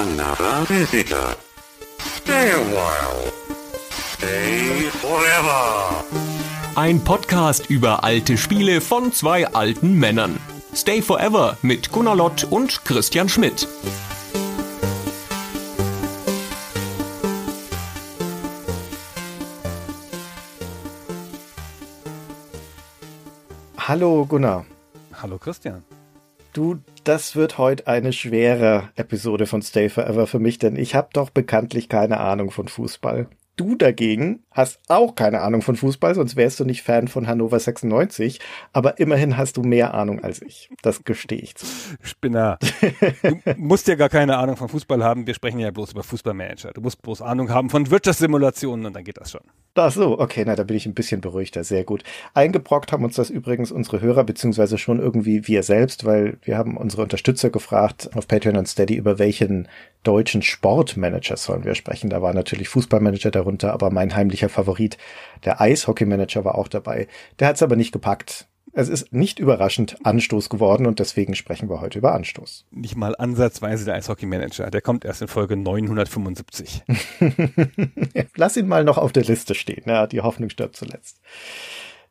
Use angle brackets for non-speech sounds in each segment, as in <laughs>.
another visitor. Stay a while. Stay forever. Ein Podcast über alte Spiele von zwei alten Männern. Stay Forever mit Gunnar Lott und Christian Schmidt. Hallo Gunnar. Hallo Christian. Du, das wird heute eine schwere Episode von Stay Forever für mich, denn ich habe doch bekanntlich keine Ahnung von Fußball. Du dagegen hast auch keine Ahnung von Fußball, sonst wärst du nicht Fan von Hannover 96. Aber immerhin hast du mehr Ahnung als ich. Das gestehe ich zu. Spinner. Du <laughs> musst ja gar keine Ahnung von Fußball haben. Wir sprechen ja bloß über Fußballmanager. Du musst bloß Ahnung haben von Wirtschaftssimulationen und dann geht das schon. Ach so, okay, na, da bin ich ein bisschen beruhigter. Sehr gut. Eingebrockt haben uns das übrigens unsere Hörer, beziehungsweise schon irgendwie wir selbst, weil wir haben unsere Unterstützer gefragt auf Patreon und Steady, über welchen deutschen Sportmanager sollen wir sprechen. Da war natürlich Fußballmanager darunter, aber mein heimlicher Favorit, der Eishockeymanager war auch dabei. Der hat es aber nicht gepackt. Es ist nicht überraschend Anstoß geworden und deswegen sprechen wir heute über Anstoß. Nicht mal ansatzweise der Eishockeymanager. Der kommt erst in Folge 975. <laughs> Lass ihn mal noch auf der Liste stehen. Ja, die Hoffnung stirbt zuletzt.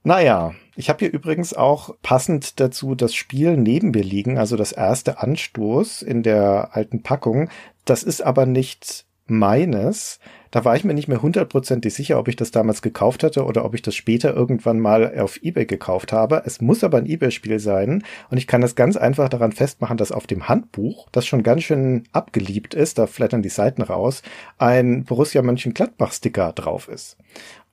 Naja, ich habe hier übrigens auch passend dazu das Spiel neben mir liegen, also das erste Anstoß in der alten Packung. Das ist aber nicht meines. Da war ich mir nicht mehr hundertprozentig sicher, ob ich das damals gekauft hatte oder ob ich das später irgendwann mal auf eBay gekauft habe. Es muss aber ein eBay-Spiel sein und ich kann das ganz einfach daran festmachen, dass auf dem Handbuch, das schon ganz schön abgeliebt ist, da flattern die Seiten raus, ein Borussia Mönchengladbach-Sticker drauf ist.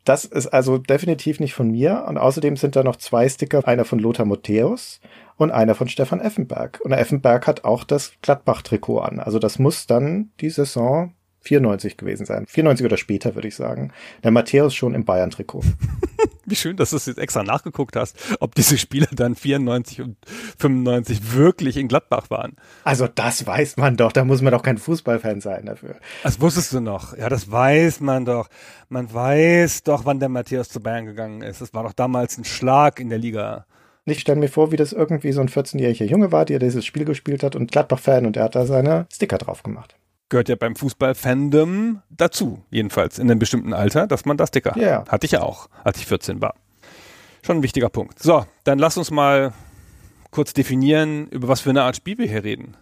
Das ist also definitiv nicht von mir und außerdem sind da noch zwei Sticker, einer von Lothar Matthäus und einer von Stefan Effenberg. Und Effenberg hat auch das Gladbach-Trikot an. Also das muss dann die Saison 94 gewesen sein. 94 oder später, würde ich sagen. Der Matthäus schon im Bayern-Trikot. <laughs> Wie schön, dass du es jetzt extra nachgeguckt hast, ob diese Spieler dann 94 und 95 wirklich in Gladbach waren. Also das weiß man doch, da muss man doch kein Fußballfan sein dafür. Das wusstest du noch. Ja, das weiß man doch. Man weiß doch, wann der Matthäus zu Bayern gegangen ist. Das war doch damals ein Schlag in der Liga. Ich stelle mir vor, wie das irgendwie so ein 14-jähriger Junge war, der dieses Spiel gespielt hat und Gladbach-Fan und er hat da seine Sticker drauf gemacht gehört ja beim Fußball-Fandom dazu, jedenfalls in einem bestimmten Alter, dass man das Sticker ja. hatte ich ja auch, als ich 14 war. Schon ein wichtiger Punkt. So, dann lass uns mal kurz definieren, über was für eine Art Spiel wir hier reden.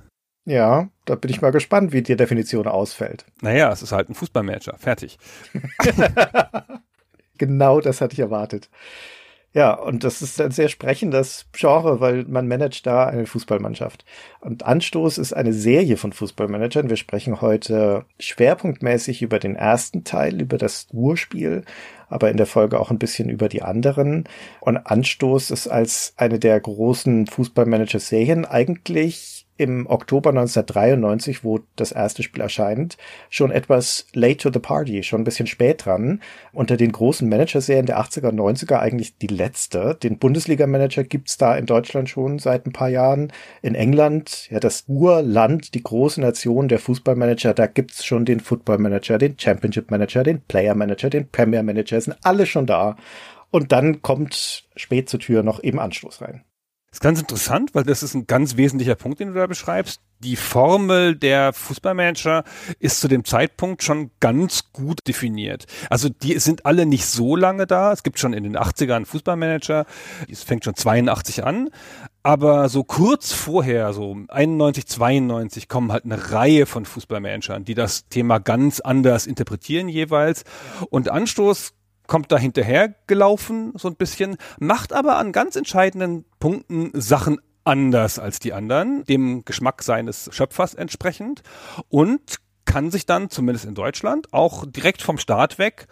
Ja, da bin ich mal gespannt, wie die Definition ausfällt. Naja, es ist halt ein Fußballmanager. Fertig. <laughs> genau das hatte ich erwartet. Ja, und das ist ein sehr sprechendes Genre, weil man managt da eine Fußballmannschaft. Und Anstoß ist eine Serie von Fußballmanagern. Wir sprechen heute schwerpunktmäßig über den ersten Teil, über das Urspiel, aber in der Folge auch ein bisschen über die anderen. Und Anstoß ist als eine der großen Fußballmanager-Serien eigentlich im Oktober 1993, wo das erste Spiel erscheint, schon etwas late to the party, schon ein bisschen spät dran. Unter den großen Manager-Serien der 80er und 90er eigentlich die letzte. Den Bundesliga-Manager gibt's da in Deutschland schon seit ein paar Jahren. In England, ja, das Urland, die große Nation der Fußballmanager, da gibt's schon den Football-Manager, den Championship-Manager, den Player-Manager, den Premier-Manager, sind alle schon da. Und dann kommt spät zur Tür noch eben Anstoß rein. Das ist ganz interessant, weil das ist ein ganz wesentlicher Punkt, den du da beschreibst. Die Formel der Fußballmanager ist zu dem Zeitpunkt schon ganz gut definiert. Also die sind alle nicht so lange da. Es gibt schon in den 80ern Fußballmanager. Es fängt schon 82 an. Aber so kurz vorher, so 91, 92, kommen halt eine Reihe von Fußballmanagern, die das Thema ganz anders interpretieren jeweils. Und Anstoß kommt da hinterher gelaufen, so ein bisschen, macht aber an ganz entscheidenden Punkten Sachen anders als die anderen, dem Geschmack seines Schöpfers entsprechend und kann sich dann, zumindest in Deutschland, auch direkt vom Start weg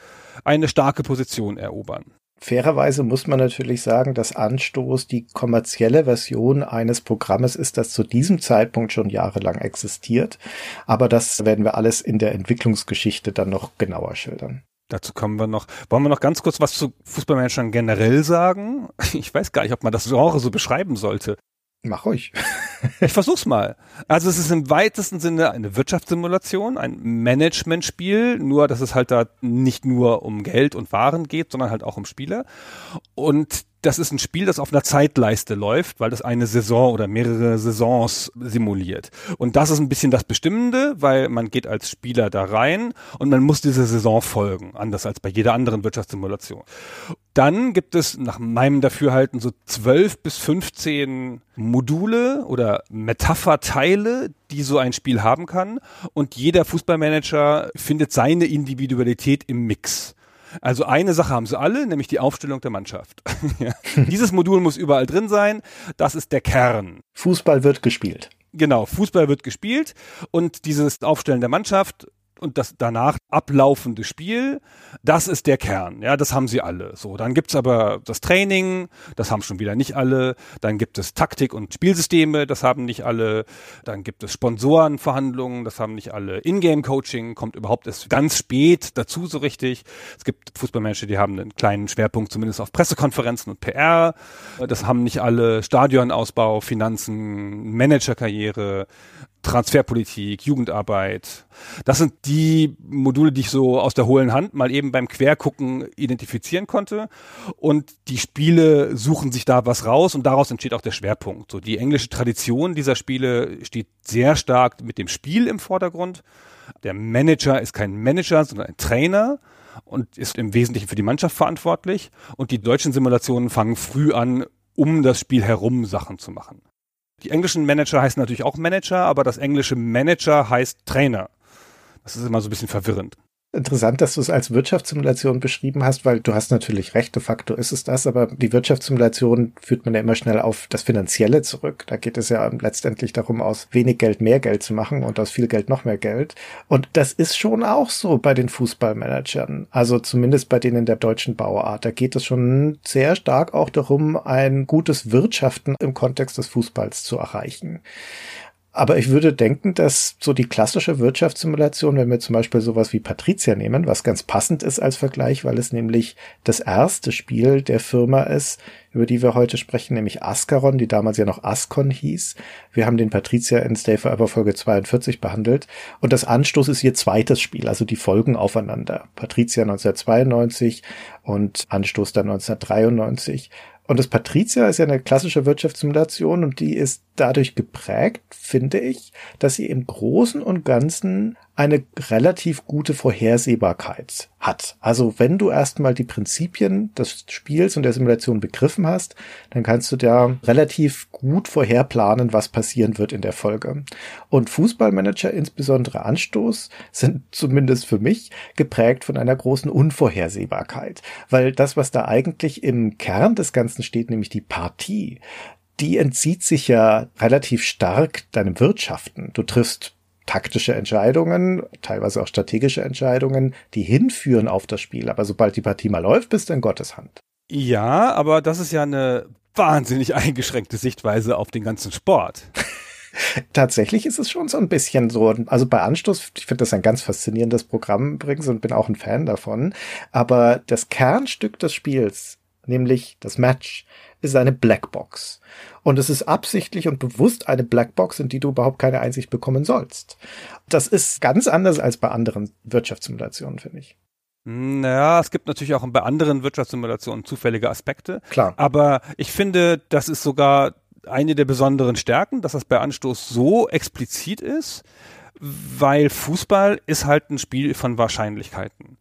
eine starke Position erobern. Fairerweise muss man natürlich sagen, dass Anstoß die kommerzielle Version eines Programmes ist, das zu diesem Zeitpunkt schon jahrelang existiert. Aber das werden wir alles in der Entwicklungsgeschichte dann noch genauer schildern. Dazu kommen wir noch. Wollen wir noch ganz kurz was zu Fußballmanagern generell sagen? <laughs> Ich weiß gar nicht, ob man das Genre so beschreiben sollte. Mach ruhig. <laughs> ich versuch's mal. Also es ist im weitesten Sinne eine Wirtschaftssimulation, ein Managementspiel, nur dass es halt da nicht nur um Geld und Waren geht, sondern halt auch um Spiele. Und das ist ein Spiel, das auf einer Zeitleiste läuft, weil das eine Saison oder mehrere Saisons simuliert. Und das ist ein bisschen das Bestimmende, weil man geht als Spieler da rein und man muss diese Saison folgen, anders als bei jeder anderen Wirtschaftssimulation. Dann gibt es nach meinem Dafürhalten so zwölf bis 15 Module oder Metapherteile, die so ein Spiel haben kann. Und jeder Fußballmanager findet seine Individualität im Mix. Also eine Sache haben sie alle, nämlich die Aufstellung der Mannschaft. <laughs> ja. Dieses Modul muss überall drin sein. Das ist der Kern. Fußball wird gespielt. Genau, Fußball wird gespielt und dieses Aufstellen der Mannschaft und das danach ablaufende Spiel, das ist der Kern. Ja, das haben sie alle. So, dann gibt's aber das Training, das haben schon wieder nicht alle. Dann gibt es Taktik und Spielsysteme, das haben nicht alle. Dann gibt es Sponsorenverhandlungen, das haben nicht alle. Ingame-Coaching kommt überhaupt erst ganz spät dazu so richtig. Es gibt Fußballmanager, die haben einen kleinen Schwerpunkt zumindest auf Pressekonferenzen und PR. Das haben nicht alle. Stadionausbau, Finanzen, Managerkarriere, Transferpolitik, Jugendarbeit. Das sind die Module, die ich so aus der hohlen Hand mal eben beim Quergucken identifizieren konnte. Und die Spiele suchen sich da was raus und daraus entsteht auch der Schwerpunkt. So die englische Tradition dieser Spiele steht sehr stark mit dem Spiel im Vordergrund. Der Manager ist kein Manager, sondern ein Trainer und ist im Wesentlichen für die Mannschaft verantwortlich. Und die deutschen Simulationen fangen früh an, um das Spiel herum Sachen zu machen. Die englischen Manager heißen natürlich auch Manager, aber das englische Manager heißt Trainer. Das ist immer so ein bisschen verwirrend. Interessant, dass du es als Wirtschaftssimulation beschrieben hast, weil du hast natürlich recht, de facto ist es das, aber die Wirtschaftssimulation führt man ja immer schnell auf das Finanzielle zurück. Da geht es ja letztendlich darum, aus wenig Geld mehr Geld zu machen und aus viel Geld noch mehr Geld. Und das ist schon auch so bei den Fußballmanagern. Also zumindest bei denen der deutschen Bauart. Da geht es schon sehr stark auch darum, ein gutes Wirtschaften im Kontext des Fußballs zu erreichen. Aber ich würde denken, dass so die klassische Wirtschaftssimulation, wenn wir zum Beispiel sowas wie Patricia nehmen, was ganz passend ist als Vergleich, weil es nämlich das erste Spiel der Firma ist, über die wir heute sprechen, nämlich Ascaron, die damals ja noch Ascon hieß. Wir haben den Patricia in Stay Forever Folge 42 behandelt. Und das Anstoß ist ihr zweites Spiel, also die Folgen aufeinander. Patricia 1992 und Anstoß dann 1993. Und das Patricia ist ja eine klassische Wirtschaftssimulation und die ist dadurch geprägt, finde ich, dass sie im Großen und Ganzen eine relativ gute Vorhersehbarkeit hat. Also wenn du erstmal die Prinzipien des Spiels und der Simulation begriffen hast, dann kannst du da relativ gut vorherplanen, was passieren wird in der Folge. Und Fußballmanager, insbesondere Anstoß, sind zumindest für mich geprägt von einer großen Unvorhersehbarkeit. Weil das, was da eigentlich im Kern des Ganzen steht, nämlich die Partie, die entzieht sich ja relativ stark deinem Wirtschaften. Du triffst taktische Entscheidungen, teilweise auch strategische Entscheidungen, die hinführen auf das Spiel. Aber sobald die Partie mal läuft, bist du in Gottes Hand. Ja, aber das ist ja eine wahnsinnig eingeschränkte Sichtweise auf den ganzen Sport. <laughs> Tatsächlich ist es schon so ein bisschen so. Also bei Anstoß, ich finde das ein ganz faszinierendes Programm übrigens und bin auch ein Fan davon. Aber das Kernstück des Spiels, nämlich das Match, ist eine Blackbox. Und es ist absichtlich und bewusst eine Blackbox, in die du überhaupt keine Einsicht bekommen sollst. Das ist ganz anders als bei anderen Wirtschaftssimulationen, finde ich. Naja, es gibt natürlich auch bei anderen Wirtschaftssimulationen zufällige Aspekte. Klar. Aber ich finde, das ist sogar eine der besonderen Stärken, dass das bei Anstoß so explizit ist, weil Fußball ist halt ein Spiel von Wahrscheinlichkeiten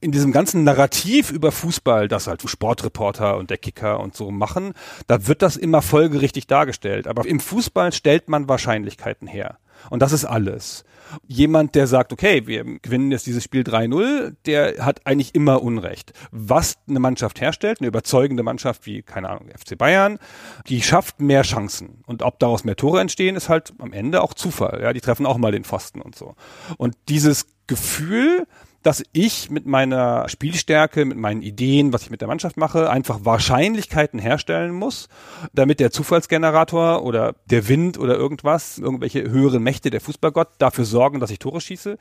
in diesem ganzen Narrativ über Fußball, das halt Sportreporter und der Kicker und so machen, da wird das immer folgerichtig dargestellt. Aber im Fußball stellt man Wahrscheinlichkeiten her. Und das ist alles. Jemand, der sagt, okay, wir gewinnen jetzt dieses Spiel 3-0, der hat eigentlich immer Unrecht. Was eine Mannschaft herstellt, eine überzeugende Mannschaft wie, keine Ahnung, FC Bayern, die schafft mehr Chancen. Und ob daraus mehr Tore entstehen, ist halt am Ende auch Zufall. Ja, die treffen auch mal den Pfosten und so. Und dieses Gefühl, dass ich mit meiner Spielstärke, mit meinen Ideen, was ich mit der Mannschaft mache, einfach Wahrscheinlichkeiten herstellen muss, damit der Zufallsgenerator oder der Wind oder irgendwas, irgendwelche höheren Mächte, der Fußballgott, dafür sorgen, dass ich Tore schieße.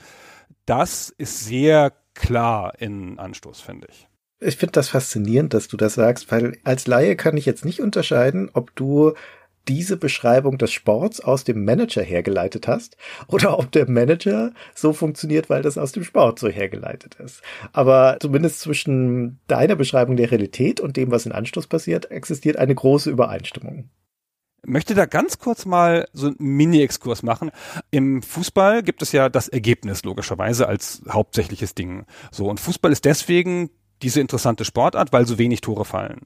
Das ist sehr klar in Anstoß, finde ich. Ich finde das faszinierend, dass du das sagst, weil als Laie kann ich jetzt nicht unterscheiden, ob du diese Beschreibung des Sports aus dem Manager hergeleitet hast oder ob der Manager so funktioniert, weil das aus dem Sport so hergeleitet ist. Aber zumindest zwischen deiner Beschreibung der Realität und dem, was in Anstoß passiert, existiert eine große Übereinstimmung möchte da ganz kurz mal so einen Mini-Exkurs machen. Im Fußball gibt es ja das Ergebnis logischerweise als hauptsächliches Ding. So und Fußball ist deswegen diese interessante Sportart, weil so wenig Tore fallen.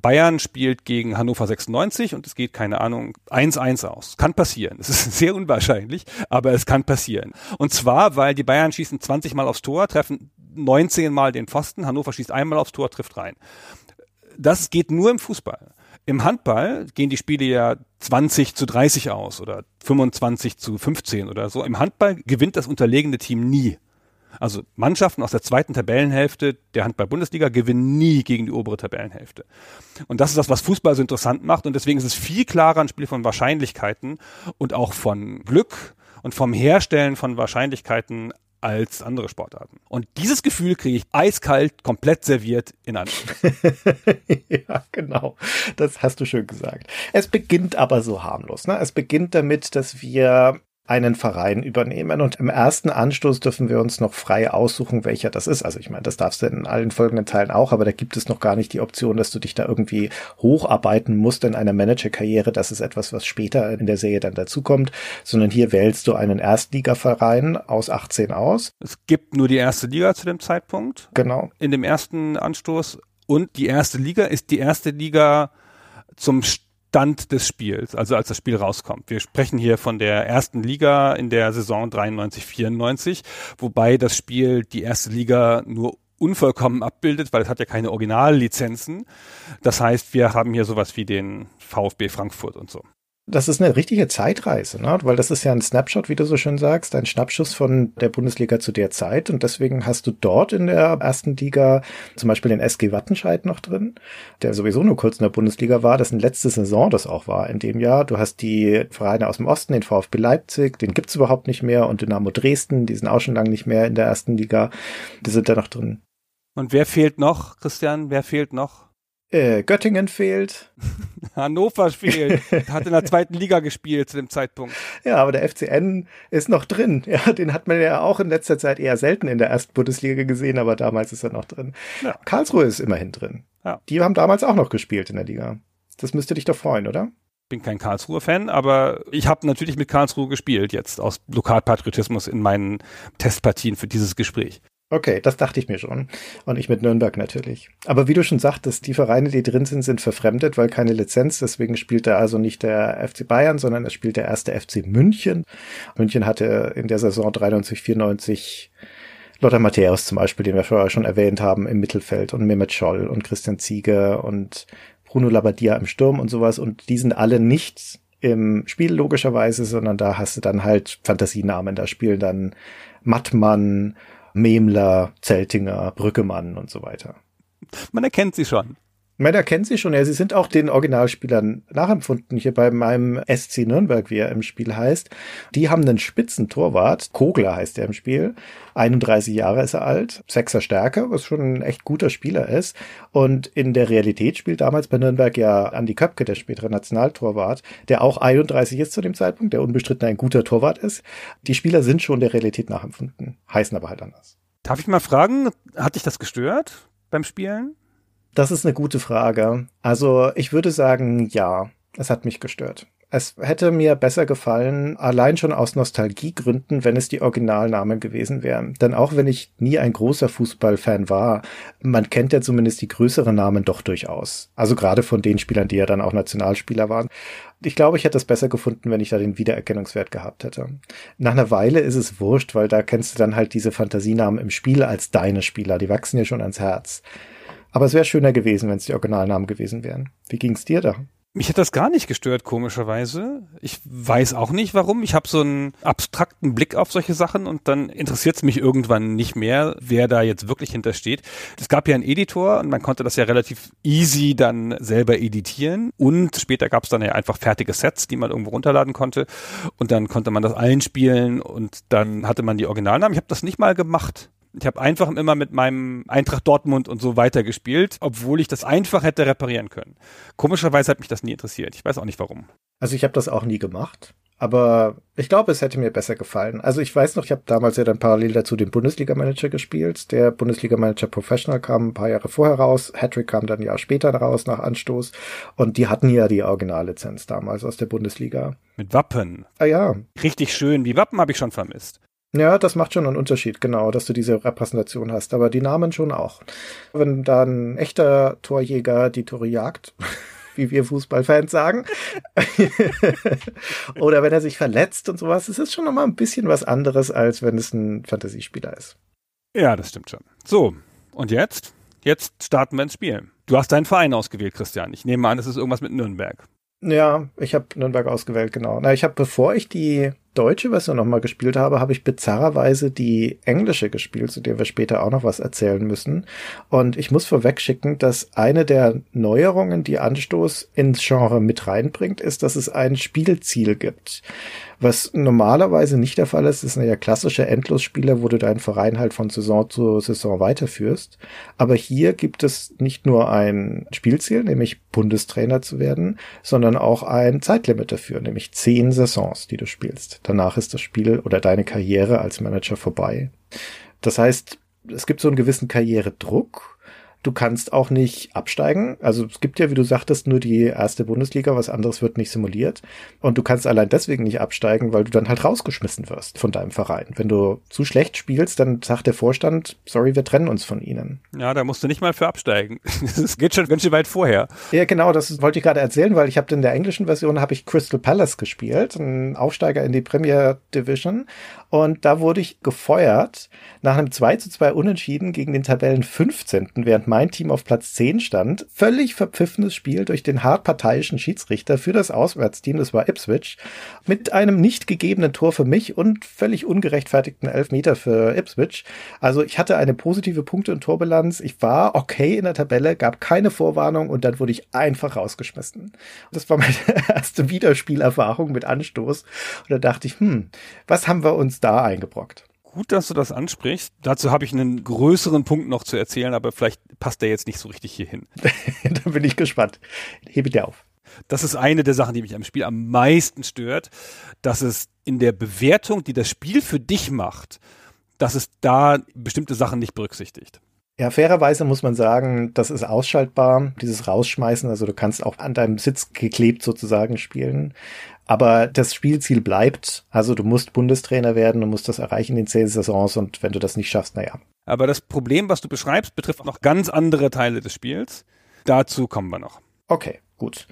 Bayern spielt gegen Hannover 96 und es geht, keine Ahnung, 1-1 aus. Kann passieren. Es ist <laughs> sehr unwahrscheinlich, aber es kann passieren. Und zwar, weil die Bayern schießen 20 Mal aufs Tor, treffen 19 Mal den Pfosten, Hannover schießt einmal aufs Tor, trifft rein. Das geht nur im Fußball. Im Handball gehen die Spiele ja 20 zu 30 aus oder 25 zu 15 oder so. Im Handball gewinnt das unterlegene Team nie. Also Mannschaften aus der zweiten Tabellenhälfte der Handball-Bundesliga gewinnen nie gegen die obere Tabellenhälfte. Und das ist das, was Fußball so interessant macht. Und deswegen ist es viel klarer ein Spiel von Wahrscheinlichkeiten und auch von Glück und vom Herstellen von Wahrscheinlichkeiten als andere Sportarten. Und dieses Gefühl kriege ich eiskalt, komplett serviert in Anspruch. <laughs> ja, genau. Das hast du schön gesagt. Es beginnt aber so harmlos. Ne? Es beginnt damit, dass wir einen Verein übernehmen. Und im ersten Anstoß dürfen wir uns noch frei aussuchen, welcher das ist. Also ich meine, das darfst du in allen folgenden Teilen auch, aber da gibt es noch gar nicht die Option, dass du dich da irgendwie hocharbeiten musst in einer Managerkarriere. Das ist etwas, was später in der Serie dann dazukommt, sondern hier wählst du einen Erstligaverein aus 18 aus. Es gibt nur die erste Liga zu dem Zeitpunkt. Genau. In dem ersten Anstoß. Und die erste Liga ist die erste Liga zum Stand des Spiels, also als das Spiel rauskommt. Wir sprechen hier von der ersten Liga in der Saison 93, 94, wobei das Spiel die erste Liga nur unvollkommen abbildet, weil es hat ja keine Originallizenzen. Das heißt, wir haben hier sowas wie den VfB Frankfurt und so das ist eine richtige Zeitreise, ne? weil das ist ja ein Snapshot, wie du so schön sagst, ein Schnappschuss von der Bundesliga zu der Zeit und deswegen hast du dort in der ersten Liga zum Beispiel den SG Wattenscheid noch drin, der sowieso nur kurz in der Bundesliga war, das in letzte Saison das auch war in dem Jahr. Du hast die Vereine aus dem Osten, den VfB Leipzig, den gibt's überhaupt nicht mehr und Dynamo Dresden, die sind auch schon lange nicht mehr in der ersten Liga, die sind da noch drin. Und wer fehlt noch, Christian? Wer fehlt noch? Äh, Göttingen fehlt. <laughs> Hannover fehlt. <laughs> Hat in der zweiten Liga gespielt zu dem Zeitpunkt. Ja, aber der FCN ist noch drin. <laughs> Ja, den hat man ja auch in letzter Zeit eher selten in der ersten Bundesliga gesehen, aber damals ist er noch drin. Ja. Karlsruhe ist immerhin drin. Ja. Die haben damals auch noch gespielt in der Liga. Das müsste dich doch freuen, oder? bin kein Karlsruhe-Fan, aber ich habe natürlich mit Karlsruhe gespielt jetzt aus Lokalpatriotismus in meinen Testpartien für dieses Gespräch. Okay, das dachte ich mir schon. Und ich mit Nürnberg natürlich. Aber wie du schon sagtest, die Vereine, die drin sind, sind verfremdet, weil keine Lizenz. Deswegen spielt da also nicht der FC Bayern, sondern es spielt der erste FC München. München hatte in der Saison 93, 94 Lothar Matthäus zum Beispiel, den wir vorher schon erwähnt haben, im Mittelfeld und Mehmet Scholl und Christian Ziege und Bruno Labbadia im Sturm und sowas. Und die sind alle nicht im Spiel logischerweise, sondern da hast du dann halt Fantasienamen. Da spielen dann Mattmann, Memler, Zeltinger, Brückemann und so weiter. Man erkennt sie schon. Man erkennt sie schon, ja. Sie sind auch den Originalspielern nachempfunden, hier bei meinem SC Nürnberg, wie er im Spiel heißt. Die haben einen Spitzentorwart. Kogler heißt er im Spiel. 31 Jahre ist er alt. Sechser Stärke, was schon ein echt guter Spieler ist. Und in der Realität spielt damals bei Nürnberg ja Andi Köpke, der spätere Nationaltorwart, der auch 31 ist zu dem Zeitpunkt, der unbestritten ein guter Torwart ist. Die Spieler sind schon der Realität nachempfunden, heißen aber halt anders. Darf ich mal fragen, hat dich das gestört beim Spielen? Das ist eine gute Frage. Also ich würde sagen, ja, es hat mich gestört. Es hätte mir besser gefallen, allein schon aus Nostalgiegründen, wenn es die Originalnamen gewesen wären. Denn auch wenn ich nie ein großer Fußballfan war, man kennt ja zumindest die größeren Namen doch durchaus. Also gerade von den Spielern, die ja dann auch Nationalspieler waren. Ich glaube, ich hätte es besser gefunden, wenn ich da den Wiedererkennungswert gehabt hätte. Nach einer Weile ist es wurscht, weil da kennst du dann halt diese Fantasienamen im Spiel als deine Spieler. Die wachsen ja schon ans Herz. Aber es wäre schöner gewesen, wenn es die Originalnamen gewesen wären. Wie ging's dir da? Mich hat das gar nicht gestört, komischerweise. Ich weiß auch nicht warum. Ich habe so einen abstrakten Blick auf solche Sachen und dann interessiert es mich irgendwann nicht mehr, wer da jetzt wirklich hintersteht. Es gab ja einen Editor und man konnte das ja relativ easy dann selber editieren. Und später gab es dann ja einfach fertige Sets, die man irgendwo runterladen konnte. Und dann konnte man das allen spielen und dann hatte man die Originalnamen. Ich habe das nicht mal gemacht Ich habe einfach immer mit meinem Eintracht Dortmund und so weitergespielt, obwohl ich das einfach hätte reparieren können. Komischerweise hat mich das nie interessiert. Ich weiß auch nicht warum. Also ich habe das auch nie gemacht. Aber ich glaube, es hätte mir besser gefallen. Also ich weiß noch, ich habe damals ja dann parallel dazu den Bundesliga-Manager gespielt. Der Bundesliga-Manager Professional kam ein paar Jahre vorher raus. Hattrick kam dann ein Jahr später raus nach Anstoß. Und die hatten ja die Originallizenz damals aus der Bundesliga. Mit Wappen. Ah ja. Richtig schön. Die Wappen habe ich schon vermisst. Ja, das macht schon einen Unterschied, genau, dass du diese Repräsentation hast. Aber die Namen schon auch. Wenn da ein echter Torjäger die Tore jagt, <laughs> wie wir Fußballfans sagen. <laughs> Oder wenn er sich verletzt und sowas. Es ist schon nochmal ein bisschen was anderes, als wenn es ein Fantasiespieler ist. Ja, das stimmt schon. So, und jetzt? Jetzt starten wir ins Spiel. Du hast deinen Verein ausgewählt, Christian. Ich nehme an, es ist irgendwas mit Nürnberg. Ja, ich habe Nürnberg ausgewählt, genau. Na, ich habe, bevor ich die deutsche Version nochmal gespielt habe, habe ich bizarrerweise die englische gespielt, zu der wir später auch noch was erzählen müssen. Und ich muss vorweg schicken, dass eine der Neuerungen, die Anstoß ins Genre mit reinbringt, ist, dass es ein Spielziel gibt. Was normalerweise nicht der Fall ist, ist ja klassische Endlosspiele, wo du deinen Verein halt von Saison zu Saison weiterführst. Aber hier gibt es nicht nur ein Spielziel, nämlich Bundestrainer zu werden, sondern auch ein Zeitlimit dafür, nämlich zehn Saisons, die du spielst. Danach ist das Spiel oder deine Karriere als Manager vorbei. Das heißt, es gibt so einen gewissen Karrieredruck Du kannst auch nicht absteigen. Also es gibt ja, wie du sagtest, nur die erste Bundesliga, was anderes wird nicht simuliert. Und du kannst allein deswegen nicht absteigen, weil du dann halt rausgeschmissen wirst von deinem Verein. Wenn du zu schlecht spielst, dann sagt der Vorstand, sorry, wir trennen uns von ihnen. Ja, da musst du nicht mal für absteigen. <laughs> Das geht schon ganz schön weit vorher. Ja, genau, das wollte ich gerade erzählen, weil ich habe in der englischen Version habe ich Crystal Palace gespielt, ein Aufsteiger in die Premier Division. Und da wurde ich gefeuert nach einem 2 zu 2 Unentschieden gegen den Tabellen 15., während mein Team auf Platz 10 stand. Völlig verpfiffenes Spiel durch den hart parteiischen Schiedsrichter für das Auswärtsteam, das war Ipswich, mit einem nicht gegebenen Tor für mich und völlig ungerechtfertigten Elfmeter für Ipswich. Also ich hatte eine positive Punkte- und Torbilanz. Ich war okay in der Tabelle, gab keine Vorwarnung und dann wurde ich einfach rausgeschmissen. Das war meine <laughs> erste Wiederspielerfahrung mit Anstoß. Und da dachte ich, hm, was haben wir uns da eingebrockt. Gut, dass du das ansprichst. Dazu habe ich einen größeren Punkt noch zu erzählen, aber vielleicht passt der jetzt nicht so richtig hier hin. <laughs> da bin ich gespannt. Hebe dir auf. Das ist eine der Sachen, die mich am Spiel am meisten stört, dass es in der Bewertung, die das Spiel für dich macht, dass es da bestimmte Sachen nicht berücksichtigt. Ja, fairerweise muss man sagen, das ist ausschaltbar, dieses Rausschmeißen. Also du kannst auch an deinem Sitz geklebt sozusagen spielen. Aber das Spielziel bleibt. Also du musst Bundestrainer werden, du musst das erreichen in zehn Saisons und wenn du das nicht schaffst, naja. Aber das Problem, was du beschreibst, betrifft noch ganz andere Teile des Spiels. Dazu kommen wir noch. Okay, gut.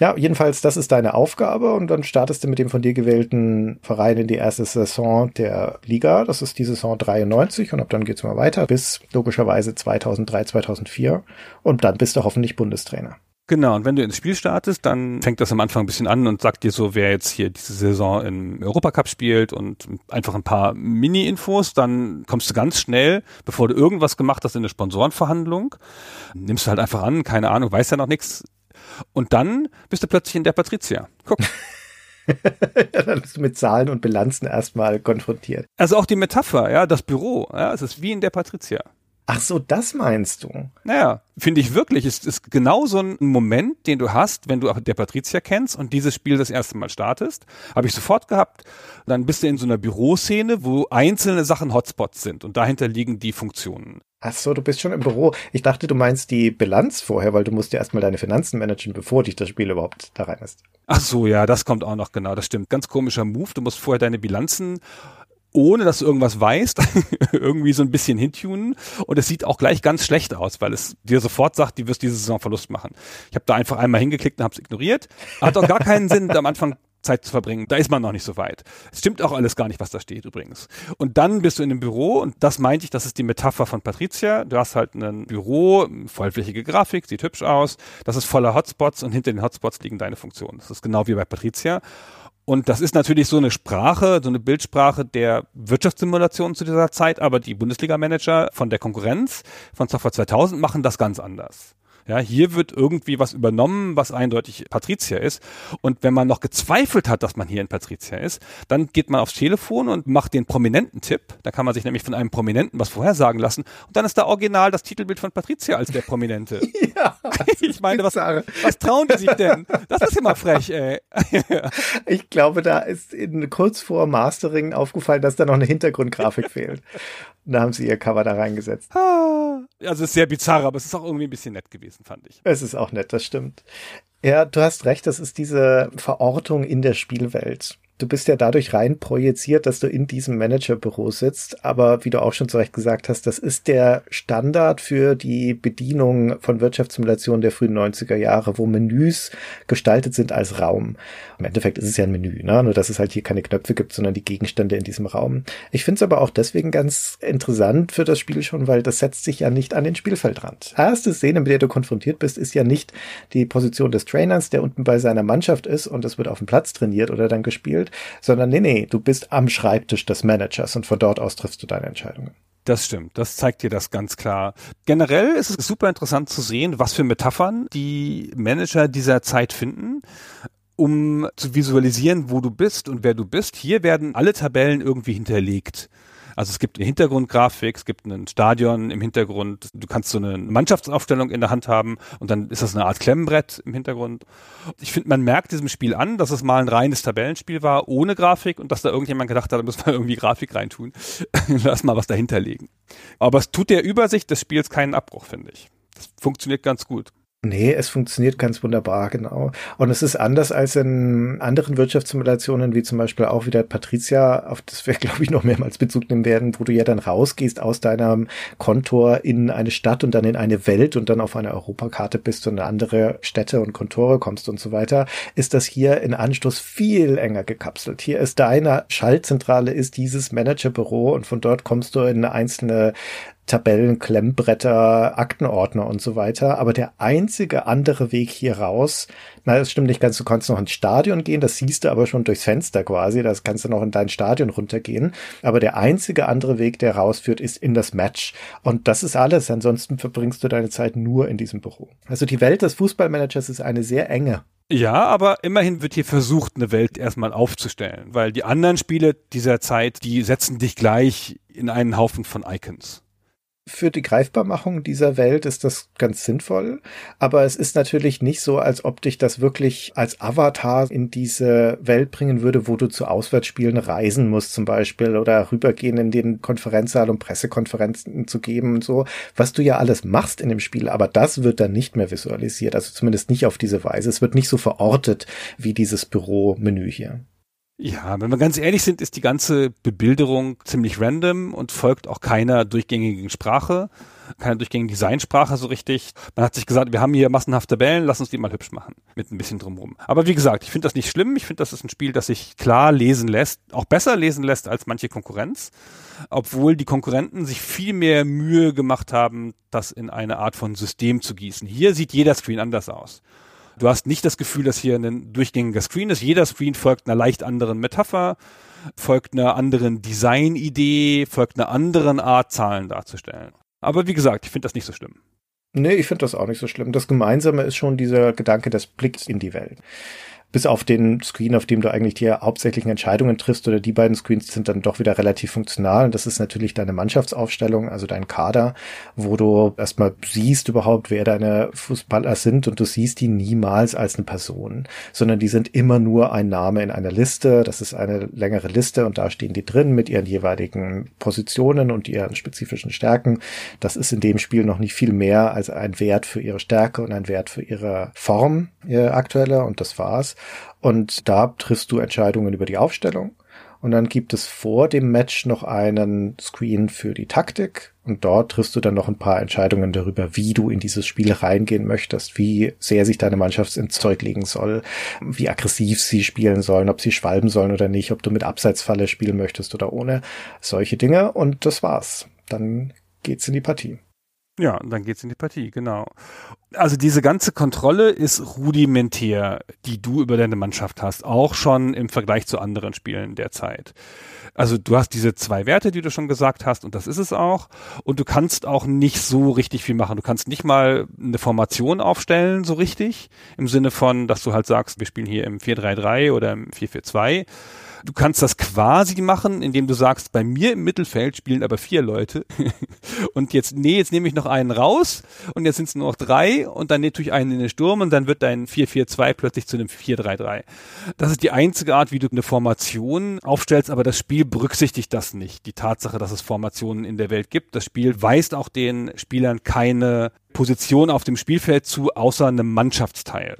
Ja, jedenfalls, das ist deine Aufgabe und dann startest du mit dem von dir gewählten Verein in die erste Saison der Liga. Das ist die Saison 93 und ab dann geht's mal weiter bis logischerweise 2003, 2004 und dann bist du hoffentlich Bundestrainer. Genau, und wenn du ins Spiel startest, dann fängt das am Anfang ein bisschen an und sagt dir so, wer jetzt hier diese Saison im Europacup spielt und einfach ein paar Mini-Infos. Dann kommst du ganz schnell, bevor du irgendwas gemacht hast, in eine Sponsorenverhandlung. Nimmst du halt einfach an, keine Ahnung, weißt ja noch nichts, und dann bist du plötzlich in der Patricia. Guck. <laughs> ja, dann bist du mit Zahlen und Bilanzen erstmal konfrontiert. Also auch die Metapher, ja, das Büro, ja, es ist wie in der Patricia. Ach so, das meinst du? Naja, finde ich wirklich. Es ist genau so ein Moment, den du hast, wenn du auch der Patricia kennst und dieses Spiel das erste Mal startest. Habe ich sofort gehabt. Dann bist du in so einer Büroszene, wo einzelne Sachen Hotspots sind und dahinter liegen die Funktionen. Ach so, du bist schon im Büro. Ich dachte, du meinst die Bilanz vorher, weil du musst ja erstmal deine Finanzen managen, bevor dich das Spiel überhaupt da rein ist. Ach so, ja, das kommt auch noch genau. Das stimmt. Ganz komischer Move. Du musst vorher deine Bilanzen ohne dass du irgendwas weißt, <laughs> irgendwie so ein bisschen hintunen. Und es sieht auch gleich ganz schlecht aus, weil es dir sofort sagt, du wirst diese Saison Verlust machen. Ich habe da einfach einmal hingeklickt und habe es ignoriert. Hat auch gar keinen Sinn, am Anfang Zeit zu verbringen. Da ist man noch nicht so weit. Es stimmt auch alles gar nicht, was da steht übrigens. Und dann bist du in einem Büro und das meinte ich, das ist die Metapher von Patricia. Du hast halt ein Büro, vollflächige Grafik, sieht hübsch aus. Das ist voller Hotspots und hinter den Hotspots liegen deine Funktionen. Das ist genau wie bei Patricia. Und das ist natürlich so eine Sprache, so eine Bildsprache der Wirtschaftssimulation zu dieser Zeit, aber die Bundesliga-Manager von der Konkurrenz von Software 2000 machen das ganz anders. Ja, hier wird irgendwie was übernommen, was eindeutig Patricia ist. Und wenn man noch gezweifelt hat, dass man hier in Patricia ist, dann geht man aufs Telefon und macht den prominenten Tipp. Da kann man sich nämlich von einem Prominenten was vorhersagen lassen. Und dann ist da original das Titelbild von Patricia als der Prominente. <laughs> ja, ich meine, was, was trauen die sich denn? Das ist immer frech, ey. <laughs> ich glaube, da ist in, kurz vor Mastering aufgefallen, dass da noch eine Hintergrundgrafik fehlt. Und da haben sie ihr Cover da reingesetzt. Ah. Also es ist sehr bizarr, aber es ist auch irgendwie ein bisschen nett gewesen, fand ich. Es ist auch nett, das stimmt. Ja, du hast recht, das ist diese Verortung in der Spielwelt du bist ja dadurch rein projiziert, dass du in diesem Managerbüro sitzt. Aber wie du auch schon zu Recht gesagt hast, das ist der Standard für die Bedienung von Wirtschaftssimulationen der frühen 90er Jahre, wo Menüs gestaltet sind als Raum. Im Endeffekt ist es ja ein Menü, ne? nur dass es halt hier keine Knöpfe gibt, sondern die Gegenstände in diesem Raum. Ich finde es aber auch deswegen ganz interessant für das Spiel schon, weil das setzt sich ja nicht an den Spielfeldrand. Erste Szene, mit der du konfrontiert bist, ist ja nicht die Position des Trainers, der unten bei seiner Mannschaft ist und es wird auf dem Platz trainiert oder dann gespielt, sondern nee, nee, du bist am Schreibtisch des Managers und von dort aus triffst du deine Entscheidungen. Das stimmt, das zeigt dir das ganz klar. Generell ist es super interessant zu sehen, was für Metaphern die Manager dieser Zeit finden um zu visualisieren, wo du bist und wer du bist. Hier werden alle Tabellen irgendwie hinterlegt. Also es gibt eine Hintergrundgrafik, es gibt ein Stadion im Hintergrund, du kannst so eine Mannschaftsaufstellung in der Hand haben und dann ist das eine Art Klemmenbrett im Hintergrund. Ich finde, man merkt diesem Spiel an, dass es mal ein reines Tabellenspiel war, ohne Grafik und dass da irgendjemand gedacht hat, da muss man irgendwie Grafik reintun. <laughs> Lass mal was dahinter legen. Aber es tut der Übersicht des Spiels keinen Abbruch, finde ich. Das funktioniert ganz gut. Nee, es funktioniert ganz wunderbar, genau. Und es ist anders als in anderen Wirtschaftssimulationen, wie zum Beispiel auch wieder Patricia, auf das wir, <laughs> glaube ich, noch mehrmals Bezug nehmen werden, wo du ja dann rausgehst aus deinem Kontor in eine Stadt und dann in eine Welt und dann auf einer Europakarte bist und in andere Städte und Kontore kommst und so weiter, ist das hier in Anstoß viel enger gekapselt. Hier ist deine Schaltzentrale, ist dieses Managerbüro und von dort kommst du in einzelne Tabellen, Klemmbretter, Aktenordner und so weiter. Aber der einzige andere Weg hier raus, na, das stimmt nicht ganz, du kannst noch ins Stadion gehen, das siehst du aber schon durchs Fenster quasi, das kannst du noch in dein Stadion runtergehen. Aber der einzige andere Weg, der rausführt, ist in das Match. Und das ist alles. Ansonsten verbringst du deine Zeit nur in diesem Büro. Also die Welt des Fußballmanagers ist eine sehr enge. Ja, aber immerhin wird hier versucht, eine Welt erstmal aufzustellen, weil die anderen Spiele dieser Zeit, die setzen dich gleich in einen Haufen von Icons für die Greifbarmachung dieser Welt ist das ganz sinnvoll, aber es ist natürlich nicht so, als ob dich das wirklich als Avatar in diese Welt bringen würde, wo du zu Auswärtsspielen reisen musst zum Beispiel oder rübergehen in den Konferenzsaal, um Pressekonferenzen zu geben und so, was du ja alles machst in dem Spiel, aber das wird dann nicht mehr visualisiert, also zumindest nicht auf diese Weise. Es wird nicht so verortet wie dieses Büro-Menü hier. Ja, wenn wir ganz ehrlich sind, ist die ganze Bebilderung ziemlich random und folgt auch keiner durchgängigen Sprache, keiner durchgängigen Designsprache so richtig. Man hat sich gesagt, wir haben hier massenhaft Tabellen, lass uns die mal hübsch machen. Mit ein bisschen drumrum. Aber wie gesagt, ich finde das nicht schlimm. Ich finde, das ist ein Spiel, das sich klar lesen lässt, auch besser lesen lässt als manche Konkurrenz. Obwohl die Konkurrenten sich viel mehr Mühe gemacht haben, das in eine Art von System zu gießen. Hier sieht jeder Screen anders aus. Du hast nicht das Gefühl, dass hier ein durchgängiger Screen ist. Jeder Screen folgt einer leicht anderen Metapher, folgt einer anderen Designidee, folgt einer anderen Art, Zahlen darzustellen. Aber wie gesagt, ich finde das nicht so schlimm. Nee, ich finde das auch nicht so schlimm. Das Gemeinsame ist schon dieser Gedanke des Blicks in die Welt bis auf den Screen, auf dem du eigentlich die hauptsächlichen Entscheidungen triffst oder die beiden Screens sind dann doch wieder relativ funktional. Und das ist natürlich deine Mannschaftsaufstellung, also dein Kader, wo du erstmal siehst überhaupt, wer deine Fußballer sind und du siehst die niemals als eine Person, sondern die sind immer nur ein Name in einer Liste. Das ist eine längere Liste und da stehen die drin mit ihren jeweiligen Positionen und ihren spezifischen Stärken. Das ist in dem Spiel noch nicht viel mehr als ein Wert für ihre Stärke und ein Wert für ihre Form, ihre aktuelle und das war's. Und da triffst du Entscheidungen über die Aufstellung. Und dann gibt es vor dem Match noch einen Screen für die Taktik. Und dort triffst du dann noch ein paar Entscheidungen darüber, wie du in dieses Spiel reingehen möchtest, wie sehr sich deine Mannschaft ins Zeug legen soll, wie aggressiv sie spielen sollen, ob sie schwalben sollen oder nicht, ob du mit Abseitsfalle spielen möchtest oder ohne. Solche Dinge. Und das war's. Dann geht's in die Partie. Ja, und dann geht's in die Partie, genau. Also diese ganze Kontrolle ist rudimentär, die du über deine Mannschaft hast, auch schon im Vergleich zu anderen Spielen der Zeit. Also du hast diese zwei Werte, die du schon gesagt hast, und das ist es auch. Und du kannst auch nicht so richtig viel machen. Du kannst nicht mal eine Formation aufstellen, so richtig, im Sinne von, dass du halt sagst, wir spielen hier im 4-3-3 oder im 4-4-2 Du kannst das quasi machen, indem du sagst, bei mir im Mittelfeld spielen aber vier Leute. <laughs> und jetzt, nee, jetzt nehme ich noch einen raus und jetzt sind es nur noch drei und dann tue ich einen in den Sturm und dann wird dein 4-4-2 plötzlich zu einem 4-3-3. Das ist die einzige Art, wie du eine Formation aufstellst, aber das Spiel berücksichtigt das nicht. Die Tatsache, dass es Formationen in der Welt gibt. Das Spiel weist auch den Spielern keine Position auf dem Spielfeld zu, außer einem Mannschaftsteil.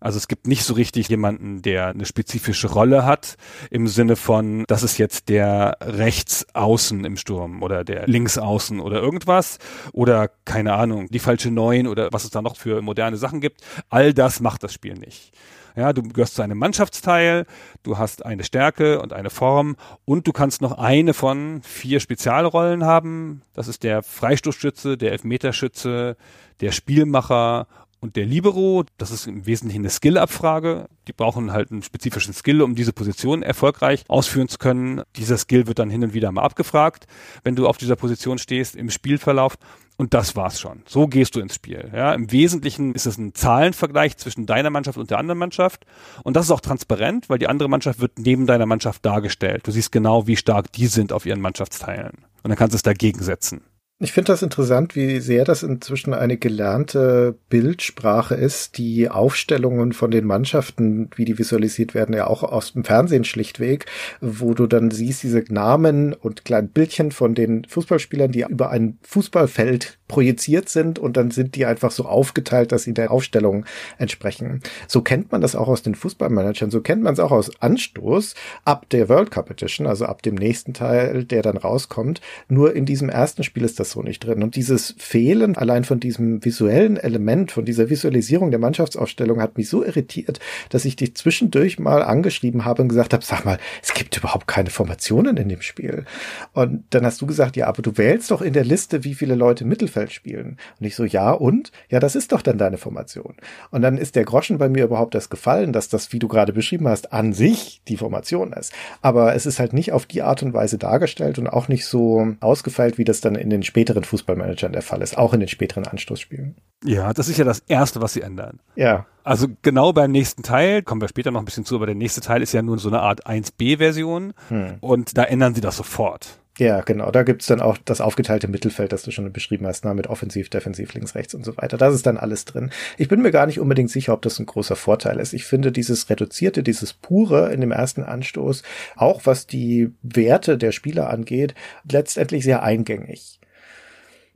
Also es gibt nicht so richtig jemanden, der eine spezifische Rolle hat, im Sinne von, das ist jetzt der Rechtsaußen im Sturm oder der Linksaußen oder irgendwas oder keine Ahnung, die falsche Neun oder was es da noch für moderne Sachen gibt. All das macht das Spiel nicht. Ja, du gehörst zu einem Mannschaftsteil, du hast eine Stärke und eine Form und du kannst noch eine von vier Spezialrollen haben. Das ist der Freistoßschütze, der Elfmeterschütze, der Spielmacher und der Libero, das ist im Wesentlichen eine Skill-Abfrage. Die brauchen halt einen spezifischen Skill, um diese Position erfolgreich ausführen zu können. Dieser Skill wird dann hin und wieder mal abgefragt, wenn du auf dieser Position stehst im Spielverlauf. Und das war's schon. So gehst du ins Spiel. Ja, Im Wesentlichen ist es ein Zahlenvergleich zwischen deiner Mannschaft und der anderen Mannschaft. Und das ist auch transparent, weil die andere Mannschaft wird neben deiner Mannschaft dargestellt. Du siehst genau, wie stark die sind auf ihren Mannschaftsteilen. Und dann kannst du es dagegen setzen. Ich finde das interessant, wie sehr das inzwischen eine gelernte Bildsprache ist, die Aufstellungen von den Mannschaften, wie die visualisiert werden, ja auch aus dem Fernsehen schlichtweg, wo du dann siehst diese Namen und kleinen Bildchen von den Fußballspielern, die über ein Fußballfeld projiziert sind und dann sind die einfach so aufgeteilt, dass sie der Aufstellung entsprechen. So kennt man das auch aus den Fußballmanagern, so kennt man es auch aus Anstoß ab der World Cup Edition, also ab dem nächsten Teil, der dann rauskommt. Nur in diesem ersten Spiel ist das so nicht drin. Und dieses Fehlen allein von diesem visuellen Element, von dieser Visualisierung der Mannschaftsaufstellung hat mich so irritiert, dass ich dich zwischendurch mal angeschrieben habe und gesagt habe, sag mal, es gibt überhaupt keine Formationen in dem Spiel. Und dann hast du gesagt, ja, aber du wählst doch in der Liste, wie viele Leute Mittelfeld Mittelfeld spielen. Und ich so, ja, und? Ja, das ist doch dann deine Formation. Und dann ist der Groschen bei mir überhaupt das gefallen, dass das, wie du gerade beschrieben hast, an sich die Formation ist. Aber es ist halt nicht auf die Art und Weise dargestellt und auch nicht so ausgefeilt, wie das dann in den späteren Fußballmanagern der Fall ist, auch in den späteren Anstoßspielen. Ja, das ist ja das Erste, was sie ändern. Ja. Also genau beim nächsten Teil, kommen wir später noch ein bisschen zu, aber der nächste Teil ist ja nun so eine Art 1b-Version hm. und da ändern sie das sofort. Ja, genau. Da gibt's dann auch das aufgeteilte Mittelfeld, das du schon beschrieben hast, ne, mit Offensiv, Defensiv, links, rechts und so weiter. Das ist dann alles drin. Ich bin mir gar nicht unbedingt sicher, ob das ein großer Vorteil ist. Ich finde dieses Reduzierte, dieses Pure in dem ersten Anstoß, auch was die Werte der Spieler angeht, letztendlich sehr eingängig.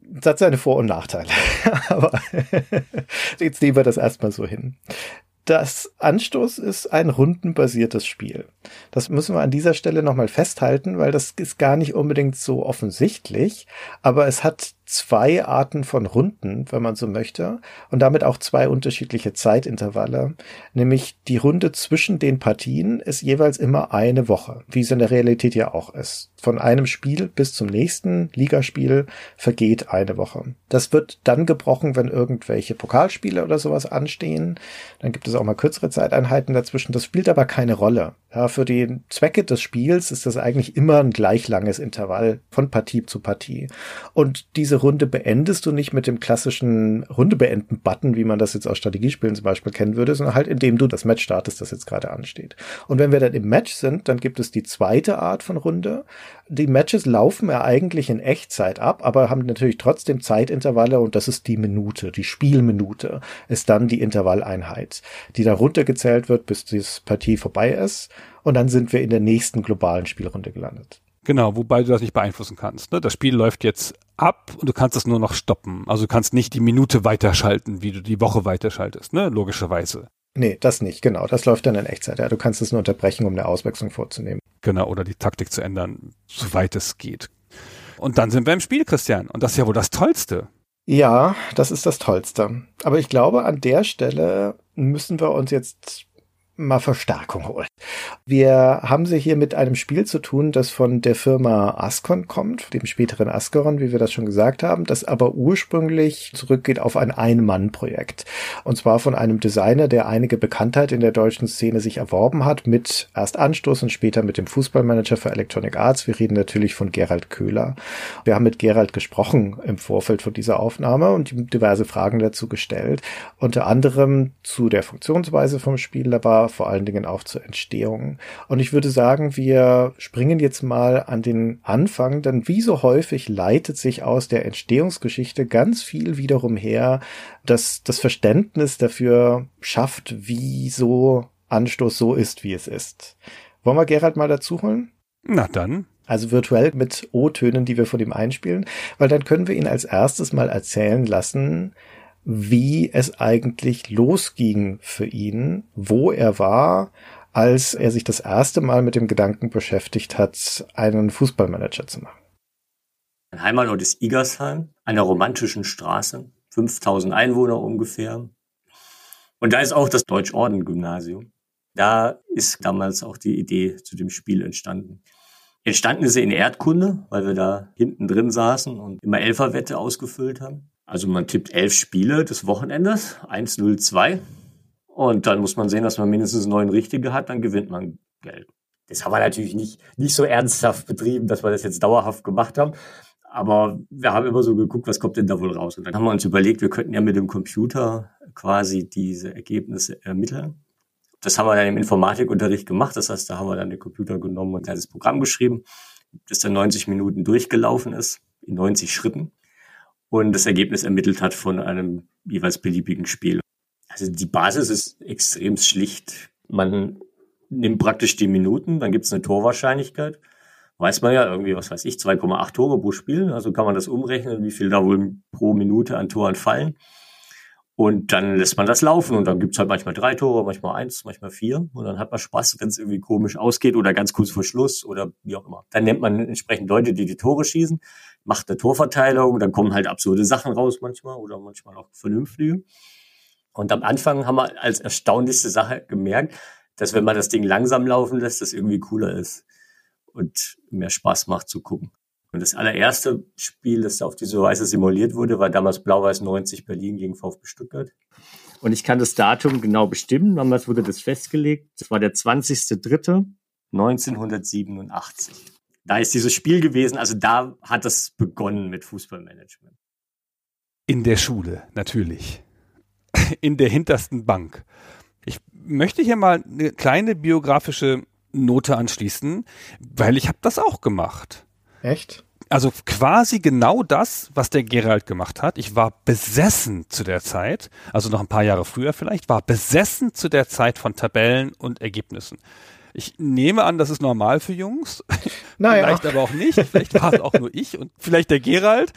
Das hat seine Vor- und Nachteile. <laughs> Aber <laughs> jetzt nehmen wir das erstmal so hin. Das Anstoß ist ein rundenbasiertes Spiel. Das müssen wir an dieser Stelle nochmal festhalten, weil das ist gar nicht unbedingt so offensichtlich, aber es hat zwei Arten von Runden, wenn man so möchte, und damit auch zwei unterschiedliche Zeitintervalle. Nämlich die Runde zwischen den Partien ist jeweils immer eine Woche, wie es in der Realität ja auch ist. Von einem Spiel bis zum nächsten Ligaspiel vergeht eine Woche. Das wird dann gebrochen, wenn irgendwelche Pokalspiele oder sowas anstehen. Dann gibt es auch mal kürzere Zeiteinheiten dazwischen. Das spielt aber keine Rolle. Ja, für die Zwecke des Spiels ist das eigentlich immer ein gleich langes Intervall von Partie zu Partie. Und diese Runde beendest du nicht mit dem klassischen Runde beenden Button, wie man das jetzt aus Strategiespielen zum Beispiel kennen würde, sondern halt indem du das Match startest, das jetzt gerade ansteht. Und wenn wir dann im Match sind, dann gibt es die zweite Art von Runde. Die Matches laufen ja eigentlich in Echtzeit ab, aber haben natürlich trotzdem Zeitintervalle und das ist die Minute, die Spielminute ist dann die Intervalleinheit, die dann runtergezählt wird, bis die Partie vorbei ist und dann sind wir in der nächsten globalen Spielrunde gelandet. Genau, wobei du das nicht beeinflussen kannst. Ne? Das Spiel läuft jetzt ab und du kannst es nur noch stoppen. Also du kannst nicht die Minute weiterschalten, wie du die Woche weiterschaltest, ne? logischerweise. Nee, das nicht, genau. Das läuft dann in Echtzeit. Ja, du kannst es nur unterbrechen, um eine Auswechslung vorzunehmen. Genau, oder die Taktik zu ändern, soweit es geht. Und dann sind wir im Spiel, Christian. Und das ist ja wohl das Tollste. Ja, das ist das Tollste. Aber ich glaube, an der Stelle müssen wir uns jetzt mal Verstärkung holt. Wir haben sie hier mit einem Spiel zu tun, das von der Firma Ascon kommt, dem späteren Ascaron, wie wir das schon gesagt haben, das aber ursprünglich zurückgeht auf ein Ein-Mann-Projekt. Und zwar von einem Designer, der einige Bekanntheit in der deutschen Szene sich erworben hat, mit erst Anstoß und später mit dem Fußballmanager für Electronic Arts. Wir reden natürlich von Gerald Köhler. Wir haben mit Gerald gesprochen im Vorfeld von dieser Aufnahme und diverse Fragen dazu gestellt. Unter anderem zu der Funktionsweise vom Spiel, vor allen Dingen auch zur Entstehung. Und ich würde sagen, wir springen jetzt mal an den Anfang, denn wie so häufig leitet sich aus der Entstehungsgeschichte ganz viel wiederum her, dass das Verständnis dafür schafft, wie so Anstoß so ist, wie es ist. Wollen wir Gerald mal dazu holen? Na dann. Also virtuell mit O-Tönen, die wir von ihm einspielen, weil dann können wir ihn als erstes mal erzählen lassen, wie es eigentlich losging für ihn, wo er war, als er sich das erste Mal mit dem Gedanken beschäftigt hat, einen Fußballmanager zu machen. Mein Heimatort ist Igersheim, einer romantischen Straße, 5000 Einwohner ungefähr. Und da ist auch das Deutsch-Orden-Gymnasium. Da ist damals auch die Idee zu dem Spiel entstanden. Entstanden ist sie in Erdkunde, weil wir da hinten drin saßen und immer Elferwette ausgefüllt haben. Also man tippt elf Spiele des Wochenendes, 1, 0, 2. Und dann muss man sehen, dass man mindestens neun richtige hat, dann gewinnt man Geld. Das haben wir natürlich nicht, nicht so ernsthaft betrieben, dass wir das jetzt dauerhaft gemacht haben. Aber wir haben immer so geguckt, was kommt denn da wohl raus? Und dann haben wir uns überlegt, wir könnten ja mit dem Computer quasi diese Ergebnisse ermitteln. Das haben wir dann im Informatikunterricht gemacht. Das heißt, da haben wir dann den Computer genommen und ein kleines Programm geschrieben, das dann 90 Minuten durchgelaufen ist, in 90 Schritten und das Ergebnis ermittelt hat von einem jeweils beliebigen Spiel. Also die Basis ist extrem schlicht. Man nimmt praktisch die Minuten, dann gibt es eine Torwahrscheinlichkeit. Weiß man ja irgendwie, was weiß ich, 2,8 Tore pro Spiel. Also kann man das umrechnen, wie viel da wohl pro Minute an Toren fallen. Und dann lässt man das laufen und dann gibt's halt manchmal drei Tore, manchmal eins, manchmal vier. Und dann hat man Spaß, wenn es irgendwie komisch ausgeht oder ganz kurz vor Schluss oder wie auch immer. Dann nennt man entsprechend Leute, die die Tore schießen, macht eine Torverteilung, dann kommen halt absurde Sachen raus manchmal oder manchmal auch vernünftige. Und am Anfang haben wir als erstaunlichste Sache gemerkt, dass wenn man das Ding langsam laufen lässt, das irgendwie cooler ist und mehr Spaß macht zu gucken. Und das allererste Spiel, das da auf diese Weise simuliert wurde, war damals Blau-Weiß 90 Berlin gegen VfB Stuttgart. Und ich kann das Datum genau bestimmen. Damals wurde das festgelegt. Das war der 20.03.1987. Da ist dieses Spiel gewesen. Also da hat es begonnen mit Fußballmanagement. In der Schule, natürlich. <laughs> In der hintersten Bank. Ich möchte hier mal eine kleine biografische Note anschließen, weil ich habe das auch gemacht. Echt? Also quasi genau das, was der Gerald gemacht hat. Ich war besessen zu der Zeit, also noch ein paar Jahre früher vielleicht, war besessen zu der Zeit von Tabellen und Ergebnissen. Ich nehme an, das ist normal für Jungs. Naja. vielleicht aber auch nicht. Vielleicht war es auch nur ich und vielleicht der Gerald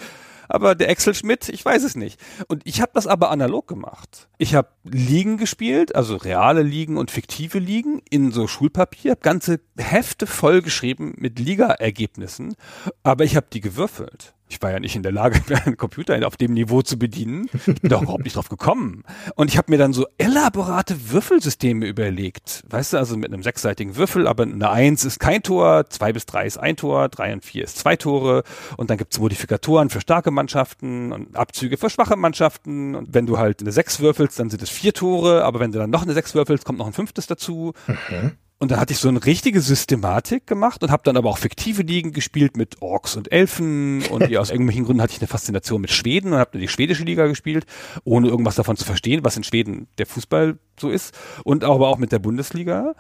aber der Axel Schmidt, ich weiß es nicht. Und ich habe das aber analog gemacht. Ich habe Ligen gespielt, also reale Ligen und fiktive Ligen in so Schulpapier, ganze Hefte vollgeschrieben mit Liga-Ergebnissen, aber ich habe die gewürfelt. Ich war ja nicht in der Lage, <laughs> einen Computer auf dem Niveau zu bedienen. Ich bin da überhaupt nicht drauf gekommen. Und ich habe mir dann so elaborate Würfelsysteme überlegt. Weißt du, also mit einem sechsseitigen Würfel, aber eine Eins ist kein Tor, zwei bis drei ist ein Tor, drei und vier ist zwei Tore. Und dann gibt's Modifikatoren für starke Mannschaften und Abzüge für schwache Mannschaften. Und wenn du halt eine Sechs würfelst, dann sind es vier Tore. Aber wenn du dann noch eine Sechs würfelst, kommt noch ein fünftes dazu. Mhm. Und da hatte ich so eine richtige Systematik gemacht und habe dann aber auch fiktive Ligen gespielt mit Orks und Elfen und <laughs> ja, aus irgendwelchen Gründen hatte ich eine Faszination mit Schweden und habe die schwedische Liga gespielt, ohne irgendwas davon zu verstehen, was in Schweden der Fußball so ist und aber auch mit der Bundesliga.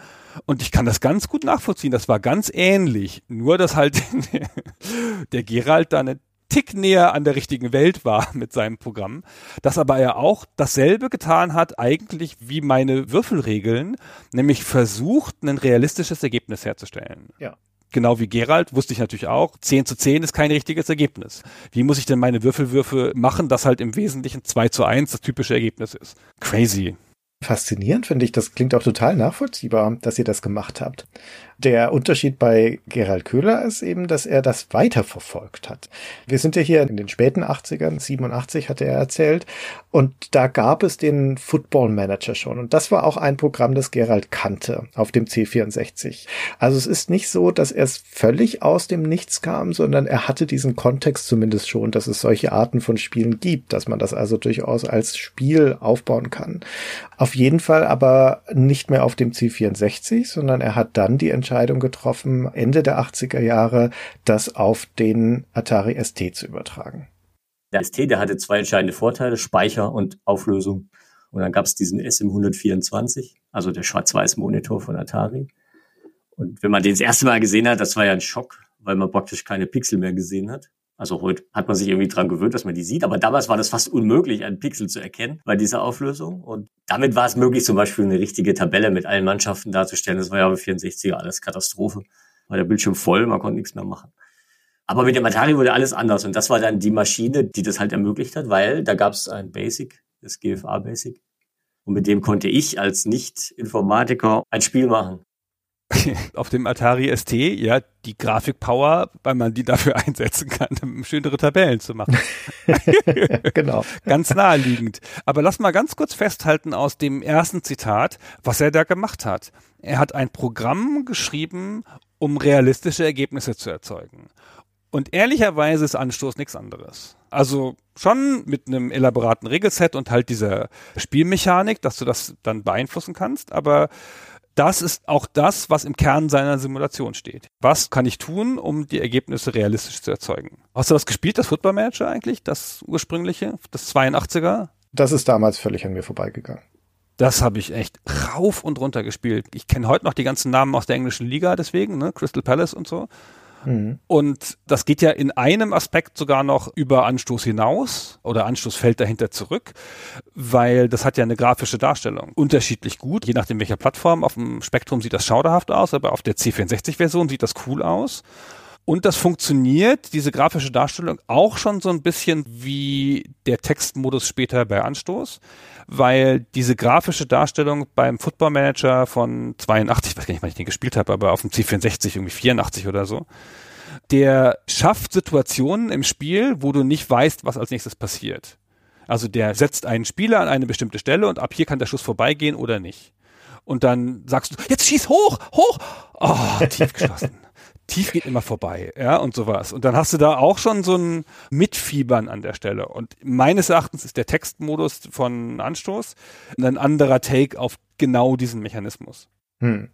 Und ich kann das ganz gut nachvollziehen. Das war ganz ähnlich, nur dass halt <laughs> der Gerald da eine Tick näher an der richtigen Welt war <laughs> mit seinem Programm, dass aber er auch dasselbe getan hat, eigentlich wie meine Würfelregeln, nämlich versucht, ein realistisches Ergebnis herzustellen. Ja. Genau wie Gerald wusste ich natürlich auch, 10 zu 10 ist kein richtiges Ergebnis. Wie muss ich denn meine Würfelwürfe machen, dass halt im Wesentlichen 2 zu 1 das typische Ergebnis ist? Crazy. Faszinierend finde ich, das klingt auch total nachvollziehbar, dass ihr das gemacht habt. Der Unterschied bei Gerald Köhler ist eben, dass er das weiterverfolgt hat. Wir sind ja hier in den späten 80ern, 87 hatte er erzählt, und da gab es den Football Manager schon. Und das war auch ein Programm, das Gerald kannte auf dem C64. Also es ist nicht so, dass er es völlig aus dem Nichts kam, sondern er hatte diesen Kontext zumindest schon, dass es solche Arten von Spielen gibt, dass man das also durchaus als Spiel aufbauen kann. Auf jeden Fall aber nicht mehr auf dem C64, sondern er hat dann die Entscheidung getroffen, Ende der 80er Jahre, das auf den Atari ST zu übertragen. Der ST, der hatte zwei entscheidende Vorteile, Speicher und Auflösung. Und dann gab es diesen SM124, also der Schwarz-Weiß-Monitor von Atari. Und wenn man den das erste Mal gesehen hat, das war ja ein Schock, weil man praktisch keine Pixel mehr gesehen hat. Also heute hat man sich irgendwie dran gewöhnt, dass man die sieht, aber damals war das fast unmöglich, einen Pixel zu erkennen bei dieser Auflösung. Und damit war es möglich, zum Beispiel eine richtige Tabelle mit allen Mannschaften darzustellen. Das war ja bei 64er alles Katastrophe. War der Bildschirm voll, man konnte nichts mehr machen. Aber mit dem Atari wurde alles anders und das war dann die Maschine, die das halt ermöglicht hat, weil da gab es ein Basic, das GFA Basic. Und mit dem konnte ich als Nicht-Informatiker ein Spiel machen. <laughs> auf dem Atari ST, ja, die Grafikpower, weil man die dafür <laughs> einsetzen kann, um schönere Tabellen zu machen. <laughs> genau. ganz naheliegend. Aber lass mal ganz kurz festhalten aus dem ersten Zitat, was er da gemacht hat. Er hat ein Programm geschrieben, um realistische Ergebnisse zu erzeugen. Und ehrlicherweise ist Anstoß nichts anderes. Also schon mit einem elaboraten Regelset und halt dieser Spielmechanik, dass du das dann beeinflussen kannst, aber das ist auch das, was im Kern seiner Simulation steht. Was kann ich tun, um die Ergebnisse realistisch zu erzeugen? Hast du das gespielt, das Football Manager eigentlich, das ursprüngliche, das 82er? Das ist damals völlig an mir vorbeigegangen. Das habe ich echt rauf und runter gespielt. Ich kenne heute noch die ganzen Namen aus der englischen Liga deswegen, ne? Crystal Palace und so. Mhm. Und das geht ja in einem Aspekt sogar noch über Anstoß hinaus oder Anstoß fällt dahinter zurück, weil das hat ja eine grafische Darstellung. Unterschiedlich gut, je nachdem welcher Plattform. Auf dem Spektrum sieht das schauderhaft aus, aber auf der C64-Version sieht das cool aus. Und das funktioniert, diese grafische Darstellung, auch schon so ein bisschen wie der Textmodus später bei Anstoß, weil diese grafische Darstellung beim Football Manager von 82, ich weiß gar nicht, wann ich den gespielt habe, aber auf dem C64 irgendwie 84 oder so, der schafft Situationen im Spiel, wo du nicht weißt, was als nächstes passiert. Also der setzt einen Spieler an eine bestimmte Stelle und ab hier kann der Schuss vorbeigehen oder nicht. Und dann sagst du, jetzt schieß hoch, hoch, oh, tief geschlossen tief geht immer vorbei, ja, und sowas. Und dann hast du da auch schon so ein Mitfiebern an der Stelle. Und meines Erachtens ist der Textmodus von Anstoß ein anderer Take auf genau diesen Mechanismus. Hm.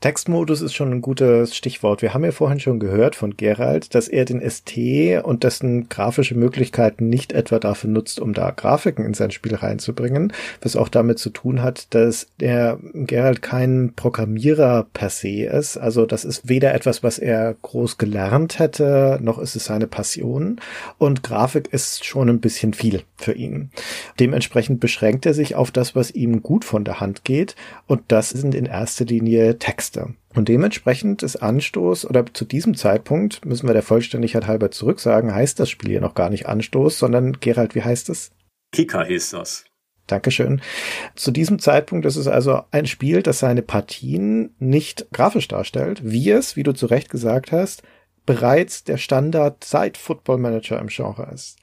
Textmodus ist schon ein gutes Stichwort. Wir haben ja vorhin schon gehört von Gerald, dass er den ST und dessen grafische Möglichkeiten nicht etwa dafür nutzt, um da Grafiken in sein Spiel reinzubringen, was auch damit zu tun hat, dass der Gerald kein Programmierer per se ist. Also das ist weder etwas, was er groß gelernt hätte, noch ist es seine Passion. Und Grafik ist schon ein bisschen viel für ihn. Dementsprechend beschränkt er sich auf das, was ihm gut von der Hand geht. Und das sind in erster Linie Texte. Und dementsprechend ist Anstoß oder zu diesem Zeitpunkt, müssen wir der Vollständigkeit halber zurücksagen, heißt das Spiel hier noch gar nicht Anstoß, sondern Gerald, wie heißt es? Kicker hieß das. Dankeschön. Zu diesem Zeitpunkt ist es also ein Spiel, das seine Partien nicht grafisch darstellt, wie es, wie du zu Recht gesagt hast, bereits der Standard seit Football Manager im Genre ist.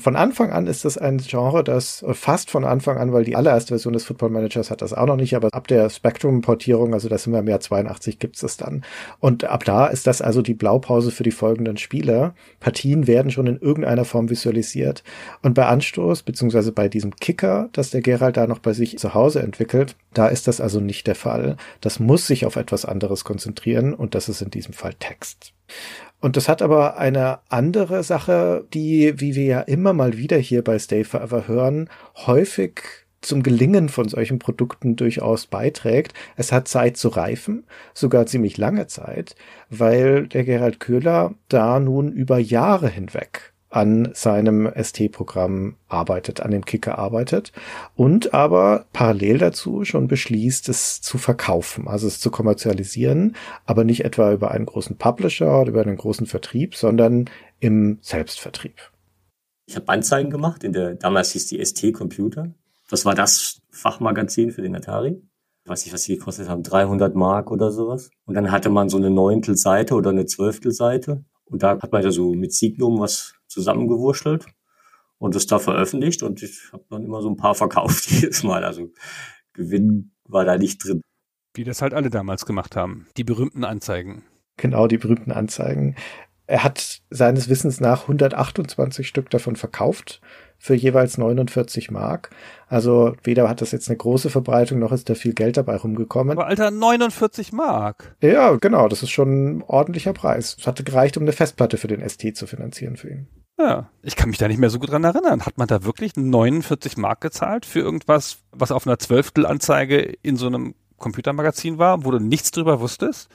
Von Anfang an ist das ein Genre, das äh, fast von Anfang an, weil die allererste Version des Football Managers hat das auch noch nicht, aber ab der Spectrum-Portierung, also das sind wir im Jahr 82, gibt's es dann. Und ab da ist das also die Blaupause für die folgenden Spiele. Partien werden schon in irgendeiner Form visualisiert. Und bei Anstoß, beziehungsweise bei diesem Kicker, das der Gerald da noch bei sich zu Hause entwickelt, da ist das also nicht der Fall. Das muss sich auf etwas anderes konzentrieren und das ist in diesem Fall Text. Und das hat aber eine andere Sache, die, wie wir ja immer mal wieder hier bei Stay Forever hören, häufig zum Gelingen von solchen Produkten durchaus beiträgt. Es hat Zeit zu reifen, sogar ziemlich lange Zeit, weil der Gerald Köhler da nun über Jahre hinweg an seinem ST-Programm arbeitet, an dem Kicker arbeitet und aber parallel dazu schon beschließt, es zu verkaufen, also es zu kommerzialisieren, aber nicht etwa über einen großen Publisher oder über einen großen Vertrieb, sondern im Selbstvertrieb. Ich habe Anzeigen gemacht, in der damals hieß die ST Computer. Das war das Fachmagazin für den Atari weiß ich, was die gekostet haben, 300 Mark oder sowas. Und dann hatte man so eine Neuntelseite oder eine Zwölftelseite. Und da hat man ja so mit Signum was zusammengewurschtelt und das da veröffentlicht. Und ich habe dann immer so ein paar verkauft <laughs> jedes Mal. Also Gewinn war da nicht drin. Wie das halt alle damals gemacht haben. Die berühmten Anzeigen. Genau, die berühmten Anzeigen. Er hat seines Wissens nach 128 Stück davon verkauft für jeweils 49 Mark. Also weder hat das jetzt eine große Verbreitung, noch ist da viel Geld dabei rumgekommen. Aber Alter, 49 Mark. Ja, genau, das ist schon ein ordentlicher Preis. Es hatte gereicht, um eine Festplatte für den ST zu finanzieren für ihn. Ja, ich kann mich da nicht mehr so gut dran erinnern. Hat man da wirklich 49 Mark gezahlt für irgendwas, was auf einer Zwölftelanzeige in so einem Computermagazin war, wo du nichts drüber wusstest?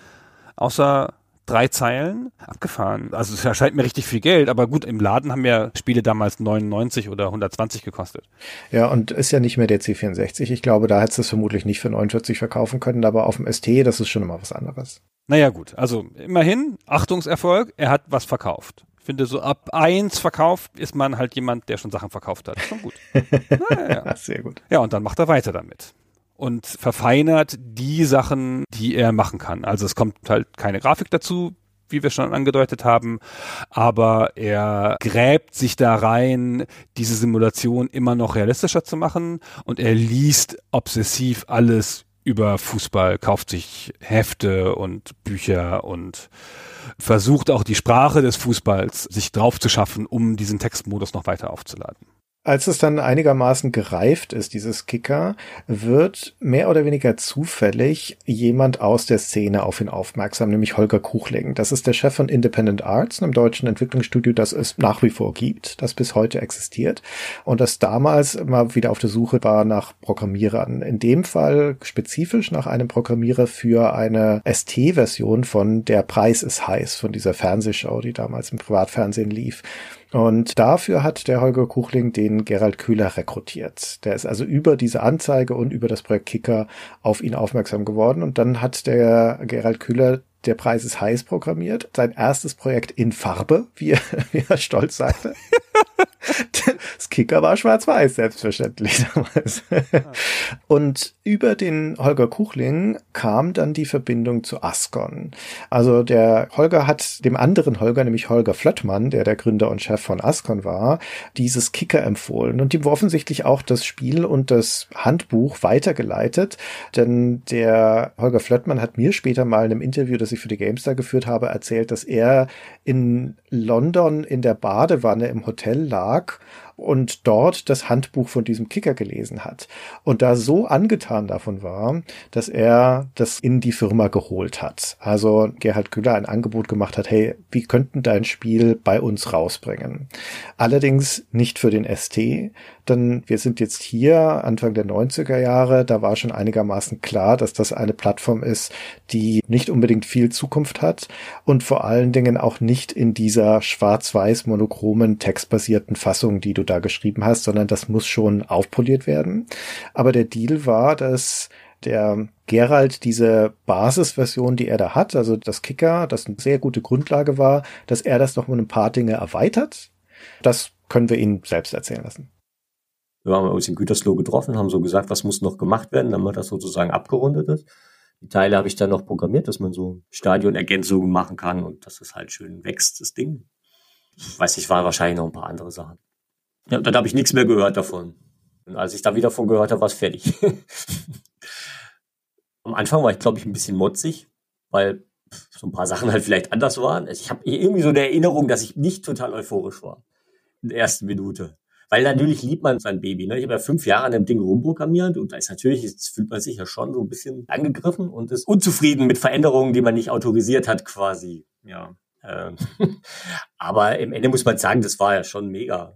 Außer drei Zeilen abgefahren. Also es erscheint mir richtig viel Geld, aber gut, im Laden haben ja Spiele damals 99 oder 120 gekostet. Ja, und ist ja nicht mehr der C64. Ich glaube, da hättest du es vermutlich nicht für 49 verkaufen können, aber auf dem ST, das ist schon immer was anderes. Naja gut, also immerhin, Achtungserfolg, er hat was verkauft. Ich finde, so ab eins verkauft ist man halt jemand, der schon Sachen verkauft hat. Schon gut. <laughs> naja. Sehr gut. Ja, und dann macht er weiter damit und verfeinert die Sachen, die er machen kann. Also es kommt halt keine Grafik dazu, wie wir schon angedeutet haben, aber er gräbt sich da rein, diese Simulation immer noch realistischer zu machen und er liest obsessiv alles über Fußball, kauft sich Hefte und Bücher und versucht auch die Sprache des Fußballs sich drauf zu schaffen, um diesen Textmodus noch weiter aufzuladen. Als es dann einigermaßen gereift ist, dieses Kicker, wird mehr oder weniger zufällig jemand aus der Szene auf ihn aufmerksam, nämlich Holger Kuchling. Das ist der Chef von Independent Arts, einem deutschen Entwicklungsstudio, das es nach wie vor gibt, das bis heute existiert und das damals immer wieder auf der Suche war nach Programmierern. In dem Fall spezifisch nach einem Programmierer für eine ST-Version von Der Preis ist heiß, von dieser Fernsehshow, die damals im Privatfernsehen lief. Und dafür hat der Holger Kuchling den Gerald Köhler rekrutiert. Der ist also über diese Anzeige und über das Projekt Kicker auf ihn aufmerksam geworden. Und dann hat der Gerald Köhler der Preis ist heiß programmiert. Sein erstes Projekt in Farbe, wie er, <laughs> wie er stolz sagte. <laughs> das Kicker war schwarz-weiß, selbstverständlich damals. Und über den Holger Kuchling kam dann die Verbindung zu Ascon. Also der Holger hat dem anderen Holger, nämlich Holger Flöttmann, der der Gründer und Chef von Ascon war, dieses Kicker empfohlen und ihm war offensichtlich auch das Spiel und das Handbuch weitergeleitet, denn der Holger Flöttmann hat mir später mal in einem Interview, das ich für die GameStar geführt habe, erzählt, dass er in London in der Badewanne im Hotel lag und dort das Handbuch von diesem Kicker gelesen hat und da so angetan davon war, dass er das in die Firma geholt hat. Also Gerhard Kühler ein Angebot gemacht hat, hey, wie könnten dein Spiel bei uns rausbringen? Allerdings nicht für den ST, denn wir sind jetzt hier Anfang der 90er Jahre, da war schon einigermaßen klar, dass das eine Plattform ist, die nicht unbedingt viel Zukunft hat und vor allen Dingen auch nicht in dieser schwarz-weiß monochromen textbasierten Fassung, die du da geschrieben hast, sondern das muss schon aufpoliert werden. Aber der Deal war, dass der Gerald diese Basisversion, die er da hat, also das Kicker, das eine sehr gute Grundlage war, dass er das noch mit ein paar Dinge erweitert. Das können wir ihn selbst erzählen lassen. Wir haben uns in Gütersloh getroffen, haben so gesagt, was muss noch gemacht werden, damit das sozusagen abgerundet ist. Die Teile habe ich dann noch programmiert, dass man so Stadionergänzungen machen kann und dass es halt schön wächst, das Ding. Weiß ich, war wahrscheinlich noch ein paar andere Sachen. Ja, dann habe ich nichts mehr gehört davon. Und als ich da wieder von gehört habe, war es fertig. <laughs> Am Anfang war ich, glaube ich, ein bisschen motzig, weil so ein paar Sachen halt vielleicht anders waren. Ich habe irgendwie so eine Erinnerung, dass ich nicht total euphorisch war in der ersten Minute. Weil natürlich liebt man sein Baby. Ne? Ich habe ja fünf Jahre an dem Ding rumprogrammiert und da ist natürlich, jetzt fühlt man sich ja schon so ein bisschen angegriffen und ist unzufrieden mit Veränderungen, die man nicht autorisiert hat, quasi. Ja. Ähm, <laughs> aber im Ende muss man sagen, das war ja schon mega.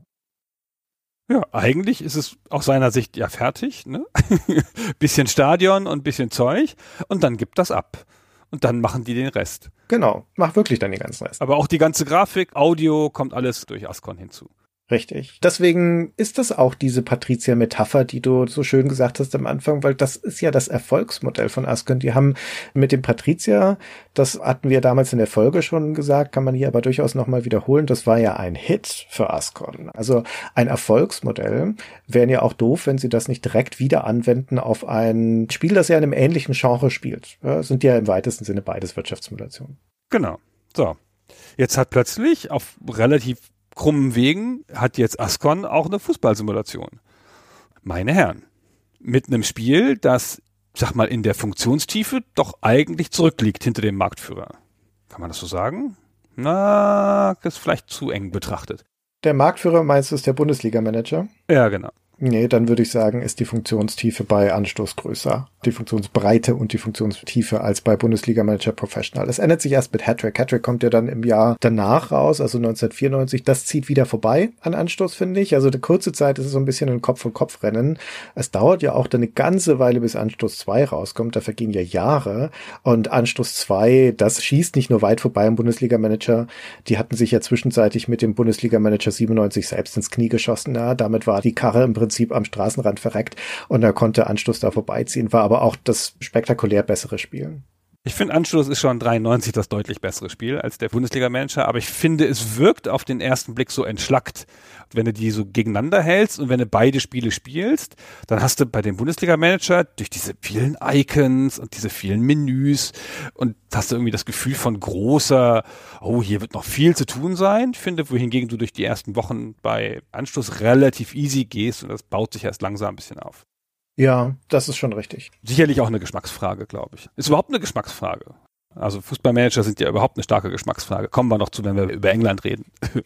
Ja, eigentlich ist es aus seiner Sicht ja fertig, ne? <laughs> bisschen Stadion und bisschen Zeug und dann gibt das ab. Und dann machen die den Rest. Genau, mach wirklich dann den ganzen Rest. Aber auch die ganze Grafik, Audio, kommt alles durch Ascon hinzu. Richtig. Deswegen ist das auch diese Patricia-Metapher, die du so schön gesagt hast am Anfang, weil das ist ja das Erfolgsmodell von Asken. Die haben mit dem Patricia, das hatten wir damals in der Folge schon gesagt, kann man hier aber durchaus nochmal wiederholen, das war ja ein Hit für Ascon. Also ein Erfolgsmodell. Wären ja auch doof, wenn sie das nicht direkt wieder anwenden auf ein Spiel, das ja in einem ähnlichen Genre spielt. Ja, sind ja im weitesten Sinne beides Wirtschaftssimulationen. Genau. So. Jetzt hat plötzlich auf relativ krummen Wegen hat jetzt Ascon auch eine Fußballsimulation. Meine Herren. Mit einem Spiel, das, sag mal, in der Funktionstiefe doch eigentlich zurückliegt hinter dem Marktführer. Kann man das so sagen? Na, das ist vielleicht zu eng betrachtet. Der Marktführer meinst du ist der Bundesliga-Manager? Ja, genau. Nee, dann würde ich sagen, ist die Funktionstiefe bei Anstoß größer. Die Funktionsbreite und die Funktionstiefe als bei Bundesliga Manager Professional. Das ändert sich erst mit Hattrick. Hattrick kommt ja dann im Jahr danach raus, also 1994. Das zieht wieder vorbei an Anstoß, finde ich. Also die kurze Zeit ist es so ein bisschen ein Kopf-und-Kopf-Rennen. Es dauert ja auch dann eine ganze Weile, bis Anstoß 2 rauskommt. Da vergehen ja Jahre. Und Anstoß 2, das schießt nicht nur weit vorbei am Bundesliga Manager. Die hatten sich ja zwischenzeitlich mit dem Bundesliga Manager 97 selbst ins Knie geschossen. Ja, damit war die Karre im Prinzip Prinzip am Straßenrand verreckt und er konnte Anstoß da vorbeiziehen, war aber auch das spektakulär bessere Spiel. Ich finde, Anschluss ist schon 93 das deutlich bessere Spiel als der Bundesliga-Manager, aber ich finde, es wirkt auf den ersten Blick so entschlackt. Wenn du die so gegeneinander hältst und wenn du beide Spiele spielst, dann hast du bei dem Bundesliga-Manager durch diese vielen Icons und diese vielen Menüs und hast du irgendwie das Gefühl von großer, oh, hier wird noch viel zu tun sein. Ich finde, wohingegen du durch die ersten Wochen bei Anschluss relativ easy gehst und das baut sich erst langsam ein bisschen auf. Ja, das ist schon richtig. Sicherlich auch eine Geschmacksfrage, glaube ich. Ist überhaupt eine Geschmacksfrage. Also Fußballmanager sind ja überhaupt eine starke Geschmacksfrage. Kommen wir noch zu, wenn wir über England reden. <laughs>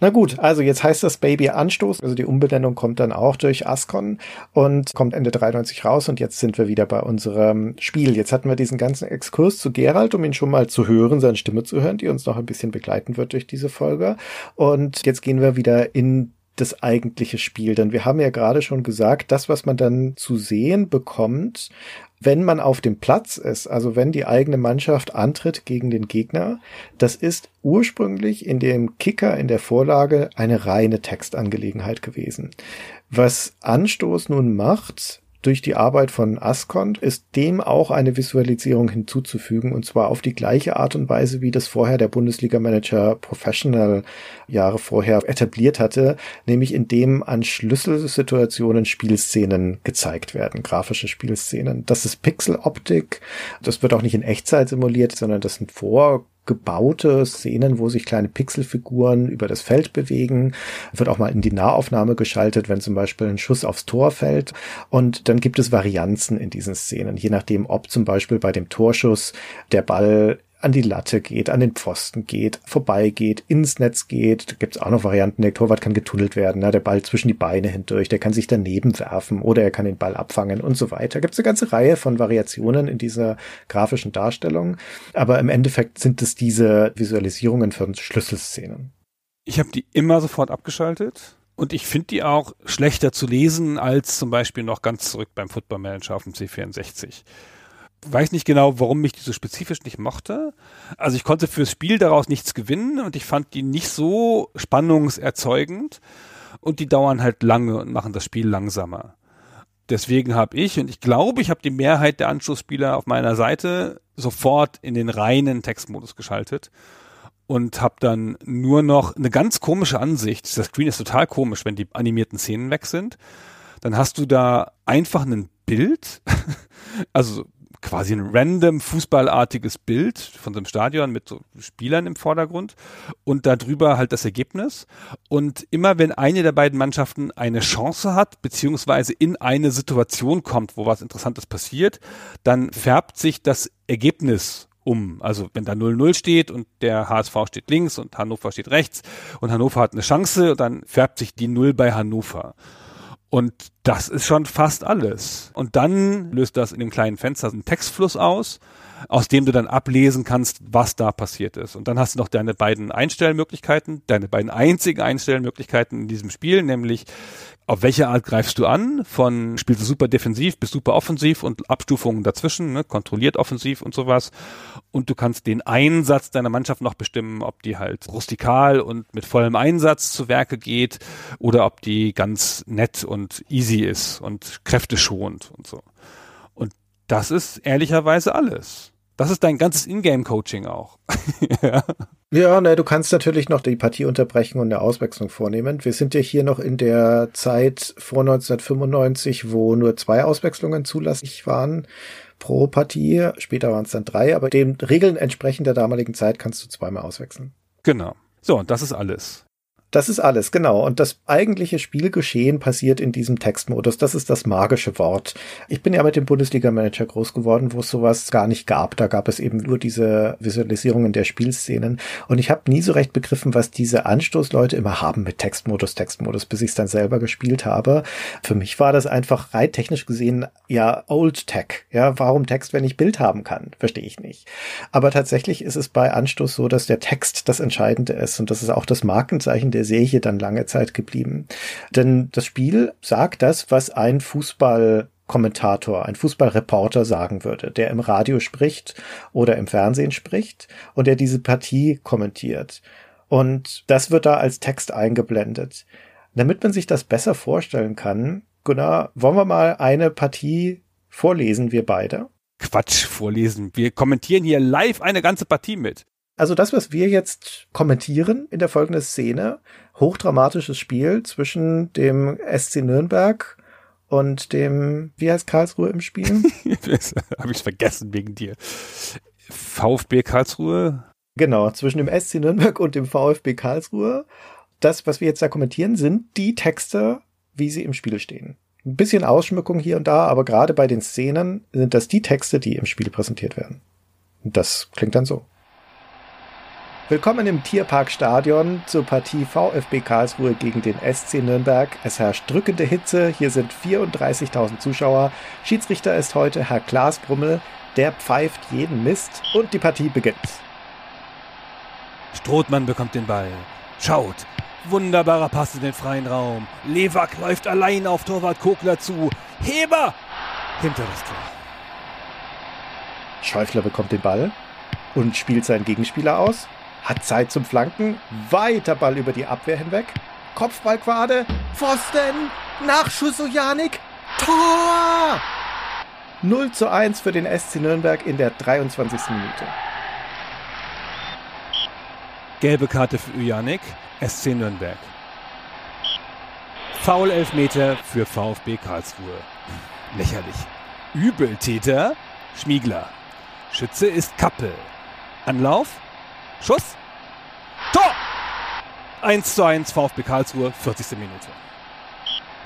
Na gut, also jetzt heißt das Baby Anstoß, also die Umbenennung kommt dann auch durch Ascon und kommt Ende 93 raus und jetzt sind wir wieder bei unserem Spiel. Jetzt hatten wir diesen ganzen Exkurs zu Gerald, um ihn schon mal zu hören, seine Stimme zu hören, die uns noch ein bisschen begleiten wird durch diese Folge. Und jetzt gehen wir wieder in das eigentliche Spiel. Denn wir haben ja gerade schon gesagt, das, was man dann zu sehen bekommt, wenn man auf dem Platz ist, also wenn die eigene Mannschaft antritt gegen den Gegner, das ist ursprünglich in dem Kicker in der Vorlage eine reine Textangelegenheit gewesen. Was Anstoß nun macht, durch die Arbeit von Ascont ist dem auch eine Visualisierung hinzuzufügen und zwar auf die gleiche Art und Weise, wie das vorher der Bundesliga-Manager Professional Jahre vorher etabliert hatte, nämlich indem an Schlüsselsituationen Spielszenen gezeigt werden, grafische Spielszenen. Das ist Pixeloptik. Das wird auch nicht in Echtzeit simuliert, sondern das sind vor gebaute Szenen, wo sich kleine Pixelfiguren über das Feld bewegen. Wird auch mal in die Nahaufnahme geschaltet, wenn zum Beispiel ein Schuss aufs Tor fällt. Und dann gibt es Varianzen in diesen Szenen, je nachdem, ob zum Beispiel bei dem Torschuss der Ball an die Latte geht, an den Pfosten geht, vorbeigeht, ins Netz geht. Da gibt's auch noch Varianten. Der Torwart kann getunnelt werden, ne? der Ball zwischen die Beine hindurch, der kann sich daneben werfen oder er kann den Ball abfangen und so weiter. Gibt's eine ganze Reihe von Variationen in dieser grafischen Darstellung. Aber im Endeffekt sind es diese Visualisierungen von Schlüsselszenen. Ich habe die immer sofort abgeschaltet. Und ich finde die auch schlechter zu lesen als zum Beispiel noch ganz zurück beim Football Manager auf dem C64 weiß nicht genau, warum mich die so spezifisch nicht mochte. Also ich konnte fürs Spiel daraus nichts gewinnen und ich fand die nicht so spannungserzeugend und die dauern halt lange und machen das Spiel langsamer. Deswegen habe ich, und ich glaube, ich habe die Mehrheit der Anschlussspieler auf meiner Seite sofort in den reinen Textmodus geschaltet und habe dann nur noch eine ganz komische Ansicht. Das Screen ist total komisch, wenn die animierten Szenen weg sind. Dann hast du da einfach ein Bild, <laughs> also quasi ein random fußballartiges Bild von so einem Stadion mit so Spielern im Vordergrund und darüber halt das Ergebnis. Und immer wenn eine der beiden Mannschaften eine Chance hat, beziehungsweise in eine Situation kommt, wo was Interessantes passiert, dann färbt sich das Ergebnis um. Also wenn da 0-0 steht und der HSV steht links und Hannover steht rechts und Hannover hat eine Chance, dann färbt sich die 0 bei Hannover. Und das ist schon fast alles. Und dann löst das in dem kleinen Fenster einen Textfluss aus. Aus dem du dann ablesen kannst, was da passiert ist. Und dann hast du noch deine beiden Einstellmöglichkeiten, deine beiden einzigen Einstellmöglichkeiten in diesem Spiel, nämlich auf welche Art greifst du an? Von spielst du super defensiv bis super offensiv und Abstufungen dazwischen, ne? kontrolliert offensiv und sowas. Und du kannst den Einsatz deiner Mannschaft noch bestimmen, ob die halt rustikal und mit vollem Einsatz zu Werke geht oder ob die ganz nett und easy ist und kräfteschonend und so. Und das ist ehrlicherweise alles. Das ist dein ganzes Ingame-Coaching auch. <laughs> ja. Ja, ne, du kannst natürlich noch die Partie unterbrechen und eine Auswechslung vornehmen. Wir sind ja hier noch in der Zeit vor 1995, wo nur zwei Auswechslungen zulässig waren pro Partie. Später waren es dann drei, aber den Regeln entsprechend der damaligen Zeit kannst du zweimal auswechseln. Genau. So, und das ist alles. Das ist alles, genau. Und das eigentliche Spielgeschehen passiert in diesem Textmodus. Das ist das magische Wort. Ich bin ja mit dem Bundesliga-Manager groß geworden, wo es sowas gar nicht gab. Da gab es eben nur diese Visualisierungen der Spielszenen. Und ich habe nie so recht begriffen, was diese Anstoßleute immer haben mit Textmodus, Textmodus, bis ich es dann selber gespielt habe. Für mich war das einfach rein technisch gesehen ja Old Tech. Ja, warum Text, wenn ich Bild haben kann? Verstehe ich nicht. Aber tatsächlich ist es bei Anstoß so, dass der Text das Entscheidende ist. Und das ist auch das Markenzeichen der Serie dann lange Zeit geblieben. Denn das Spiel sagt das, was ein Fußball ein Fußballreporter sagen würde, der im Radio spricht oder im Fernsehen spricht und der diese Partie kommentiert. Und das wird da als Text eingeblendet. Damit man sich das besser vorstellen kann, Gunnar, wollen wir mal eine Partie vorlesen, wir beide? Quatsch, vorlesen. Wir kommentieren hier live eine ganze Partie mit. Also das, was wir jetzt kommentieren in der folgenden Szene, hochdramatisches Spiel zwischen dem SC Nürnberg und dem, wie heißt Karlsruhe im Spiel? <laughs> Habe ich vergessen wegen dir. VfB Karlsruhe? Genau, zwischen dem SC Nürnberg und dem VfB Karlsruhe. Das, was wir jetzt da kommentieren, sind die Texte, wie sie im Spiel stehen. Ein bisschen Ausschmückung hier und da, aber gerade bei den Szenen sind das die Texte, die im Spiel präsentiert werden. Und das klingt dann so. Willkommen im Tierparkstadion zur Partie VfB Karlsruhe gegen den SC Nürnberg. Es herrscht drückende Hitze, hier sind 34.000 Zuschauer. Schiedsrichter ist heute Herr Klaas Brummel, der pfeift jeden Mist und die Partie beginnt. Strothmann bekommt den Ball. Schaut. Wunderbarer Pass in den freien Raum. Lewak läuft allein auf Torwart Kogler zu. Heber! Hinter das Tor. Schäufler bekommt den Ball und spielt seinen Gegenspieler aus hat Zeit zum Flanken, weiter Ball über die Abwehr hinweg, Kopfballquade, Pfosten, Nachschuss Ojanik, Tor! 0 zu 1 für den SC Nürnberg in der 23. Minute. Gelbe Karte für Ujanik, SC Nürnberg. Foul Elfmeter für VfB Karlsruhe. Lächerlich. Übeltäter Schmiegler. Schütze ist Kappel. Anlauf Schuss. Tor! 1 zu 1 VfB Karlsruhe, 40. Minute.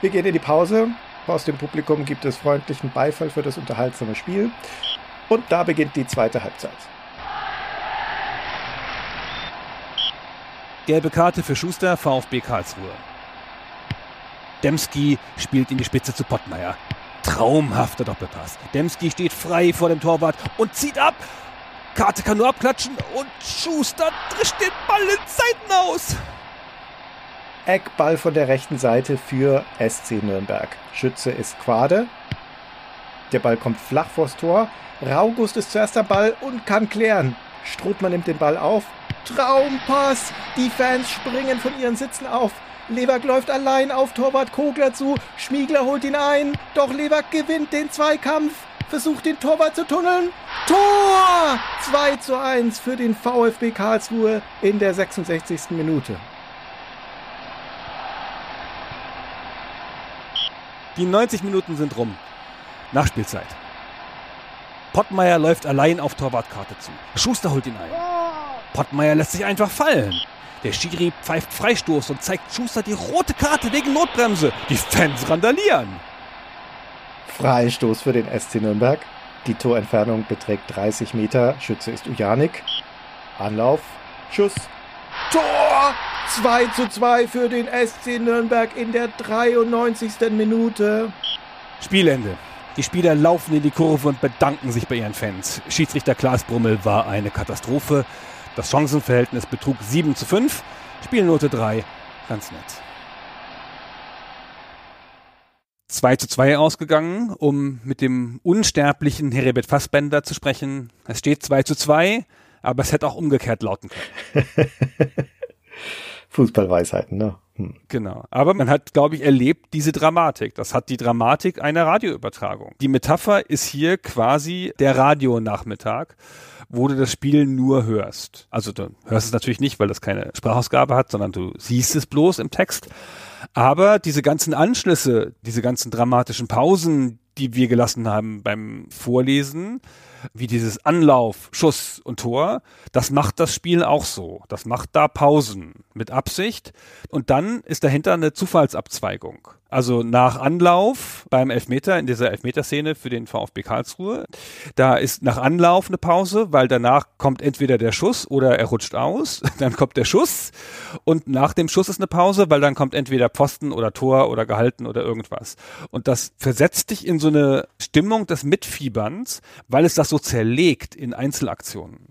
Wir gehen in die Pause. Aus dem Publikum gibt es freundlichen Beifall für das unterhaltsame Spiel. Und da beginnt die zweite Halbzeit. Gelbe Karte für Schuster, VfB Karlsruhe. Demski spielt in die Spitze zu Pottmeier. Traumhafter Doppelpass. Demski steht frei vor dem Torwart und zieht ab. Karte kann nur abklatschen und Schuster drischt den Ball ins Seitenhaus. Eckball von der rechten Seite für SC Nürnberg. Schütze ist Quade. Der Ball kommt flach vors Tor. Raugust ist zuerst am Ball und kann klären. Struthmann nimmt den Ball auf. Traumpass! Die Fans springen von ihren Sitzen auf. Leverk läuft allein auf Torwart Kogler zu. Schmiegler holt ihn ein. Doch Leverk gewinnt den Zweikampf versucht den Torwart zu tunneln. Tor! 2 zu 1 für den VfB Karlsruhe in der 66. Minute. Die 90 Minuten sind rum. Nachspielzeit. Pottmeier läuft allein auf Torwartkarte zu. Schuster holt ihn ein. Pottmeier lässt sich einfach fallen. Der Schiri pfeift Freistoß und zeigt Schuster die rote Karte wegen Notbremse. Die Fans randalieren. Freistoß für den SC Nürnberg. Die Torentfernung beträgt 30 Meter. Schütze ist Ujanik. Anlauf. Schuss. Tor! 2 zu 2 für den SC Nürnberg in der 93. Minute. Spielende. Die Spieler laufen in die Kurve und bedanken sich bei ihren Fans. Schiedsrichter Klaas Brummel war eine Katastrophe. Das Chancenverhältnis betrug 7 zu 5. Spielnote 3. Ganz nett. 2 zu 2 ausgegangen, um mit dem unsterblichen Herbert Fassbender zu sprechen. Es steht 2 zu 2, aber es hätte auch umgekehrt lauten können. <laughs> Fußballweisheiten, ne? Hm. Genau. Aber man hat, glaube ich, erlebt diese Dramatik. Das hat die Dramatik einer Radioübertragung. Die Metapher ist hier quasi der Radionachmittag, wo du das Spiel nur hörst. Also du hörst es natürlich nicht, weil das keine Sprachausgabe hat, sondern du siehst es bloß im Text. Aber diese ganzen Anschlüsse, diese ganzen dramatischen Pausen, die wir gelassen haben beim Vorlesen, wie dieses Anlauf, Schuss und Tor, das macht das Spiel auch so. Das macht da Pausen mit Absicht. Und dann ist dahinter eine Zufallsabzweigung. Also nach Anlauf beim Elfmeter, in dieser Elfmeterszene für den VfB Karlsruhe, da ist nach Anlauf eine Pause, weil danach kommt entweder der Schuss oder er rutscht aus, <laughs> dann kommt der Schuss und nach dem Schuss ist eine Pause, weil dann kommt entweder Posten oder Tor oder gehalten oder irgendwas. Und das versetzt dich in so eine Stimmung des Mitfieberns, weil es das so zerlegt in Einzelaktionen.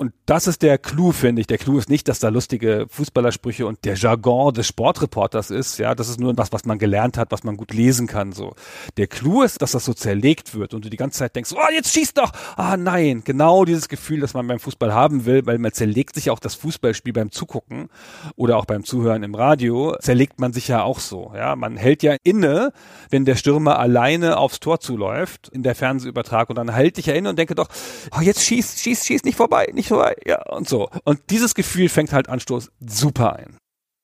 Und das ist der Clou, finde ich. Der Clou ist nicht, dass da lustige Fußballersprüche und der Jargon des Sportreporters ist. Ja, das ist nur was, was man gelernt hat, was man gut lesen kann. So. Der Clou ist, dass das so zerlegt wird und du die ganze Zeit denkst, oh, jetzt schießt doch. Ah, nein. Genau dieses Gefühl, das man beim Fußball haben will, weil man zerlegt sich auch das Fußballspiel beim Zugucken oder auch beim Zuhören im Radio, zerlegt man sich ja auch so. Ja, man hält ja inne, wenn der Stürmer alleine aufs Tor zuläuft in der Fernsehübertragung und dann halte ich ja inne und denke doch, oh, jetzt schießt, schießt, schießt nicht vorbei, nicht vorbei, ja, und so. Und dieses Gefühl fängt halt Anstoß super ein.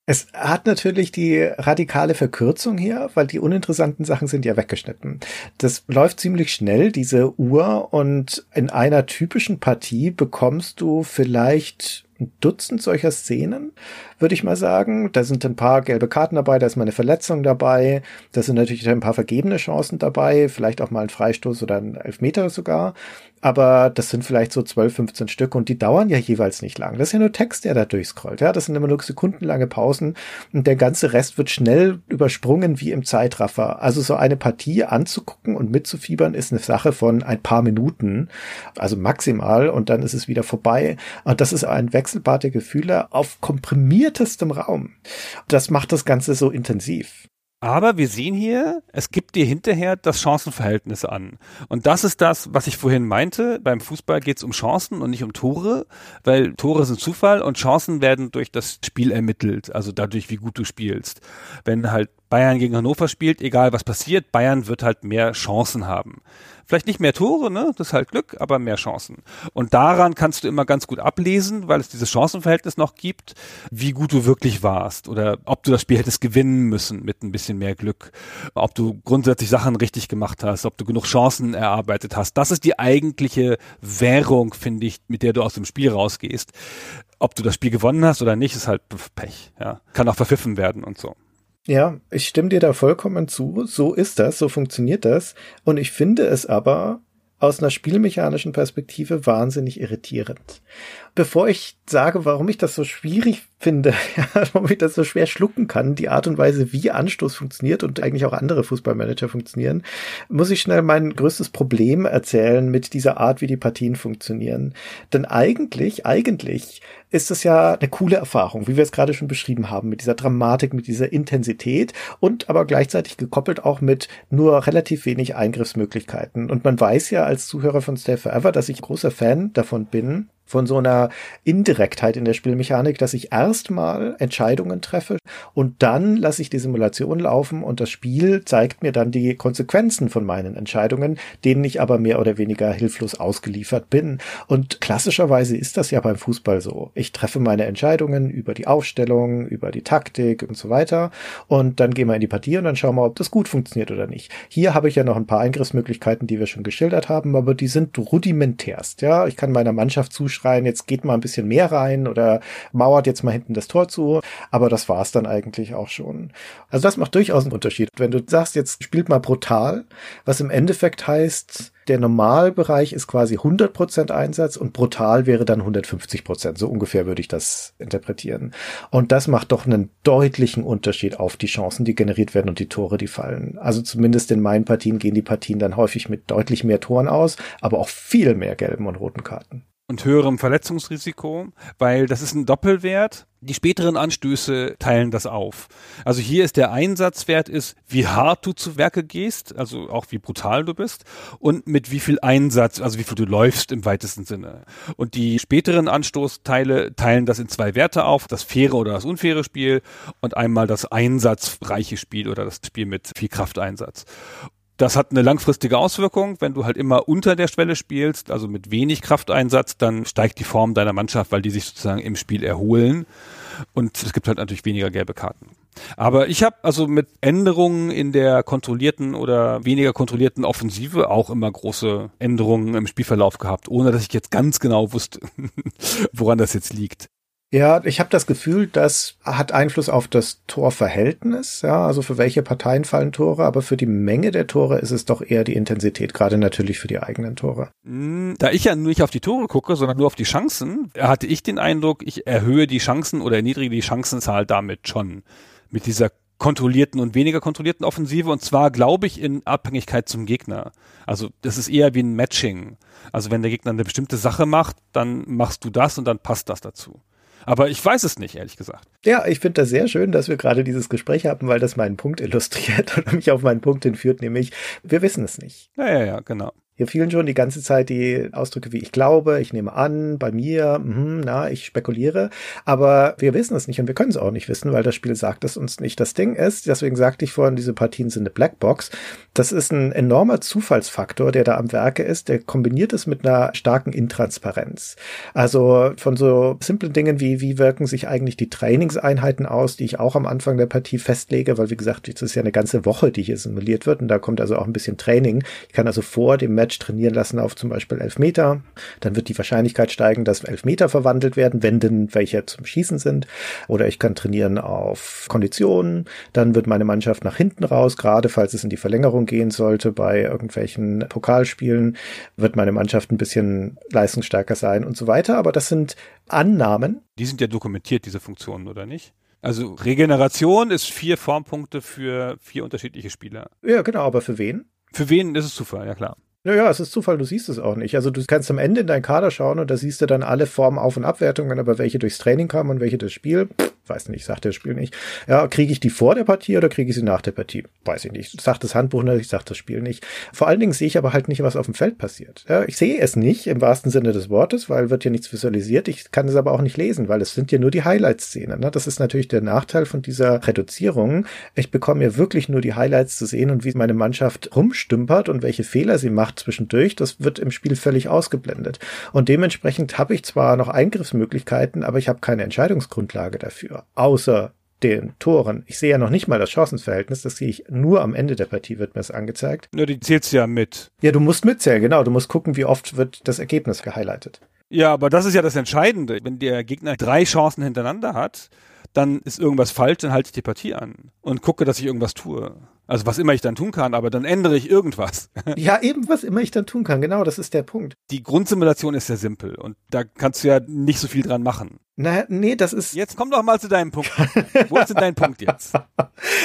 Es hat natürlich die radikale Verkürzung hier, weil die uninteressanten Sachen sind ja weggeschnitten. Das läuft ziemlich schnell, diese Uhr, und in einer typischen Partie bekommst du vielleicht ein Dutzend solcher Szenen, würde ich mal sagen. Da sind ein paar gelbe Karten dabei, da ist mal eine Verletzung dabei, da sind natürlich ein paar vergebene Chancen dabei, vielleicht auch mal ein Freistoß oder ein Elfmeter sogar. Aber das sind vielleicht so 12, 15 Stück und die dauern ja jeweils nicht lang. Das ist ja nur Text, der da durchscrollt. Ja, das sind immer nur sekundenlange Pausen und der ganze Rest wird schnell übersprungen wie im Zeitraffer. Also so eine Partie anzugucken und mitzufiebern ist eine Sache von ein paar Minuten, also maximal und dann ist es wieder vorbei. Und das ist ein Wechselbad der Gefühle auf komprimiertestem Raum. Das macht das Ganze so intensiv. Aber wir sehen hier, es gibt dir hinterher das Chancenverhältnis an. Und das ist das, was ich vorhin meinte. Beim Fußball geht es um Chancen und nicht um Tore, weil Tore sind Zufall und Chancen werden durch das Spiel ermittelt, also dadurch, wie gut du spielst. Wenn halt Bayern gegen Hannover spielt, egal was passiert, Bayern wird halt mehr Chancen haben. Vielleicht nicht mehr Tore, ne? Das ist halt Glück, aber mehr Chancen. Und daran kannst du immer ganz gut ablesen, weil es dieses Chancenverhältnis noch gibt, wie gut du wirklich warst oder ob du das Spiel hättest gewinnen müssen mit ein bisschen mehr Glück, ob du grundsätzlich Sachen richtig gemacht hast, ob du genug Chancen erarbeitet hast. Das ist die eigentliche Währung, finde ich, mit der du aus dem Spiel rausgehst. Ob du das Spiel gewonnen hast oder nicht, ist halt Pech, ja. Kann auch verpfiffen werden und so. Ja, ich stimme dir da vollkommen zu. So ist das, so funktioniert das. Und ich finde es aber aus einer spielmechanischen Perspektive wahnsinnig irritierend. Bevor ich sage, warum ich das so schwierig finde, <laughs> warum ich das so schwer schlucken kann, die Art und Weise, wie Anstoß funktioniert und eigentlich auch andere Fußballmanager funktionieren, muss ich schnell mein größtes Problem erzählen mit dieser Art, wie die Partien funktionieren. Denn eigentlich, eigentlich ist es ja eine coole Erfahrung, wie wir es gerade schon beschrieben haben, mit dieser Dramatik, mit dieser Intensität und aber gleichzeitig gekoppelt auch mit nur relativ wenig Eingriffsmöglichkeiten. Und man weiß ja als Zuhörer von Stay Forever, dass ich großer Fan davon bin, von so einer Indirektheit in der Spielmechanik, dass ich erstmal Entscheidungen treffe und dann lasse ich die Simulation laufen und das Spiel zeigt mir dann die Konsequenzen von meinen Entscheidungen, denen ich aber mehr oder weniger hilflos ausgeliefert bin. Und klassischerweise ist das ja beim Fußball so. Ich treffe meine Entscheidungen über die Aufstellung, über die Taktik und so weiter und dann gehen wir in die Partie und dann schauen wir, ob das gut funktioniert oder nicht. Hier habe ich ja noch ein paar Eingriffsmöglichkeiten, die wir schon geschildert haben, aber die sind rudimentärst. Ja, ich kann meiner Mannschaft zuschauen, schreien, jetzt geht mal ein bisschen mehr rein oder mauert jetzt mal hinten das Tor zu. Aber das war's dann eigentlich auch schon. Also das macht durchaus einen Unterschied. Wenn du sagst, jetzt spielt mal brutal, was im Endeffekt heißt, Der Normalbereich ist quasi 100% Einsatz und brutal wäre dann 150%. So ungefähr würde ich das interpretieren. Und das macht doch einen deutlichen Unterschied auf die Chancen, die generiert werden und die Tore, die fallen. Also zumindest in meinen Partien gehen die Partien dann häufig mit deutlich mehr Toren aus, aber auch viel mehr gelben und roten Karten und höherem Verletzungsrisiko, weil das ist ein Doppelwert. Die späteren Anstöße teilen das auf. Also hier ist der Einsatzwert ist, wie hart du zu Werke gehst, also auch wie brutal du bist und mit wie viel Einsatz, also wie viel du läufst im weitesten Sinne. Und die späteren Anstoßteile teilen das in zwei Werte auf, das faire oder das unfaire Spiel und einmal das einsatzreiche Spiel oder das Spiel mit viel Krafteinsatz. Das hat eine langfristige Auswirkung. Wenn du halt immer unter der Schwelle spielst, also mit wenig Krafteinsatz, dann steigt die Form deiner Mannschaft, weil die sich sozusagen im Spiel erholen. Und es gibt halt natürlich weniger gelbe Karten. Aber ich habe also mit Änderungen in der kontrollierten oder weniger kontrollierten Offensive auch immer große Änderungen im Spielverlauf gehabt, ohne dass ich jetzt ganz genau wusste, <laughs> woran das jetzt liegt. Ja, ich habe das Gefühl, das hat Einfluss auf das Torverhältnis, ja, also für welche Parteien fallen Tore, aber für die Menge der Tore ist es doch eher die Intensität, gerade natürlich für die eigenen Tore. Hm, da ich ja nicht auf die Tore gucke, sondern nur auf die Chancen, hatte ich den Eindruck, ich erhöhe die Chancen oder erniedrige die Chancenzahl damit schon mit dieser kontrollierten und weniger kontrollierten Offensive und zwar glaube ich in Abhängigkeit zum Gegner. Also das ist eher wie ein Matching. Also wenn der Gegner eine bestimmte Sache macht, dann machst du das und dann passt das dazu. Aber ich weiß es nicht, ehrlich gesagt. Ja, ich finde das sehr schön, dass wir gerade dieses Gespräch haben, weil das meinen Punkt illustriert <laughs> und mich auf meinen Punkt hinführt, nämlich wir wissen es nicht. Ja, ja, ja, genau. Hier fielen schon die ganze Zeit die Ausdrücke wie ich glaube, ich nehme an, bei mir, mh, na, ich spekuliere. Aber wir wissen es nicht und wir können es auch nicht wissen, weil das Spiel sagt es uns nicht. Das Ding ist, deswegen sagte ich vorhin, diese Partien sind eine Blackbox. Das ist ein enormer Zufallsfaktor, der da am Werke ist. Der kombiniert es mit einer starken Intransparenz. Also von so simplen Dingen wie, wie wirken sich eigentlich die Trainingseinheiten aus, die ich auch am Anfang der Partie festlege, weil wie gesagt, es ist ja eine ganze Woche, die hier simuliert wird und da kommt also auch ein bisschen Training. Ich kann also vor dem Match trainieren lassen auf zum Beispiel Elfmeter. Dann wird die Wahrscheinlichkeit steigen, dass Elfmeter verwandelt werden, wenn denn welche zum Schießen sind. Oder ich kann trainieren auf Konditionen. Dann wird meine Mannschaft nach hinten raus, gerade falls es in die Verlängerung gehen sollte bei irgendwelchen Pokalspielen, wird meine Mannschaft ein bisschen leistungsstärker sein und so weiter. Aber das sind Annahmen. Die sind ja dokumentiert, diese Funktionen, oder nicht? Also Regeneration ist vier Formpunkte für vier unterschiedliche Spieler. Ja, genau, aber für wen? Für wen ist es Zufall, ja klar. Naja, es ist Zufall, du siehst es auch nicht. Also du kannst am Ende in deinen Kader schauen und da siehst du dann alle Formen Auf- und Abwertungen, aber welche durchs Training kamen und welche durchs Spiel, weiß nicht, sagt das Spiel nicht. Ja, kriege ich die vor der Partie oder kriege ich sie nach der Partie? Weiß ich nicht. Sagt das Handbuch nicht, ich sag das Spiel nicht. Vor allen Dingen sehe ich aber halt nicht, was auf dem Feld passiert. Ja, ich sehe es nicht im wahrsten Sinne des Wortes, weil wird ja nichts visualisiert. Ich kann es aber auch nicht lesen, weil es sind ja nur die Highlight-Szenen. Ne? Das ist natürlich der Nachteil von dieser Reduzierung. Ich bekomme ja wirklich nur die Highlights zu sehen und wie meine Mannschaft rumstümpert und welche Fehler sie macht zwischendurch. Das wird im Spiel völlig ausgeblendet. Und dementsprechend habe ich zwar noch Eingriffsmöglichkeiten, aber ich habe keine Entscheidungsgrundlage dafür. Außer den Toren. Ich sehe ja noch nicht mal das Chancenverhältnis, das sehe ich nur am Ende der Partie, wird mir das angezeigt. Ja, die zählst ja mit. Ja, du musst mitzählen, genau. Du musst gucken, wie oft wird das Ergebnis gehighlightet. Ja, aber das ist ja das Entscheidende. Wenn der Gegner drei Chancen hintereinander hat, dann ist irgendwas falsch, dann halte ich die Partie an und gucke, dass ich irgendwas tue. Also was immer ich dann tun kann, aber dann ändere ich irgendwas. <laughs> Ja, eben was immer ich dann tun kann. Genau, das ist der Punkt. Die Grundsimulation ist sehr simpel und da kannst du ja nicht so viel dran machen. Na, nee, das ist. Jetzt komm doch mal zu deinem Punkt. <laughs> Wo ist denn dein Punkt jetzt?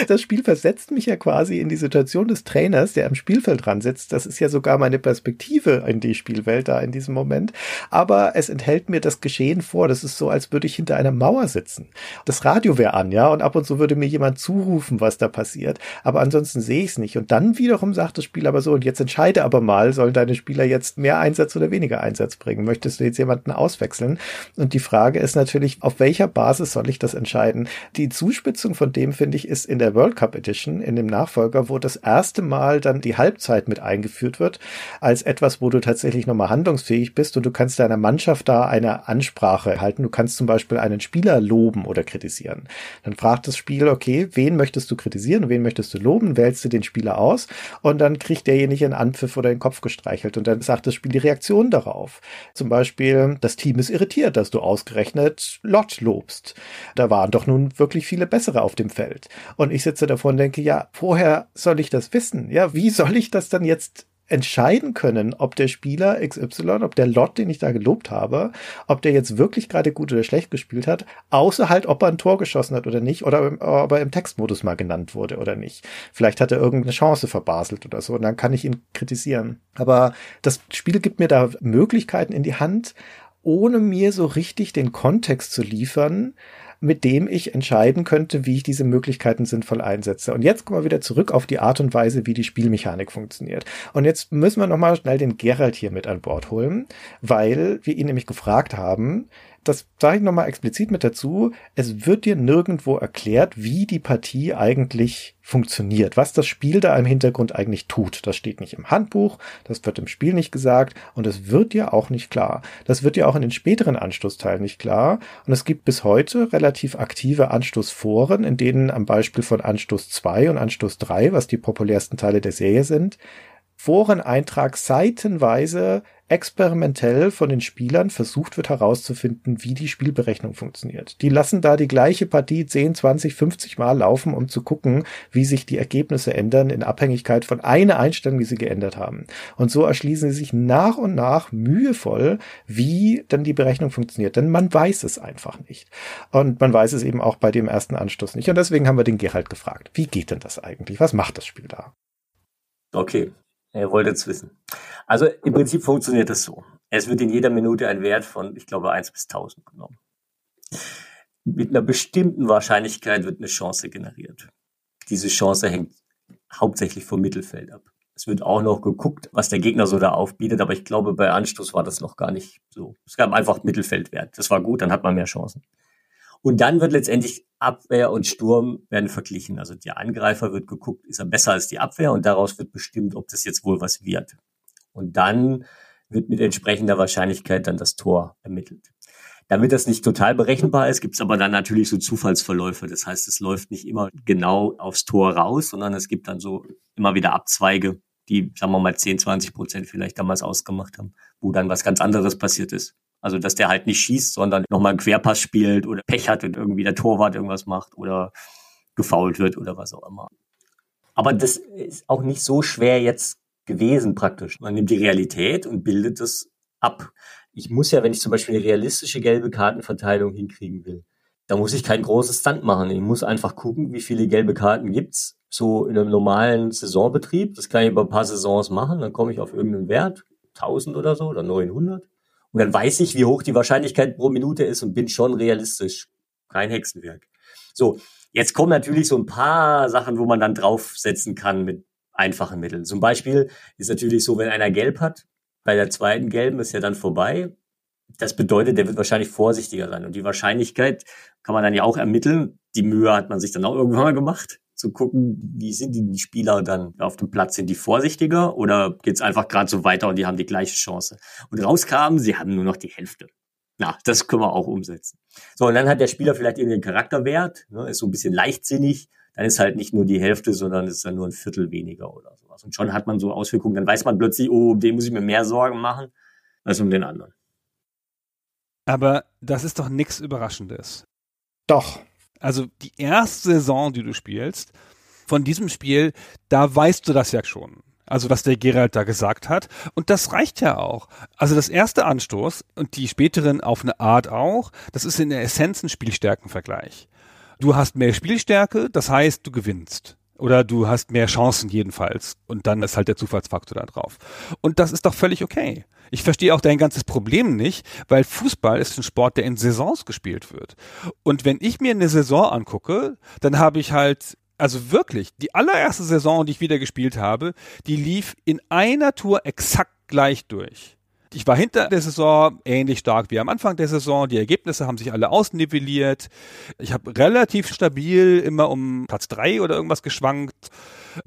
Das Spiel versetzt mich ja quasi in die Situation des Trainers, der am Spielfeld dran sitzt. Das ist ja sogar meine Perspektive in die Spielwelt da in diesem Moment. Aber es enthält mir das Geschehen vor. Das ist so, als würde ich hinter einer Mauer sitzen. Das Radio wäre an, ja, und ab und zu würde mir jemand zurufen, was da passiert. Aber ansonsten sehe ich es nicht. Und dann wiederum sagt das Spiel aber so, und jetzt entscheide aber mal, sollen deine Spieler jetzt mehr Einsatz oder weniger Einsatz bringen? Möchtest du jetzt jemanden auswechseln? Und die Frage ist natürlich, auf welcher Basis soll ich das entscheiden? Die Zuspitzung von dem, finde ich, ist in der World Cup Edition, in dem Nachfolger, wo das erste Mal dann die Halbzeit mit eingeführt wird, als etwas, wo du tatsächlich nochmal handlungsfähig bist und du kannst deiner Mannschaft da eine Ansprache halten. Du kannst zum Beispiel einen Spieler loben oder kritisieren. Dann fragt das Spiel, okay, wen möchtest du kritisieren, wen möchtest du loben, wählst du den Spieler aus und dann kriegt derjenige einen Anpfiff oder den Kopf gestreichelt und dann sagt das Spiel die Reaktion darauf. Zum Beispiel, das Team ist irritiert, dass du ausgerechnet Lott lobst. Da waren doch nun wirklich viele bessere auf dem Feld. Und ich sitze davor und denke, ja, woher soll ich das wissen? Ja, wie soll ich das dann jetzt entscheiden können, ob der Spieler XY, ob der Lot, den ich da gelobt habe, ob der jetzt wirklich gerade gut oder schlecht gespielt hat, außer halt, ob er ein Tor geschossen hat oder nicht, oder ob er im Textmodus mal genannt wurde oder nicht. Vielleicht hat er irgendeine Chance verbaselt oder so, und dann kann ich ihn kritisieren. Aber das Spiel gibt mir da Möglichkeiten in die Hand, ohne mir so richtig den Kontext zu liefern, mit dem ich entscheiden könnte, wie ich diese Möglichkeiten sinnvoll einsetze. Und jetzt kommen wir wieder zurück auf die Art und Weise, wie die Spielmechanik funktioniert. Und jetzt müssen wir nochmal schnell den Gerald hier mit an Bord holen, weil wir ihn nämlich gefragt haben, das sage ich nochmal explizit mit dazu, es wird dir nirgendwo erklärt, wie die Partie eigentlich funktioniert, was das Spiel da im Hintergrund eigentlich tut. Das steht nicht im Handbuch, das wird im Spiel nicht gesagt und es wird dir auch nicht klar. Das wird dir auch in den späteren Anstoßteilen nicht klar und es gibt bis heute relativ aktive Anstoßforen, in denen am Beispiel von Anstoß 2 und Anstoß 3, was die populärsten Teile der Serie sind, Foreneintrag seitenweise experimentell von den Spielern versucht wird herauszufinden, wie die Spielberechnung funktioniert. Die lassen da die gleiche Partie 10, 20, 50 Mal laufen, um zu gucken, wie sich die Ergebnisse ändern in Abhängigkeit von einer Einstellung, die sie geändert haben. Und so erschließen sie sich nach und nach mühevoll, wie dann die Berechnung funktioniert. Denn man weiß es einfach nicht. Und man weiß es eben auch bei dem ersten Anstoß nicht. Und deswegen haben wir den Gerald gefragt. Wie geht denn das eigentlich? Was macht das Spiel da? Okay, er wollte es wissen. Also im Prinzip funktioniert das so. Es wird in jeder Minute ein Wert von, ich glaube, 1 bis 1000 genommen. Mit einer bestimmten Wahrscheinlichkeit wird eine Chance generiert. Diese Chance hängt hauptsächlich vom Mittelfeld ab. Es wird auch noch geguckt, was der Gegner so da aufbietet, aber ich glaube, bei Anstoß war das noch gar nicht so. Es gab einfach Mittelfeldwert. Das war gut, dann hat man mehr Chancen. Und dann wird letztendlich Abwehr und Sturm werden verglichen. Also der Angreifer wird geguckt, ist er besser als die Abwehr und daraus wird bestimmt, ob das jetzt wohl was wird. Und dann wird mit entsprechender Wahrscheinlichkeit dann das Tor ermittelt. Damit das nicht total berechenbar ist, gibt es aber dann natürlich so Zufallsverläufe. Das heißt, es läuft nicht immer genau aufs Tor raus, sondern es gibt dann so immer wieder Abzweige, die, sagen wir mal, 10, 20 Prozent vielleicht damals ausgemacht haben, wo dann was ganz anderes passiert ist. Also, dass der halt nicht schießt, sondern nochmal einen Querpass spielt oder Pech hat und irgendwie der Torwart irgendwas macht oder gefault wird oder was auch immer. Aber das ist auch nicht so schwer jetzt gewesen praktisch. Man nimmt die Realität und bildet das ab. Ich muss ja, wenn ich zum Beispiel eine realistische gelbe Kartenverteilung hinkriegen will, da muss ich kein großes Stunt machen. Ich muss einfach gucken, wie viele gelbe Karten gibt's so in einem normalen Saisonbetrieb. Das kann ich über ein paar Saisons machen. Dann komme ich auf irgendeinen Wert, 1000 oder so oder 900. Und dann weiß ich, wie hoch die Wahrscheinlichkeit pro Minute ist und bin schon realistisch. Kein Hexenwerk. So, jetzt kommen natürlich so ein paar Sachen, wo man dann draufsetzen kann mit einfachen Mitteln. Zum Beispiel ist natürlich so, wenn einer gelb hat, bei der zweiten gelben ist ja dann vorbei. Das bedeutet, der wird wahrscheinlich vorsichtiger sein. Und die Wahrscheinlichkeit kann man dann ja auch ermitteln. Die Mühe hat man sich dann auch irgendwann mal gemacht zu gucken, wie sind die Spieler dann auf dem Platz? Sind die vorsichtiger oder geht es einfach gerade so weiter und die haben die gleiche Chance? Und rauskamen, sie haben nur noch die Hälfte. Na, das können wir auch umsetzen. So, und dann hat der Spieler vielleicht irgendeinen Charakterwert, ne, ist so ein bisschen leichtsinnig, dann ist halt nicht nur die Hälfte, sondern ist dann nur ein Viertel weniger oder sowas. Und schon hat man so Auswirkungen, dann weiß man plötzlich, oh, um den muss ich mir mehr Sorgen machen als um den anderen. Aber das ist doch nichts Überraschendes. Doch. Also die erste Saison, die du spielst, von diesem Spiel, da weißt du das ja schon. Also was der Gerald da gesagt hat. Und das reicht ja auch. Also das erste Anstoß und die späteren auf eine Art auch, das ist in der Essenz ein Spielstärkenvergleich. Du hast mehr Spielstärke, das heißt, du gewinnst. Oder du hast mehr Chancen jedenfalls. Und dann ist halt der Zufallsfaktor da drauf. Und das ist doch völlig okay. Ich verstehe auch dein ganzes Problem nicht, weil Fußball ist ein Sport, der in Saisons gespielt wird. Und wenn ich mir eine Saison angucke, dann habe ich halt also wirklich, die allererste Saison, die ich wieder gespielt habe, die lief in einer Tour exakt gleich durch. Ich war hinter der Saison ähnlich stark wie am Anfang der Saison. Die Ergebnisse haben sich alle ausnivelliert. Ich habe relativ stabil immer um Platz drei oder irgendwas geschwankt.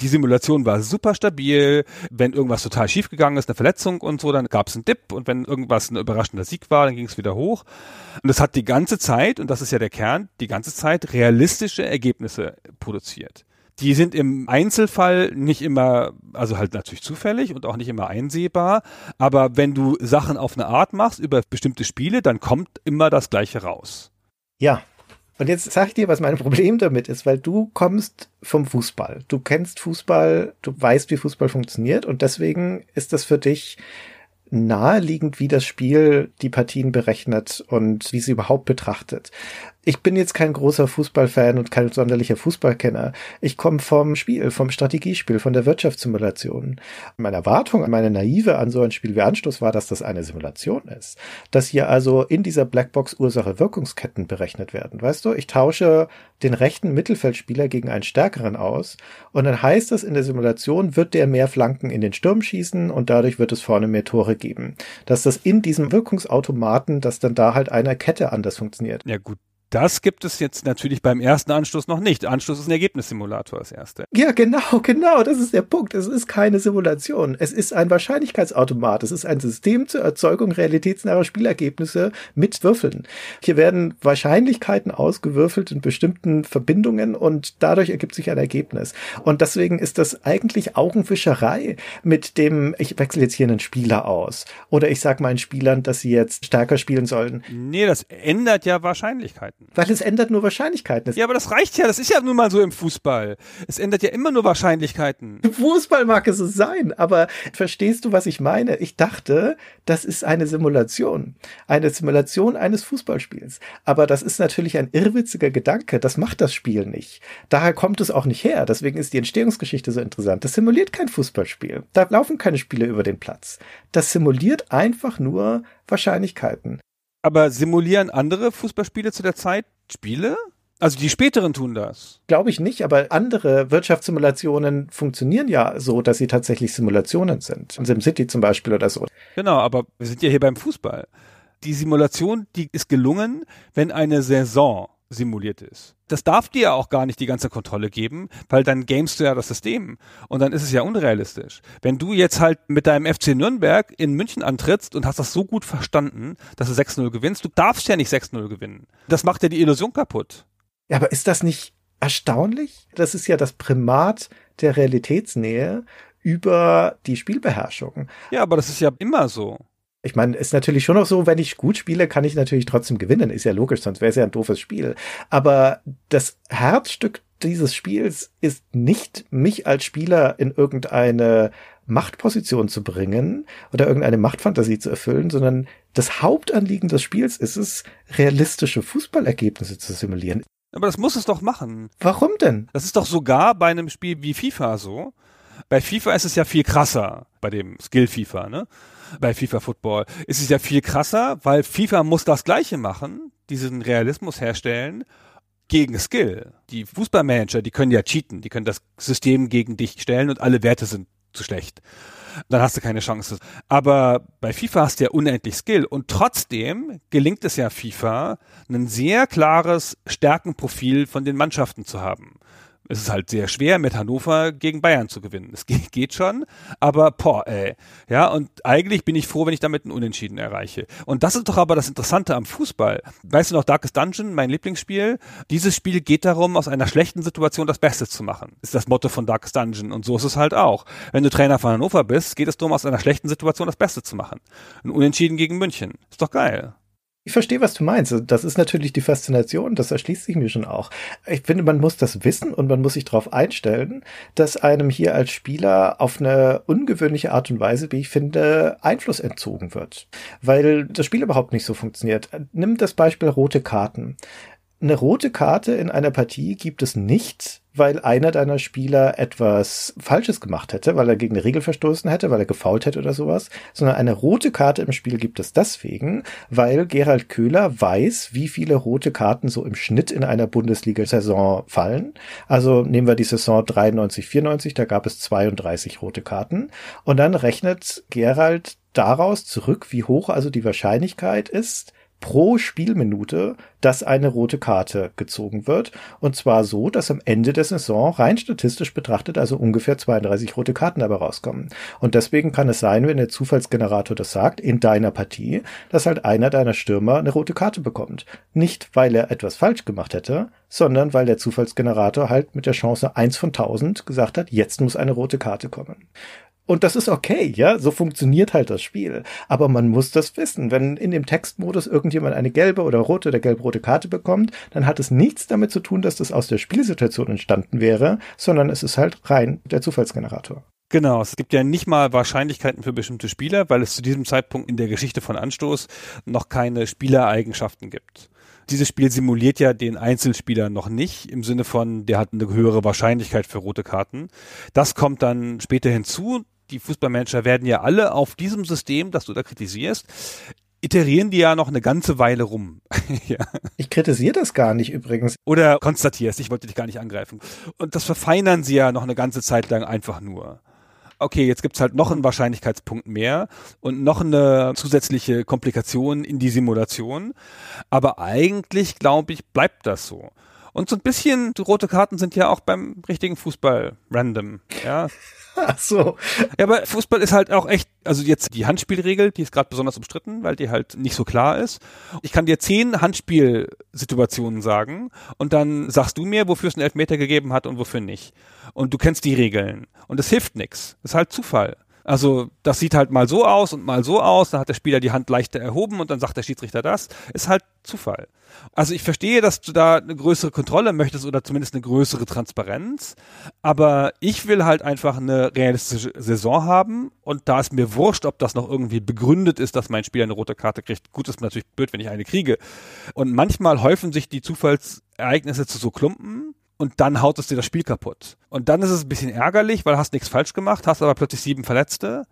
Die Simulation war super stabil. Wenn irgendwas total schief gegangen ist, eine Verletzung und so, dann gab es einen Dip und wenn irgendwas ein überraschender Sieg war, dann ging es wieder hoch. Und es hat die ganze Zeit, und das ist ja der Kern, die ganze Zeit realistische Ergebnisse produziert. Die sind im Einzelfall nicht immer, also halt natürlich zufällig und auch nicht immer einsehbar. Aber wenn du Sachen auf eine Art machst über bestimmte Spiele, dann kommt immer das Gleiche raus. Ja, Und jetzt sag ich dir, was mein <laughs> Problem damit ist, weil du kommst vom Fußball. Du kennst Fußball, du weißt, wie Fußball funktioniert und deswegen ist das für dich naheliegend, wie das Spiel die Partien berechnet und wie sie überhaupt betrachtet ich bin jetzt kein großer Fußballfan und kein sonderlicher Fußballkenner. Ich komme vom Spiel, vom Strategiespiel, von der Wirtschaftssimulation. Meine Erwartung, meine naive an so ein Spiel wie Anstoß war, dass das eine Simulation ist. Dass hier also in dieser Blackbox Ursache-Wirkungsketten berechnet werden. Weißt du, ich tausche den rechten Mittelfeldspieler gegen einen stärkeren aus und dann heißt es in der Simulation, wird der mehr Flanken in den Sturm schießen und dadurch wird es vorne mehr Tore geben. Dass das in diesem Wirkungsautomaten, dass dann da halt einer Kette anders funktioniert. Ja gut, das gibt es jetzt natürlich beim ersten Anstoß noch nicht. Anstoß ist ein Ergebnissimulator, das erste. Ja, genau, genau, das ist der Punkt. Es ist keine Simulation. Es ist ein Wahrscheinlichkeitsautomat. Es ist ein System zur Erzeugung realitätsnaher Spielergebnisse mit Würfeln. Hier werden Wahrscheinlichkeiten ausgewürfelt in bestimmten Verbindungen und dadurch ergibt sich ein Ergebnis. Und deswegen ist das eigentlich Augenwischerei mit dem, ich wechsle jetzt hier einen Spieler aus. Oder ich sage meinen Spielern, dass sie jetzt stärker spielen sollen. Nee, das ändert ja Wahrscheinlichkeiten. Weil es ändert nur Wahrscheinlichkeiten. Ja, aber das reicht ja. Das ist ja nun mal so im Fußball. Es ändert ja immer nur Wahrscheinlichkeiten. Im Fußball mag es so sein, aber verstehst du, was ich meine? Ich dachte, das ist eine Simulation. Eine Simulation eines Fußballspiels. Aber das ist natürlich ein irrwitziger Gedanke. Das macht das Spiel nicht. Daher kommt es auch nicht her. Deswegen ist die Entstehungsgeschichte so interessant. Das simuliert kein Fußballspiel. Da laufen keine Spiele über den Platz. Das simuliert einfach nur Wahrscheinlichkeiten. Aber simulieren andere Fußballspiele zu der Zeit Spiele? Also die späteren tun das. Glaube ich nicht, aber andere Wirtschaftssimulationen funktionieren ja so, dass sie tatsächlich Simulationen sind. SimCity zum Beispiel oder so. Genau, aber wir sind ja hier beim Fußball. Die Simulation, die ist gelungen, wenn eine Saison simuliert ist. Das darf dir ja auch gar nicht die ganze Kontrolle geben, weil dann gamest du ja das System und dann ist es ja unrealistisch. Wenn du jetzt halt mit deinem FC Nürnberg in München antrittst und hast das so gut verstanden, dass du 6-0 gewinnst, du darfst ja nicht 6-0 gewinnen. Das macht ja die Illusion kaputt. Ja, aber ist das nicht erstaunlich? Das ist ja das Primat der Realitätsnähe über die Spielbeherrschung. Ja, aber das ist ja immer so. Ich meine, ist natürlich schon noch so, wenn ich gut spiele, kann ich natürlich trotzdem gewinnen. Ist ja logisch, sonst wäre es ja ein doofes Spiel. Aber das Herzstück dieses Spiels ist nicht, mich als Spieler in irgendeine Machtposition zu bringen oder irgendeine Machtfantasie zu erfüllen, sondern das Hauptanliegen des Spiels ist es, realistische Fußballergebnisse zu simulieren. Aber das muss es doch machen. Warum denn? Das ist doch sogar bei einem Spiel wie FIFA so. Bei FIFA ist es ja viel krasser, bei dem Skill FIFA, ne? Bei FIFA Football ist es ja viel krasser, weil FIFA muss das Gleiche machen, diesen Realismus herstellen gegen Skill. Die Fußballmanager, die können ja cheaten, die können das System gegen dich stellen und alle Werte sind zu schlecht. Dann hast du keine Chance. Aber bei FIFA hast du ja unendlich Skill und trotzdem gelingt es ja FIFA, ein sehr klares Stärkenprofil von den Mannschaften zu haben es ist halt sehr schwer, mit Hannover gegen Bayern zu gewinnen. Es geht schon, aber boah, ey. Ja, und eigentlich bin ich froh, wenn ich damit einen Unentschieden erreiche. Und das ist doch aber das Interessante am Fußball. Weißt du noch, Darkest Dungeon, mein Lieblingsspiel? Dieses Spiel geht darum, aus einer schlechten Situation das Beste zu machen. Ist das Motto von Darkest Dungeon. Und so ist es halt auch. Wenn du Trainer von Hannover bist, geht es darum, aus einer schlechten Situation das Beste zu machen. Ein Unentschieden gegen München. Ist doch geil. Ich verstehe, was du meinst. Das ist natürlich die Faszination, das erschließt sich mir schon auch. Ich finde, man muss das wissen und man muss sich darauf einstellen, dass einem hier als Spieler auf eine ungewöhnliche Art und Weise, wie ich finde, Einfluss entzogen wird. Weil das Spiel überhaupt nicht so funktioniert. Nimm das Beispiel rote Karten. Eine rote Karte in einer Partie gibt es nicht, weil einer deiner Spieler etwas Falsches gemacht hätte, weil er gegen eine Regel verstoßen hätte, weil er gefault hätte oder sowas, sondern eine rote Karte im Spiel gibt es deswegen, weil Gerald Köhler weiß, wie viele rote Karten so im Schnitt in einer Bundesliga-Saison fallen. Also nehmen wir die Saison 93, 94, da gab es 32 rote Karten. Und dann rechnet Gerald daraus zurück, wie hoch also die Wahrscheinlichkeit ist, pro Spielminute, dass eine rote Karte gezogen wird. Und zwar so, dass am Ende der Saison rein statistisch betrachtet also ungefähr 32 rote Karten dabei rauskommen. Und deswegen kann es sein, wenn der Zufallsgenerator das sagt, in deiner Partie, dass halt einer deiner Stürmer eine rote Karte bekommt. Nicht, weil er etwas falsch gemacht hätte, sondern weil der Zufallsgenerator halt mit der Chance eins von tausend gesagt hat, jetzt muss eine rote Karte kommen. Und das ist okay, ja, so funktioniert halt das Spiel. Aber man muss das wissen. Wenn in dem Textmodus irgendjemand eine gelbe oder rote oder gelb-rote Karte bekommt, dann hat es nichts damit zu tun, dass das aus der Spielsituation entstanden wäre, sondern es ist halt rein der Zufallsgenerator. Genau, es gibt ja nicht mal Wahrscheinlichkeiten für bestimmte Spieler, weil es zu diesem Zeitpunkt in der Geschichte von Anstoß noch keine Spielereigenschaften gibt. Dieses Spiel simuliert ja den Einzelspieler noch nicht, im Sinne von, der hat eine höhere Wahrscheinlichkeit für rote Karten. Das kommt dann später hinzu die Fußballmanager werden ja alle auf diesem System, das du da kritisierst, iterieren die ja noch eine ganze Weile rum. <laughs> ja. Ich kritisiere das gar nicht übrigens. Oder konstatierst, ich wollte dich gar nicht angreifen. Und das verfeinern sie ja noch eine ganze Zeit lang einfach nur. Okay, jetzt gibt's halt noch einen Wahrscheinlichkeitspunkt mehr und noch eine zusätzliche Komplikation in die Simulation. Aber eigentlich, glaube ich, bleibt das so. Und so ein bisschen, rote Karten sind ja auch beim richtigen Fußball random. Ja. <laughs> Ach so. Ja, aber Fußball ist halt auch echt, also jetzt die Handspielregel, die ist gerade besonders umstritten, weil die halt nicht so klar ist. Ich kann dir zehn Handspielsituationen sagen und dann sagst du mir, wofür es einen Elfmeter gegeben hat und wofür nicht. Und du kennst die Regeln. Und es hilft nichts. Das ist halt Zufall. Also das sieht halt mal so aus und mal so aus, dann hat der Spieler die Hand leichter erhoben und dann sagt der Schiedsrichter das. Ist halt Zufall. Also ich verstehe, dass du da eine größere Kontrolle möchtest oder zumindest eine größere Transparenz, aber ich will halt einfach eine realistische Saison haben und da ist mir wurscht, ob das noch irgendwie begründet ist, dass mein Spieler eine rote Karte kriegt. Gut, ist natürlich blöd, wenn ich eine kriege. Und manchmal häufen sich die Zufallsereignisse zu so Klumpen und dann haut es dir das Spiel kaputt. Und dann ist es ein bisschen ärgerlich, weil hast nichts falsch gemacht, hast aber plötzlich sieben Verletzte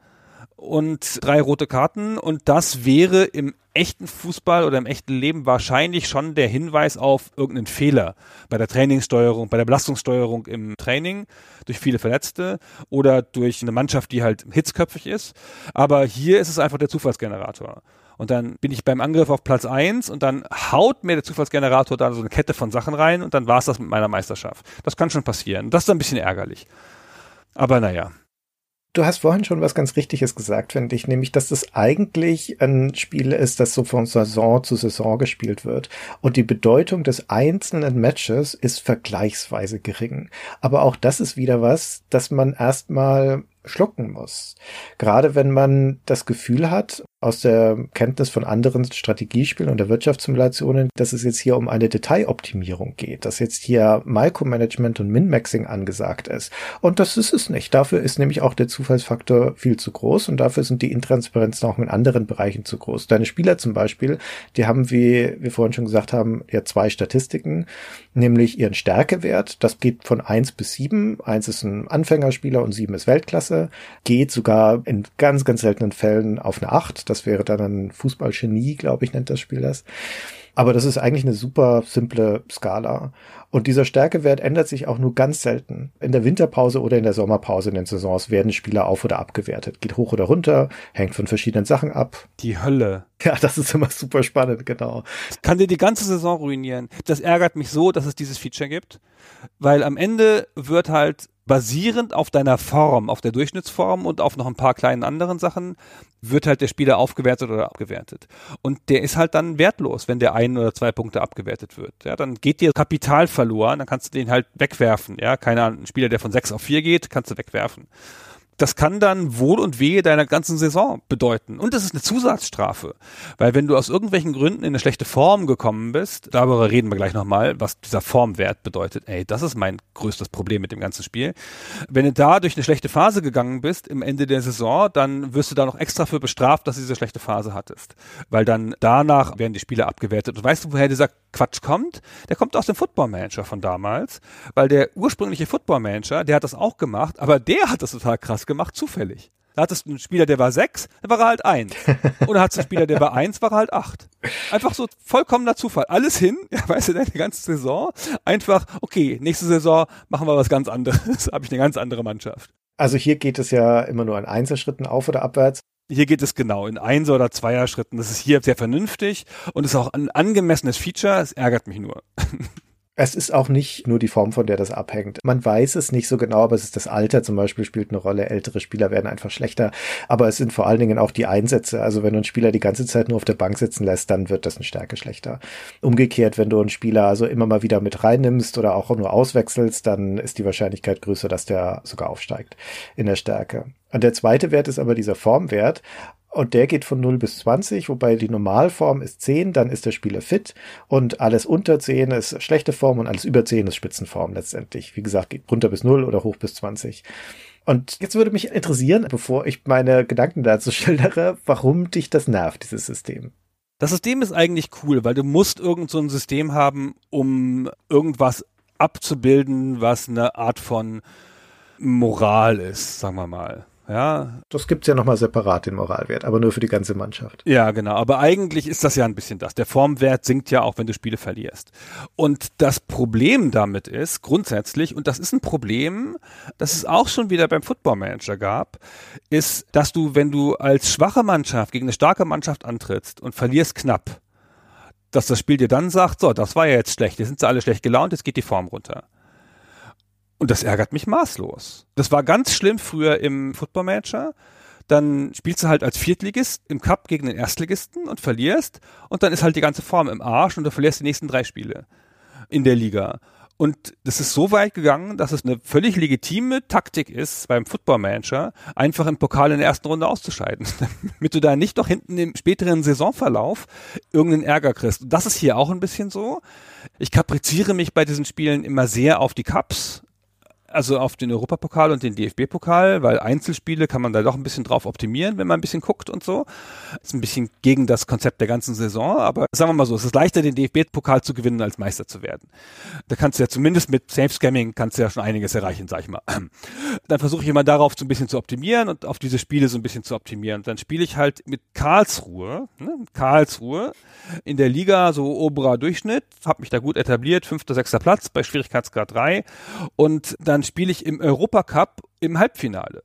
und drei rote Karten und das wäre im echten Fußball oder im echten Leben wahrscheinlich schon der Hinweis auf irgendeinen Fehler bei der Trainingssteuerung, bei der Belastungssteuerung im Training durch viele Verletzte oder durch eine Mannschaft, die halt hitzköpfig ist. Aber hier ist es einfach der Zufallsgenerator. Und dann bin ich beim Angriff auf Platz eins und dann haut mir der Zufallsgenerator da so eine Kette von Sachen rein und dann war es das mit meiner Meisterschaft. Das kann schon passieren. Das ist ein bisschen ärgerlich. Aber naja. Du hast vorhin schon was ganz Richtiges gesagt, finde ich, nämlich, dass das eigentlich ein Spiel ist, das so von Saison zu Saison gespielt wird. Und die Bedeutung des einzelnen Matches ist vergleichsweise gering. Aber auch das ist wieder was, dass man erstmal schlucken muss. Gerade wenn man das Gefühl hat, aus der Kenntnis von anderen Strategiespielen und der Wirtschaftssimulationen, dass es jetzt hier um eine Detailoptimierung geht, dass jetzt hier Micromanagement und Min-Maxing angesagt ist. Und das ist es nicht. Dafür ist nämlich auch der Zufallsfaktor viel zu groß und dafür sind die Intransparenzen auch in anderen Bereichen zu groß. Deine Spieler zum Beispiel, die haben, wie wir vorhin schon gesagt haben, ja zwei Statistiken, nämlich ihren Stärkewert. Das geht von eins bis sieben. Eins ist ein Anfängerspieler und sieben ist Weltklasse. Geht sogar in ganz, ganz seltenen Fällen auf eine acht das wäre dann ein Fußballgenie, glaube ich, nennt das Spiel das. Aber das ist eigentlich eine super simple Skala. Und dieser Stärkewert ändert sich auch nur ganz selten. In der Winterpause oder in der Sommerpause in den Saisons werden Spieler auf- oder abgewertet. Geht hoch oder runter, hängt von verschiedenen Sachen ab. Die Hölle. Ja, das ist immer super spannend, genau. Kann dir die ganze Saison ruinieren. Das ärgert mich so, dass es dieses Feature gibt. Weil am Ende wird halt basierend auf deiner Form, auf der Durchschnittsform und auf noch ein paar kleinen anderen Sachen, wird halt der Spieler aufgewertet oder abgewertet. Und der ist halt dann wertlos, wenn der ein oder zwei Punkte abgewertet wird. Ja, dann geht dir Kapital verloren, dann kannst du den halt wegwerfen. Ja, keine Ahnung, ein Spieler, der von sechs auf vier geht, kannst du wegwerfen das kann dann Wohl und Wehe deiner ganzen Saison bedeuten. Und das ist eine Zusatzstrafe. Weil wenn du aus irgendwelchen Gründen in eine schlechte Form gekommen bist, darüber reden wir gleich nochmal, was dieser Formwert bedeutet. Ey, das ist mein größtes Problem mit dem ganzen Spiel. Wenn du da durch eine schlechte Phase gegangen bist im Ende der Saison, dann wirst du da noch extra für bestraft, dass du diese schlechte Phase hattest. Weil dann danach werden die Spiele abgewertet. Und weißt du, woher dieser Quatsch kommt? Der kommt aus dem Football Manager von damals. Weil der ursprüngliche Football Manager, der hat das auch gemacht, aber der hat das total krass gemacht, zufällig. Da hattest du einen Spieler, der war sechs, dann war er halt eins. <laughs> Oder hattest du einen Spieler, der war eins, war er halt acht. Einfach so vollkommener Zufall. Alles hin, <laughs> ja, weißt du, deine ganze Saison. Einfach, okay, nächste Saison machen wir was ganz anderes. <laughs> Habe ich eine ganz andere Mannschaft. Also hier geht es ja immer nur in Einzelschritten auf oder abwärts. Hier geht es genau in Einser- oder Zweier-Schritten. Das ist hier sehr vernünftig und ist auch ein angemessenes Feature. Es ärgert mich nur. <laughs> Es ist auch nicht nur die Form, von der das abhängt. Man weiß es nicht so genau, aber es ist das Alter zum Beispiel spielt eine Rolle. Ältere Spieler werden einfach schlechter. Aber es sind vor allen Dingen auch die Einsätze. Also wenn du einen Spieler die ganze Zeit nur auf der Bank sitzen lässt, dann wird das eine Stärke schlechter. Umgekehrt, wenn du einen Spieler also immer mal wieder mit reinnimmst oder auch nur auswechselst, dann ist die Wahrscheinlichkeit größer, dass der sogar aufsteigt in der Stärke. Und der zweite Wert ist aber dieser Formwert. Und der geht von 0 bis 20, wobei die Normalform ist 10, dann ist der Spieler fit und alles unter 10 ist schlechte Form und alles über 10 ist Spitzenform letztendlich. Wie gesagt, geht runter bis 0 oder hoch bis 20. Und jetzt würde mich interessieren, bevor ich meine Gedanken dazu <laughs> schildere, warum dich das nervt, dieses System. Das System ist eigentlich cool, weil du musst irgend so ein System haben, um irgendwas abzubilden, was eine Art von Moral ist, sagen wir mal. Ja. Das gibt's ja nochmal separat, den Moralwert, aber nur für die ganze Mannschaft. Ja, genau. Aber eigentlich ist das ja ein bisschen das. Der Formwert sinkt ja auch, wenn du Spiele verlierst. Und das Problem damit ist, grundsätzlich, und das ist ein Problem, das es auch schon wieder beim Football Manager gab, ist, dass du, wenn du als schwache Mannschaft gegen eine starke Mannschaft antrittst und verlierst knapp, dass das Spiel dir dann sagt, so, das war ja jetzt schlecht, jetzt sind sie alle schlecht gelaunt, jetzt geht die Form runter. Und das ärgert mich maßlos. Das war ganz schlimm früher im Football Manager. Dann spielst du halt als Viertligist im Cup gegen den Erstligisten und verlierst. Und dann ist halt die ganze Form im Arsch und du verlierst die nächsten drei Spiele in der Liga. Und das ist so weit gegangen, dass es eine völlig legitime Taktik ist, beim Football Manager einfach im Pokal in der ersten Runde auszuscheiden, <laughs> damit du da nicht noch hinten im späteren Saisonverlauf irgendeinen Ärger kriegst. Und das ist hier auch ein bisschen so. Ich kapriziere mich bei diesen Spielen immer sehr auf die Cups also auf den Europapokal und den DFB-Pokal, weil Einzelspiele kann man da doch ein bisschen drauf optimieren, wenn man ein bisschen guckt und so. Ist ein bisschen gegen das Konzept der ganzen Saison, aber sagen wir mal so, es ist leichter, den DFB-Pokal zu gewinnen, als Meister zu werden. Da kannst du ja zumindest mit Safe-Scamming kannst du ja schon einiges erreichen, sag ich mal. <clears throat> Dann versuche ich immer darauf so ein bisschen zu optimieren und auf diese Spiele so ein bisschen zu optimieren. Dann spiele ich halt mit Karlsruhe, ne, Karlsruhe in der Liga so oberer Durchschnitt, habe mich da gut etabliert, fünfter, sechster Platz bei Schwierigkeitsgrad 3 und dann dann spiele ich im Europacup im Halbfinale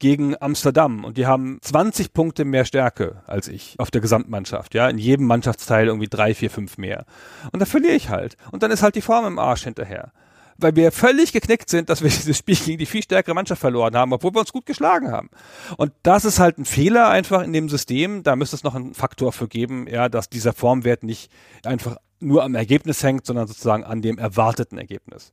gegen Amsterdam und die haben 20 Punkte mehr Stärke als ich auf der Gesamtmannschaft, ja, in jedem Mannschaftsteil irgendwie drei, vier, fünf mehr. Und da verliere ich halt. Und dann ist halt die Form im Arsch hinterher. Weil wir völlig geknickt sind, dass wir <laughs> dieses Spiel gegen die viel stärkere Mannschaft verloren haben, obwohl wir uns gut geschlagen haben. Und das ist halt ein Fehler einfach in dem System. Da müsste es noch einen Faktor für geben, ja, dass dieser Formwert nicht einfach nur am Ergebnis hängt, sondern sozusagen an dem erwarteten Ergebnis.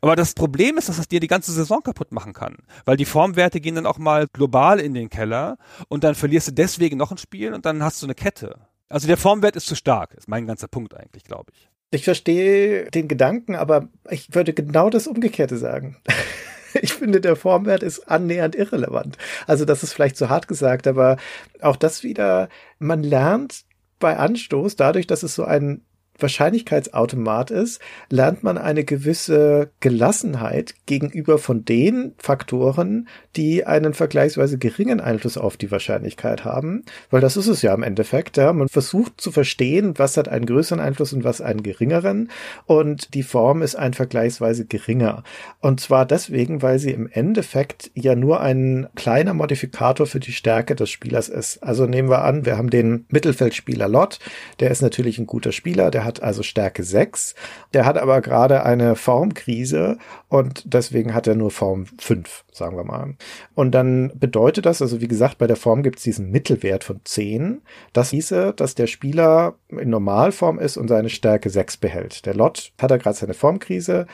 Aber das Problem ist, dass das dir die ganze Saison kaputt machen kann. Weil die Formwerte gehen dann auch mal global in den Keller und dann verlierst du deswegen noch ein Spiel und dann hast du eine Kette. Also der Formwert ist zu stark, ist mein ganzer Punkt eigentlich, glaube ich. Ich verstehe den Gedanken, aber ich würde genau das Umgekehrte sagen. <laughs> ich finde, der Formwert ist annähernd irrelevant. Also das ist vielleicht zu hart gesagt, aber auch das wieder, man lernt bei Anstoß, dadurch, dass es so ein Wahrscheinlichkeitsautomat ist, lernt man eine gewisse Gelassenheit gegenüber von den Faktoren, die einen vergleichsweise geringen Einfluss auf die Wahrscheinlichkeit haben, weil das ist es ja im Endeffekt. Ja. Man versucht zu verstehen, was hat einen größeren Einfluss und was einen geringeren und die Form ist ein vergleichsweise geringer. Und zwar deswegen, weil sie im Endeffekt ja nur ein kleiner Modifikator für die Stärke des Spielers ist. Also nehmen wir an, wir haben den Mittelfeldspieler Lott, der ist natürlich ein guter Spieler, der hat also Stärke 6. Der hat aber gerade eine Formkrise und deswegen hat er nur Form 5, sagen wir mal. Und dann bedeutet das, also wie gesagt, bei der Form gibt es diesen Mittelwert von 10. Das hieße, dass der Spieler in Normalform ist und seine Stärke 6 behält. Der Lot hat er gerade seine Formkrise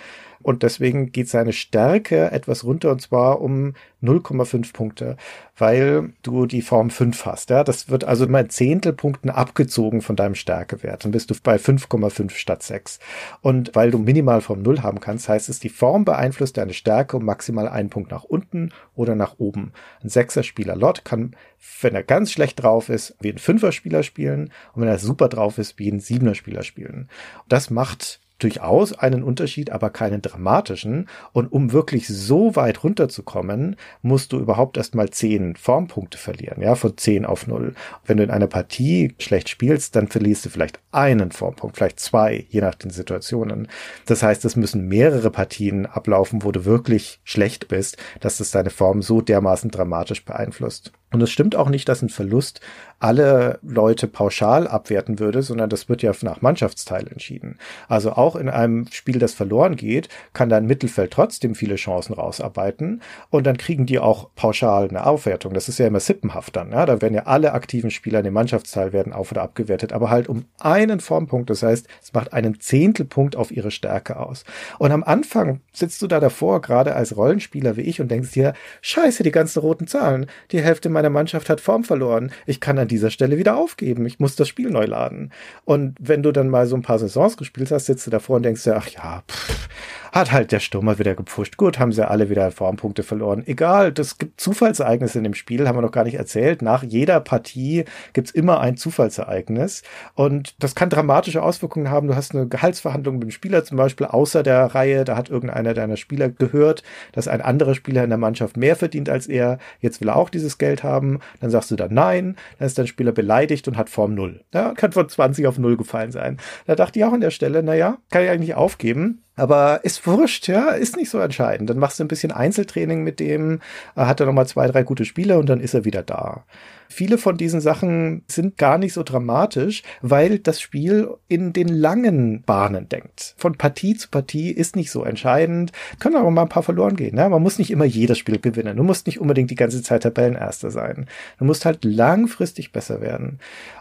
und deswegen geht seine Stärke etwas runter und zwar um 0,5 Punkte, weil du die Form 5 hast. Ja, das wird also mal Zehntelpunkten abgezogen von deinem Stärkewert. Dann bist du bei 5,5 statt 6. Und weil du minimal Form 0 haben kannst, heißt es, die Form beeinflusst deine Stärke um maximal einen Punkt nach unten oder nach oben. Ein Sechser-Spieler Lot kann, wenn er ganz schlecht drauf ist, wie ein Fünfer-Spieler spielen und wenn er super drauf ist, wie ein Siebener-Spieler spielen. Das macht durchaus einen Unterschied, aber keinen dramatischen. Und um wirklich so weit runterzukommen, musst du überhaupt erstmal zehn Formpunkte verlieren, ja, von zehn auf null. Wenn du in einer Partie schlecht spielst, dann verlierst du vielleicht einen Formpunkt, vielleicht zwei, je nach den Situationen. Das heißt, es müssen mehrere Partien ablaufen, wo du wirklich schlecht bist, dass das deine Form so dermaßen dramatisch beeinflusst. Und es stimmt auch nicht, dass ein Verlust alle Leute pauschal abwerten würde, sondern das wird ja nach Mannschaftsteil entschieden. Also auch in einem Spiel, das verloren geht, kann dein Mittelfeld trotzdem viele Chancen rausarbeiten und dann kriegen die auch pauschal eine Aufwertung. Das ist ja immer sippenhaft dann. Ja? Da werden ja alle aktiven Spieler in dem Mannschaftsteil werden auf- oder abgewertet, aber halt um einen Formpunkt. Das heißt, es macht einen Zehntelpunkt auf ihre Stärke aus. Und am Anfang sitzt du da davor, gerade als Rollenspieler wie ich, und denkst dir, scheiße, die ganzen roten Zahlen. Die Hälfte meiner Mannschaft hat Form verloren. Ich kann an dieser Stelle wieder aufgeben. Ich muss das Spiel neu laden. Und wenn du dann mal so ein paar Saisons gespielt hast, sitzt du davor und denkst dir, ach ja, pff, hat halt der Sturm wieder gepfuscht. Gut, haben sie alle wieder Formpunkte verloren. Egal, das gibt Zufallsereignisse in dem Spiel, haben wir noch gar nicht erzählt. Nach jeder Partie gibt's immer ein Zufallsereignis. Und das kann dramatische Auswirkungen haben. Du hast eine Gehaltsverhandlung mit dem Spieler zum Beispiel außer der Reihe. Da hat irgendeiner deiner Spieler gehört, dass ein anderer Spieler in der Mannschaft mehr verdient als er. Jetzt will er auch dieses Geld haben. Dann sagst du dann nein. Dann ist dein Spieler beleidigt und hat Form null. Ja, kann von 20 auf null gefallen sein. Da dachte ich auch an der Stelle, naja, kann ich eigentlich aufgeben. Aber ist wurscht, ja, ist nicht so entscheidend. Dann machst du ein bisschen Einzeltraining mit dem, hat er nochmal zwei, drei gute Spiele und dann ist er wieder da. Viele von diesen Sachen sind gar nicht so dramatisch, weil das Spiel in den langen Bahnen denkt. Von Partie zu Partie ist nicht so entscheidend. Können aber mal ein paar verloren gehen. Ne? Man muss nicht immer jedes Spiel gewinnen. Du musst nicht unbedingt die ganze Zeit Tabellenerster sein. Du musst halt langfristig besser werden.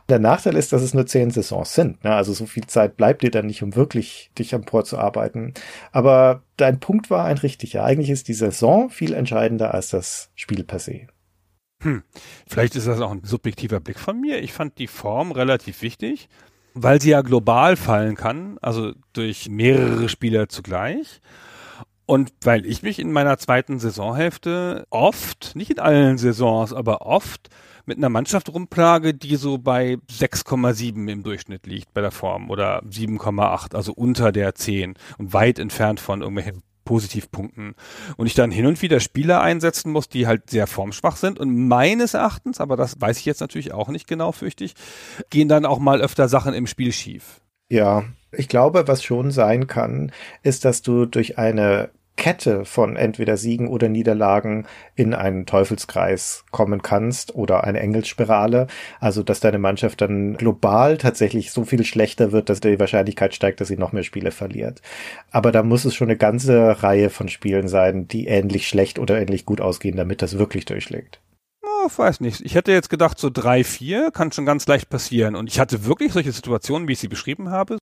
Der Nachteil ist, dass es nur zehn Saisons sind. Ne? Also so viel Zeit bleibt dir dann nicht, um wirklich dich am Port zu arbeiten. Aber dein Punkt war ein richtiger. Eigentlich ist die Saison viel entscheidender als das Spiel per se. Hm. Vielleicht ist das auch ein subjektiver Blick von mir. Ich fand die Form relativ wichtig, weil sie ja global fallen kann, also durch mehrere Spieler zugleich. Und weil ich mich in meiner zweiten Saisonhälfte oft, nicht in allen Saisons, aber oft mit einer Mannschaft rumplage, die so bei 6,7 im Durchschnitt liegt bei der Form oder 7,8, also unter der 10 und weit entfernt von irgendwelchen Positivpunkten. Und ich dann hin und wieder Spieler einsetzen muss, die halt sehr formschwach sind. Und meines Erachtens, aber das weiß ich jetzt natürlich auch nicht genau, fürchte ich, gehen dann auch mal öfter Sachen im Spiel schief. Ja, ich glaube, was schon sein kann, ist, dass du durch eine Kette von entweder Siegen oder Niederlagen in einen Teufelskreis kommen kannst oder eine Engelsspirale. Also, dass deine Mannschaft dann global tatsächlich so viel schlechter wird, dass die Wahrscheinlichkeit steigt, dass sie noch mehr Spiele verliert. Aber da muss es schon eine ganze Reihe von Spielen sein, die ähnlich schlecht oder ähnlich gut ausgehen, damit das wirklich durchschlägt. Oh, weiß nicht. Ich hätte jetzt gedacht, so drei, vier kann schon ganz leicht passieren. Und ich hatte wirklich solche Situationen, wie ich sie beschrieben habe.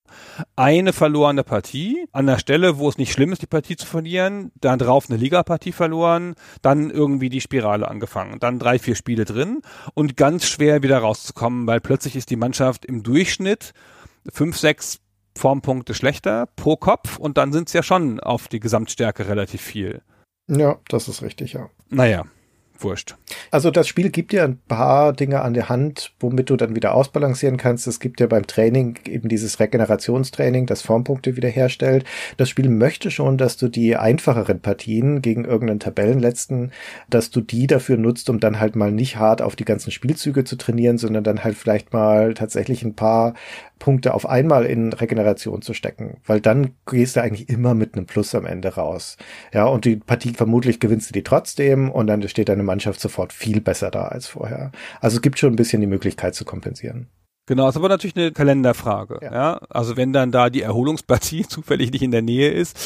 Eine verlorene Partie, an der Stelle, wo es nicht schlimm ist, die Partie zu verlieren, dann drauf eine Ligapartie verloren, dann irgendwie die Spirale angefangen, dann drei, vier Spiele drin und ganz schwer wieder rauszukommen, weil plötzlich ist die Mannschaft im Durchschnitt fünf, sechs Formpunkte schlechter pro Kopf und dann sind es ja schon auf die Gesamtstärke relativ viel. Ja, das ist richtig, ja. Naja, wurscht. Also das Spiel gibt dir ein paar Dinge an der Hand, womit du dann wieder ausbalancieren kannst. Es gibt ja beim Training eben dieses Regenerationstraining, das Formpunkte wiederherstellt. Das Spiel möchte schon, dass du die einfacheren Partien gegen irgendeinen Tabellenletzten, dass du die dafür nutzt, um dann halt mal nicht hart auf die ganzen Spielzüge zu trainieren, sondern dann halt vielleicht mal tatsächlich ein paar Punkte auf einmal in Regeneration zu stecken, weil dann gehst du eigentlich immer mit einem Plus am Ende raus. Ja, und die Partie vermutlich gewinnst du die trotzdem und dann steht deine Mannschaft sofort viel besser da als vorher. Also es gibt schon ein bisschen die Möglichkeit zu kompensieren. Genau, ist aber natürlich eine Kalenderfrage. Ja. ja. Also wenn dann da die Erholungspartie <laughs> zufällig nicht in der Nähe ist,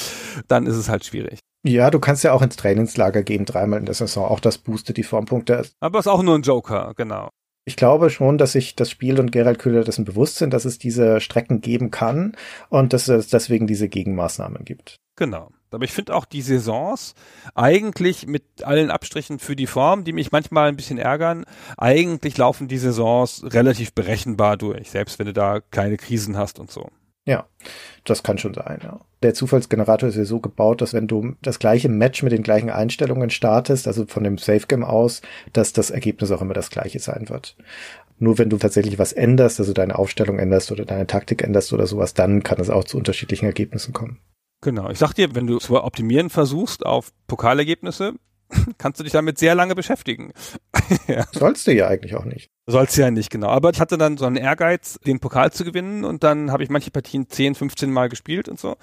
dann ist es halt schwierig. Ja, du kannst ja auch ins Trainingslager gehen, dreimal in der Saison. Auch das boostet die Formpunkte. Aber es ist auch nur ein Joker, genau. Ich glaube schon, dass sich das Spiel und Gerald Köhler dessen bewusst sind, dass es diese Strecken geben kann und dass es deswegen diese Gegenmaßnahmen gibt. Genau. Aber ich finde auch die Saisons eigentlich mit allen Abstrichen für die Form, die mich manchmal ein bisschen ärgern, eigentlich laufen die Saisons relativ berechenbar durch, selbst wenn du da kleine Krisen hast und so. Ja, das kann schon sein, ja. Der Zufallsgenerator ist ja so gebaut, dass wenn du das gleiche Match mit den gleichen Einstellungen startest, also von dem Safe Game aus, dass das Ergebnis auch immer das gleiche sein wird. Nur wenn du tatsächlich was änderst, also deine Aufstellung änderst oder deine Taktik änderst oder sowas, dann kann es auch zu unterschiedlichen Ergebnissen kommen. Genau. Ich sag dir, wenn du zu optimieren versuchst auf Pokalergebnisse, <laughs> kannst du dich damit sehr lange beschäftigen. <laughs> ja. Sollst du ja eigentlich auch nicht. Sollst du ja nicht, genau. Aber ich hatte dann so einen Ehrgeiz, den Pokal zu gewinnen und dann habe ich manche Partien 10, 15 Mal gespielt und so.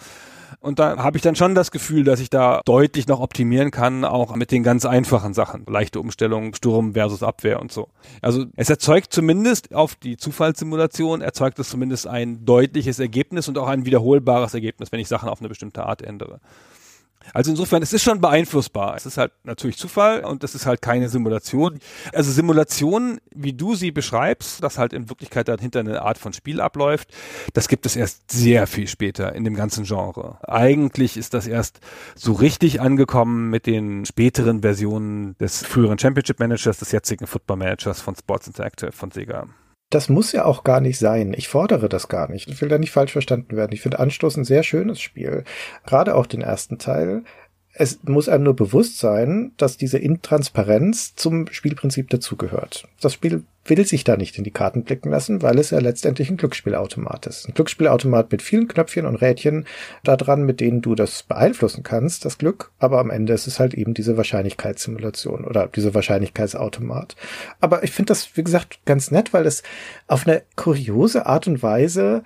Und da habe ich dann schon das Gefühl, dass ich da deutlich noch optimieren kann, auch mit den ganz einfachen Sachen. Leichte Umstellung, Sturm versus Abwehr und so. Also es erzeugt zumindest auf die Zufallssimulation, erzeugt es zumindest ein deutliches Ergebnis und auch ein wiederholbares Ergebnis, wenn ich Sachen auf eine bestimmte Art ändere. Also insofern, es ist schon beeinflussbar. Es ist halt natürlich Zufall und es ist halt keine Simulation. Also Simulationen, wie du sie beschreibst, dass halt in Wirklichkeit dahinter eine Art von Spiel abläuft, das gibt es erst sehr viel später in dem ganzen Genre. Eigentlich ist das erst so richtig angekommen mit den späteren Versionen des früheren Championship Managers, des jetzigen Football Managers von Sports Interactive von Sega. Das muss ja auch gar nicht sein. Ich fordere das gar nicht. Ich will da nicht falsch verstanden werden. Ich finde Anstoß ein sehr schönes Spiel. Gerade auch den ersten Teil es muss einem nur bewusst sein, dass diese Intransparenz zum Spielprinzip dazugehört. Das Spiel will sich da nicht in die Karten blicken lassen, weil es ja letztendlich ein Glücksspielautomat ist. Ein Glücksspielautomat mit vielen Knöpfchen und Rädchen da dran, mit denen du das beeinflussen kannst, das Glück. Aber am Ende ist es halt eben diese Wahrscheinlichkeitssimulation oder diese Wahrscheinlichkeitsautomat. Aber ich finde das, wie gesagt, ganz nett, weil es auf eine kuriose Art und Weise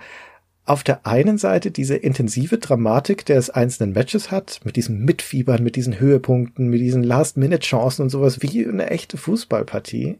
auf der einen Seite diese intensive Dramatik des einzelnen Matches hat, mit diesem Mitfiebern, mit diesen Höhepunkten, mit diesen Last-Minute-Chancen und sowas, wie eine echte Fußballpartie.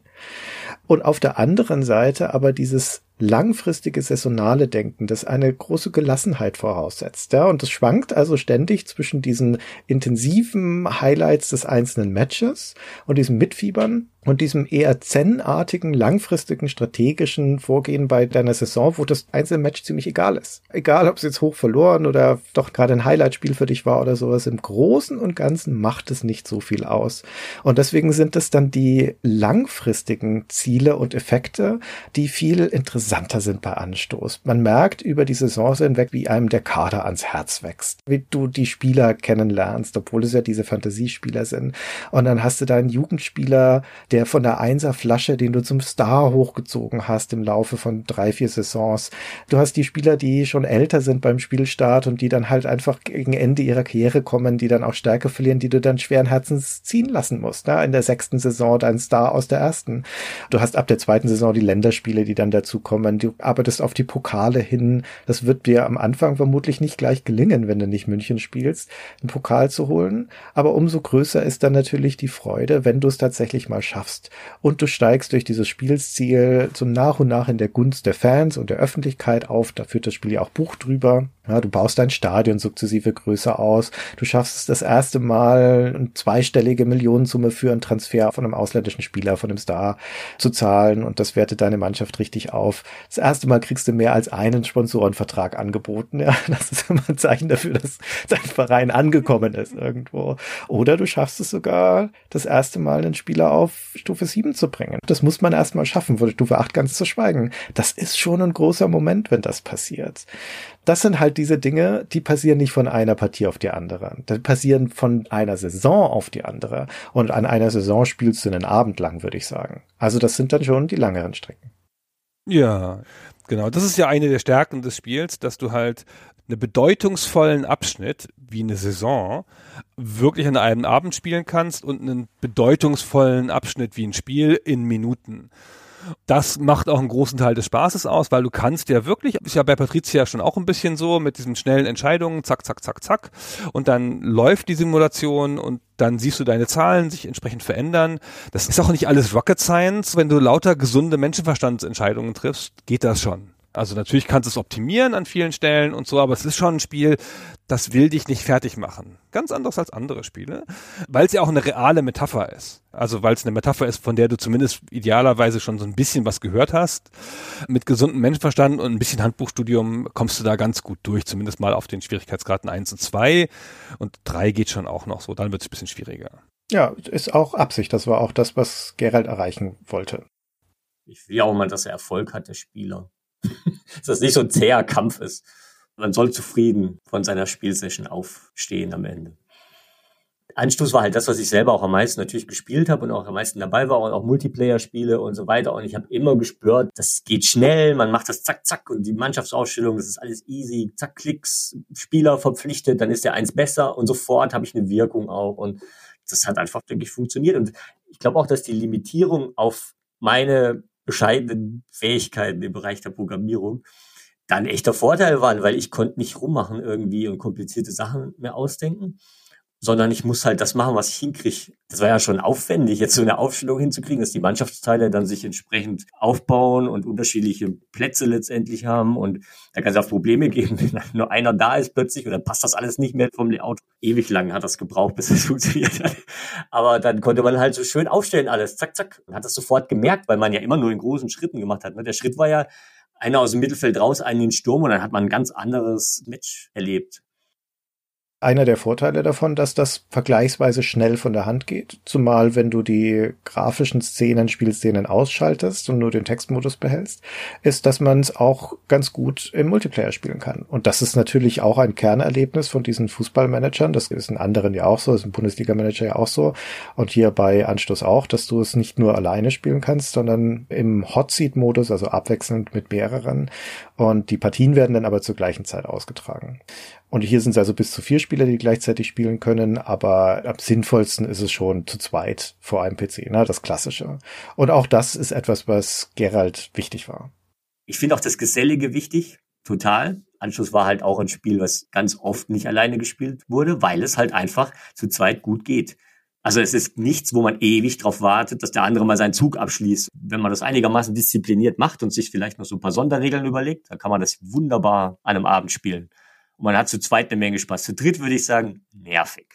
Und auf der anderen Seite aber dieses langfristige saisonale Denken, das eine große Gelassenheit voraussetzt. Ja, und das schwankt also ständig zwischen diesen intensiven Highlights des einzelnen Matches und diesem Mitfiebern und diesem eher zen-artigen, langfristigen, strategischen Vorgehen bei deiner Saison, wo das einzelne Match ziemlich egal ist. Egal, ob es jetzt hoch verloren oder doch gerade ein Highlight-Spiel für dich war oder sowas. Im Großen und Ganzen macht es nicht so viel aus. Und deswegen sind es dann die langfristigen Ziele und Effekte, die viel interessanter sind bei Anstoß. Man merkt über die Saison hinweg, wie einem der Kader ans Herz wächst. Wie du die Spieler kennenlernst, obwohl es ja diese Fantasiespieler sind. Und dann hast du da einen Jugendspieler, der von der Einserflasche, den du zum Star hochgezogen hast im Laufe von drei, vier Saisons. Du hast die Spieler, die schon älter sind beim Spielstart und die dann halt einfach gegen Ende ihrer Karriere kommen, die dann auch Stärke verlieren, die du dann schweren Herzens ziehen lassen musst. Ne? In der sechsten Saison dein Star aus der ersten. Du hast ab der zweiten Saison die Länderspiele, die dann dazu kommen. Du arbeitest auf die Pokale hin. Das wird dir am Anfang vermutlich nicht gleich gelingen, wenn du nicht München spielst, einen Pokal zu holen. Aber umso größer ist dann natürlich die Freude, wenn du es tatsächlich mal schaffst schaffst. Und du steigst durch dieses Spielsziel zum nach und nach in der Gunst der Fans und der Öffentlichkeit auf. Da führt das Spiel ja auch Buch drüber. Ja, du baust dein Stadion sukzessive größer aus. Du schaffst es das erste Mal, eine zweistellige Millionensumme für einen Transfer von einem ausländischen Spieler, von einem Star zu zahlen. Und das wertet deine Mannschaft richtig auf. Das erste Mal kriegst du mehr als einen Sponsorenvertrag angeboten. <laughs> Ja, das ist immer ein Zeichen dafür, dass dein Verein angekommen ist irgendwo. Oder du schaffst es sogar, das erste Mal einen Spieler auf Stufe 7 zu bringen. Das muss man erstmal schaffen, von Stufe 8 ganz zu schweigen. Das ist schon ein großer Moment, wenn das passiert das sind halt diese Dinge, die passieren nicht von einer Partie auf die andere. Die passieren von einer Saison auf die andere. Und an einer Saison spielst du einen Abend lang, würde ich sagen. Also das sind dann schon die langeren Strecken. Ja, genau. Das ist ja eine der Stärken des Spiels, dass du halt einen bedeutungsvollen Abschnitt wie eine Saison wirklich an einem Abend spielen kannst und einen bedeutungsvollen Abschnitt wie ein Spiel in Minuten. Das macht auch einen großen Teil des Spaßes aus, weil du kannst ja wirklich, ist ja bei Patricia schon auch ein bisschen so, mit diesen schnellen Entscheidungen, zack, zack, zack, zack. Und dann läuft die Simulation und dann siehst du deine Zahlen sich entsprechend verändern. Das ist auch nicht alles Rocket Science. Wenn du lauter gesunde Menschenverstandsentscheidungen triffst, geht das schon. Also natürlich kannst du es optimieren an vielen Stellen und so, aber es ist schon ein Spiel, das will dich nicht fertig machen. Ganz anders als andere Spiele, weil es ja auch eine reale Metapher ist. Also weil es eine Metapher ist, von der du zumindest idealerweise schon so ein bisschen was gehört hast. Mit gesundem Menschenverstand und ein bisschen Handbuchstudium kommst du da ganz gut durch, zumindest mal auf den Schwierigkeitsgraden 1 und 2 und 3 geht schon auch noch so, dann wird es ein bisschen schwieriger. Ja, ist auch Absicht. Das war auch das, was Gerald erreichen wollte. Ich will ja auch mal, dass er Erfolg hat, der Spieler. Dass das nicht so ein zäher Kampf ist. Man soll zufrieden von seiner Spielsession aufstehen am Ende. Anstoß war halt das, was ich selber auch am meisten natürlich gespielt habe und auch am meisten dabei war und auch Multiplayer-Spiele und so weiter. Und ich habe immer gespürt, das geht schnell, man macht das zack, zack und die Mannschaftsausstellung, das ist alles easy, zack, Klicks, Spieler verpflichtet, dann ist der eins besser und sofort habe ich eine Wirkung auch. Und das hat einfach, denke ich, funktioniert. Und ich glaube auch, dass die Limitierung auf meine bescheidenen Fähigkeiten im Bereich der Programmierung da ein echter Vorteil waren, weil ich konnte nicht rummachen irgendwie und komplizierte Sachen mehr ausdenken sondern ich muss halt das machen, was ich hinkriege. Das war ja schon aufwendig, jetzt so eine Aufstellung hinzukriegen, dass die Mannschaftsteile dann sich entsprechend aufbauen und unterschiedliche Plätze letztendlich haben. Und da kann es auch Probleme geben, <laughs> wenn nur einer da ist plötzlich oder passt das alles nicht mehr vom Layout. Ewig lang hat das gebraucht, bis es <laughs> funktioniert hat. Aber dann konnte man halt so schön aufstellen alles, zack, zack. Und hat das sofort gemerkt, weil man ja immer nur in großen Schritten gemacht hat. Ne? Der Schritt war ja einer aus dem Mittelfeld raus, einen in den Sturm und dann hat man ein ganz anderes Match erlebt einer der Vorteile davon, dass das vergleichsweise schnell von der Hand geht, zumal wenn du die grafischen Szenen, Spielszenen ausschaltest und nur den Textmodus behältst, ist, dass man es auch ganz gut im Multiplayer spielen kann. Und das ist natürlich auch ein Kernerlebnis von diesen Fußballmanagern. Das ist in anderen ja auch so, ist im Bundesliga-Manager ja auch so. Und hier bei Anstoß auch, dass du es nicht nur alleine spielen kannst, sondern im Hot-Seat-Modus, also abwechselnd mit mehreren. Und die Partien werden dann aber zur gleichen Zeit ausgetragen. Und hier sind es also bis zu vier Spieler, die gleichzeitig spielen können, aber am sinnvollsten ist es schon zu zweit vor einem PC, ne? das Klassische. Und auch das ist etwas, was Gerald wichtig war. Ich finde auch das Gesellige wichtig, total. Anschluss war halt auch ein Spiel, was ganz oft nicht alleine gespielt wurde, weil es halt einfach zu zweit gut geht. Also es ist nichts, wo man ewig drauf wartet, dass der andere mal seinen Zug abschließt. Wenn man das einigermaßen diszipliniert macht und sich vielleicht noch so ein paar Sonderregeln überlegt, dann kann man das wunderbar an einem Abend spielen. Und man hat zu zweit eine Menge Spaß. Zu dritt würde ich sagen, nervig.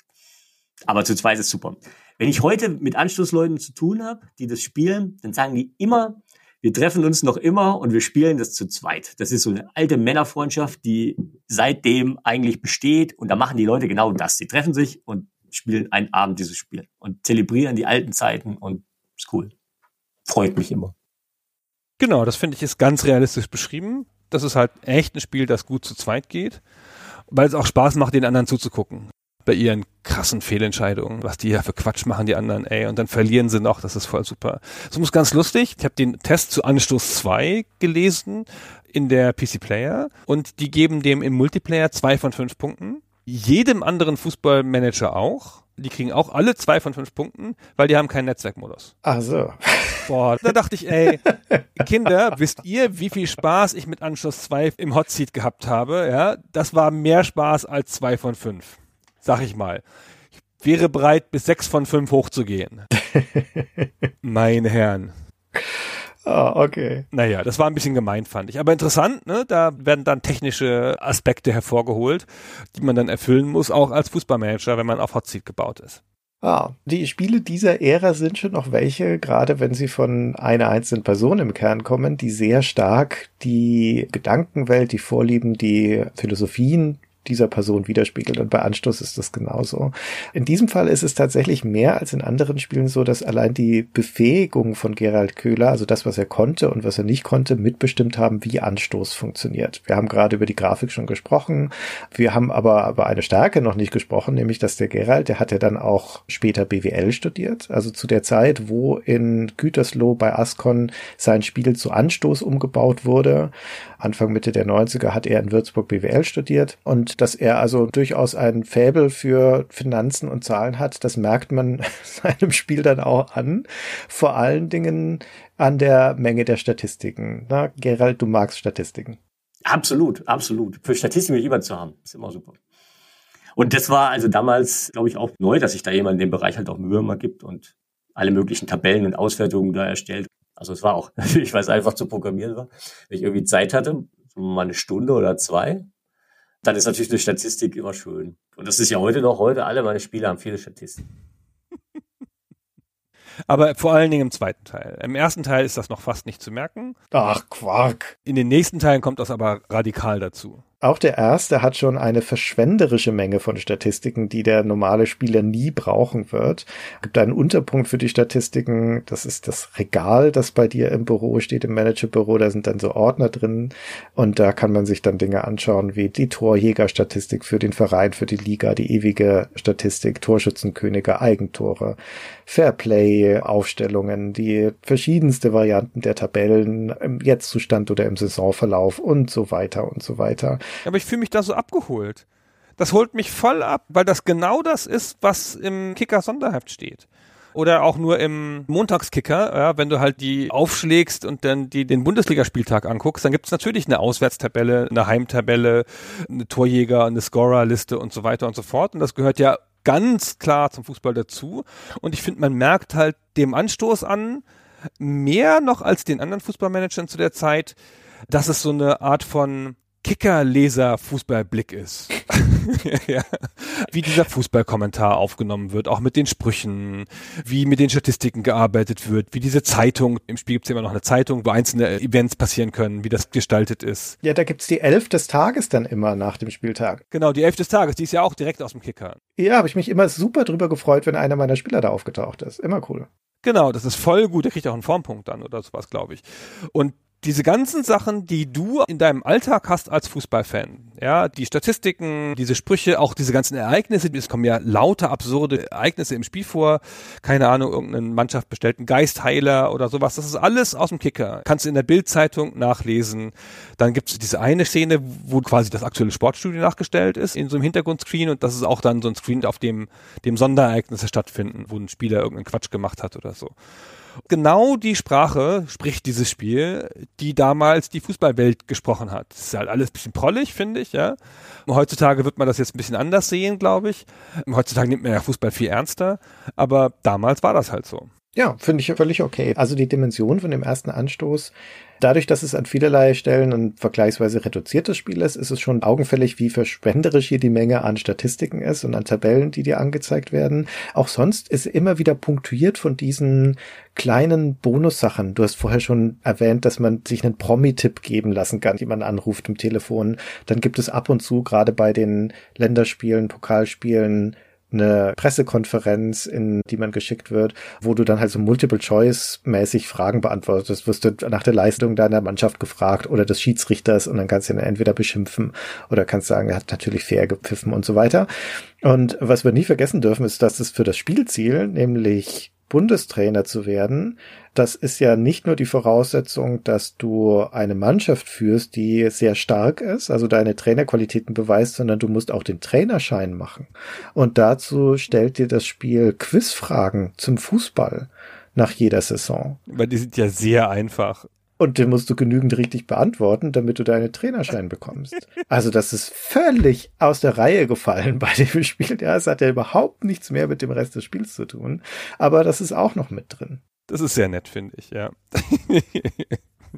Aber zu zweit ist super. Wenn ich heute mit Anschlussleuten zu tun habe, die das spielen, dann sagen die immer, wir treffen uns noch immer und wir spielen das zu zweit. Das ist so eine alte Männerfreundschaft, die seitdem eigentlich besteht. Und da machen die Leute genau das. Sie treffen sich und spielen einen Abend dieses Spiel und zelebrieren die alten Zeiten und ist cool. Freut mich immer. Genau, das finde ich ist ganz realistisch beschrieben. Das ist halt echt ein Spiel, das gut zu zweit geht weil es auch Spaß macht, den anderen zuzugucken. Bei ihren krassen Fehlentscheidungen, was die ja für Quatsch machen, die anderen, ey, und dann verlieren sie noch, das ist voll super. So muss ganz lustig. Ich habe den Test zu Anstoß 2 gelesen in der PC Player und die geben dem im Multiplayer zwei von fünf Punkten. Jedem anderen Fußballmanager auch. Die kriegen auch alle zwei von fünf Punkten, weil die haben keinen Netzwerkmodus. Ach so. Boah, da dachte ich, ey, Kinder, wisst ihr, wie viel Spaß ich mit Anschluss 2 im Hot Seat gehabt habe? Ja, das war mehr Spaß als zwei von fünf. Sag ich mal. Ich wäre bereit, bis sechs von fünf hochzugehen. <laughs> Meine Herren. Ah, okay. Naja, das war ein bisschen gemein, fand ich. Aber interessant, ne? Da werden dann technische Aspekte hervorgeholt, die man dann erfüllen muss, auch als Fußballmanager, wenn man auf Hot Seat gebaut ist. Ah, die Spiele dieser Ära sind schon noch welche, gerade wenn sie von einer einzelnen Person im Kern kommen, die sehr stark die Gedankenwelt, die Vorlieben, die Philosophien dieser Person widerspiegelt. Und bei Anstoß ist das genauso. In diesem Fall ist es tatsächlich mehr als in anderen Spielen so, dass allein die Befähigung von Gerald Köhler, also das, was er konnte und was er nicht konnte, mitbestimmt haben, wie Anstoß funktioniert. Wir haben gerade über die Grafik schon gesprochen. Wir haben aber über eine Stärke noch nicht gesprochen, nämlich dass der Gerald, der hat ja dann auch später BWL studiert. Also zu der Zeit, wo in Gütersloh bei Ascon sein Spiel zu Anstoß umgebaut wurde. Anfang Mitte der 90er hat er in Würzburg BWL studiert und dass er also durchaus ein Fäbel für Finanzen und Zahlen hat, das merkt man <laughs> seinem Spiel dann auch an. Vor allen Dingen an der Menge der Statistiken. Na, Gerald, du magst Statistiken. Absolut, absolut. Für Statistiken jemand zu haben, ist immer super. Und das war also damals, glaube ich, auch neu, dass sich da jemand in dem Bereich halt auch Mühe mal gibt und alle möglichen Tabellen und Auswertungen da erstellt. Also es war auch <laughs> weil es einfach zu programmieren war. Wenn ich irgendwie Zeit hatte, mal eine Stunde oder zwei, dann ist natürlich eine Statistik immer schön. Und das ist ja heute noch, heute alle meine Spiele haben viele Statistiken. <laughs> Aber vor allen Dingen im zweiten Teil. Im ersten Teil ist das noch fast nicht zu merken. Ach, Quark. In den nächsten Teilen kommt das aber radikal dazu. Auch der erste hat schon eine verschwenderische Menge von Statistiken, die der normale Spieler nie brauchen wird. Es gibt einen Unterpunkt für die Statistiken. Das ist das Regal, das bei dir im Büro steht, im Managerbüro. Da sind dann so Ordner drin. Und da kann man sich dann Dinge anschauen wie die Torjägerstatistik für den Verein, für die Liga, die ewige Statistik, Torschützenkönige, Eigentore, Fairplay, Aufstellungen, die verschiedenste Varianten der Tabellen im Jetztzustand oder im Saisonverlauf und so weiter und so weiter. Aber ich fühle mich da so abgeholt. Das holt mich voll ab, weil das genau das ist, was im Kicker Sonderheft steht. oder auch nur im Montagskicker, ja, wenn du halt die aufschlägst und dann die, den Bundesligaspieltag anguckst, dann gibt es natürlich eine Auswärtstabelle, eine Heimtabelle, eine Torjäger, eine Scorerliste und so weiter und so fort. Und das gehört ja ganz klar zum Fußball dazu. Und ich finde, man merkt halt dem Anstoß an, mehr noch als den anderen Fußballmanagern zu der Zeit, dass es so eine Art von Kicker-Leser-Fußballblick ist. <laughs> <laughs> ja. Wie dieser Fußballkommentar aufgenommen wird, auch mit den Sprüchen, wie mit den Statistiken gearbeitet wird, wie diese Zeitung, im Spiel gibt es immer noch eine Zeitung, wo einzelne Events passieren können, wie das gestaltet ist. Ja, da gibt's die Elf des Tages dann immer nach dem Spieltag. Genau, die Elf des Tages, die ist ja auch direkt aus dem Kicker. Ja, habe ich mich immer super drüber gefreut, wenn einer meiner Spieler da aufgetaucht ist. Immer cool. Genau, das ist voll gut. Der kriegt auch einen Formpunkt dann oder sowas, glaube ich. Und diese ganzen Sachen, die du in deinem Alltag hast als Fußballfan, ja, die Statistiken, diese Sprüche, auch diese ganzen Ereignisse, es kommen ja lauter absurde Ereignisse im Spiel vor, keine Ahnung, irgendeine Mannschaft bestellt einen Geistheiler oder sowas, das ist alles aus dem Kicker. Kannst du in der Bildzeitung nachlesen. Dann gibt es diese eine Szene, wo quasi das aktuelle Sportstudio nachgestellt ist, in so einem Hintergrundscreen und das ist auch dann so ein Screen, auf dem, dem Sonderereignisse stattfinden, wo ein Spieler irgendeinen Quatsch gemacht hat oder so genau die Sprache spricht dieses Spiel, die damals die Fußballwelt gesprochen hat. Das ist halt alles ein bisschen prollig, finde ich, ja. Und heutzutage wird man das jetzt ein bisschen anders sehen, glaube ich. Heutzutage nimmt man ja Fußball viel ernster, aber damals war das halt so. Ja, finde ich völlig okay. Also die Dimension von dem ersten Anstoß, dadurch, dass es an vielerlei Stellen ein vergleichsweise reduziertes Spiel ist, ist es schon augenfällig, wie verschwenderisch hier die Menge an Statistiken ist und an Tabellen, die dir angezeigt werden. Auch sonst ist immer wieder punktuiert von diesen kleinen Bonussachen. Du hast vorher schon erwähnt, dass man sich einen Promi-Tipp geben lassen kann, jemand anruft im Telefon. Dann gibt es ab und zu, gerade bei den Länderspielen, Pokalspielen, eine Pressekonferenz, in die man geschickt wird, wo du dann halt so Multiple-Choice-mäßig Fragen beantwortest. Wirst du nach der Leistung deiner Mannschaft gefragt oder des Schiedsrichters und dann kannst du ihn entweder beschimpfen oder kannst sagen, er hat natürlich fair gepfiffen und so weiter. Und was wir nie vergessen dürfen, ist, dass es für das Spielziel, nämlich Bundestrainer zu werden, das ist ja nicht nur die Voraussetzung, dass du eine Mannschaft führst, die sehr stark ist, also deine Trainerqualitäten beweist, sondern du musst auch den Trainerschein machen. Und dazu stellt dir das Spiel Quizfragen zum Fußball nach jeder Saison. Weil die sind ja sehr einfach. Und den musst du genügend richtig beantworten, damit du deinen Trainerschein bekommst. Also das ist völlig aus der Reihe gefallen bei dem Spiel. Ja, es hat ja überhaupt nichts mehr mit dem Rest des Spiels zu tun. Aber das ist auch noch mit drin. Das ist sehr nett, finde ich, ja. <laughs>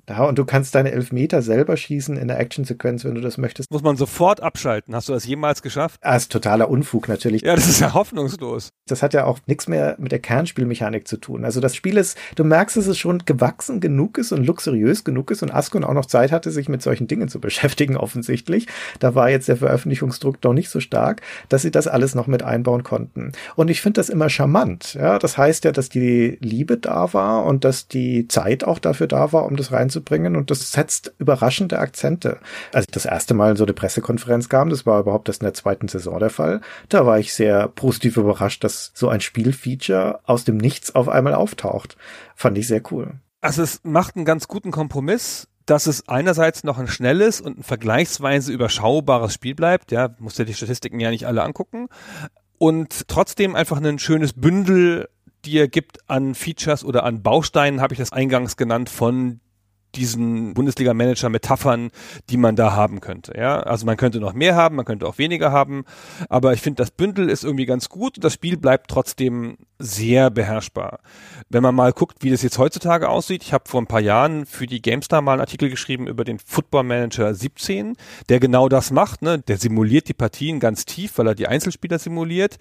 Ja, und du kannst deine Elfmeter selber schießen in der Actionsequenz, wenn du das möchtest. Muss man sofort abschalten. Hast du das jemals geschafft? Ah, ist totaler Unfug natürlich. Ja, das ist ja hoffnungslos. Das hat ja auch nichts mehr mit der Kernspielmechanik zu tun. Also das Spiel ist, du merkst, dass es schon gewachsen genug ist und luxuriös genug ist und Askon auch noch Zeit hatte, sich mit solchen Dingen zu <laughs> beschäftigen, offensichtlich. Da war jetzt der Veröffentlichungsdruck doch nicht so stark, dass sie das alles noch mit einbauen konnten. Und ich finde das immer charmant. Ja, das heißt ja, dass die Liebe da war und dass die Zeit auch dafür da war, um das reinzubringen und das setzt überraschende Akzente. Als ich das erste Mal in so eine Pressekonferenz kam, das war überhaupt erst in der zweiten Saison der Fall, da war ich sehr positiv überrascht, dass so ein Spielfeature aus dem Nichts auf einmal auftaucht. Fand ich sehr cool. Also es macht einen ganz guten Kompromiss dass es einerseits noch ein schnelles und ein vergleichsweise überschaubares Spiel bleibt. Ja, musst ja die Statistiken ja nicht alle angucken. Und trotzdem einfach ein schönes Bündel dir gibt an Features oder an Bausteinen, habe ich das eingangs genannt, von diesen Bundesliga-Manager-Metaphern, die man da haben könnte. Ja, also man könnte noch mehr haben, man könnte auch weniger haben, aber ich finde, das Bündel ist irgendwie ganz gut das Spiel bleibt trotzdem sehr beherrschbar. Wenn man mal guckt, wie das jetzt heutzutage aussieht, ich habe vor ein paar Jahren für die GameStar mal einen Artikel geschrieben über den Football Manager 17, der genau das macht, ne? Der simuliert die Partien ganz tief, weil er die Einzelspieler simuliert.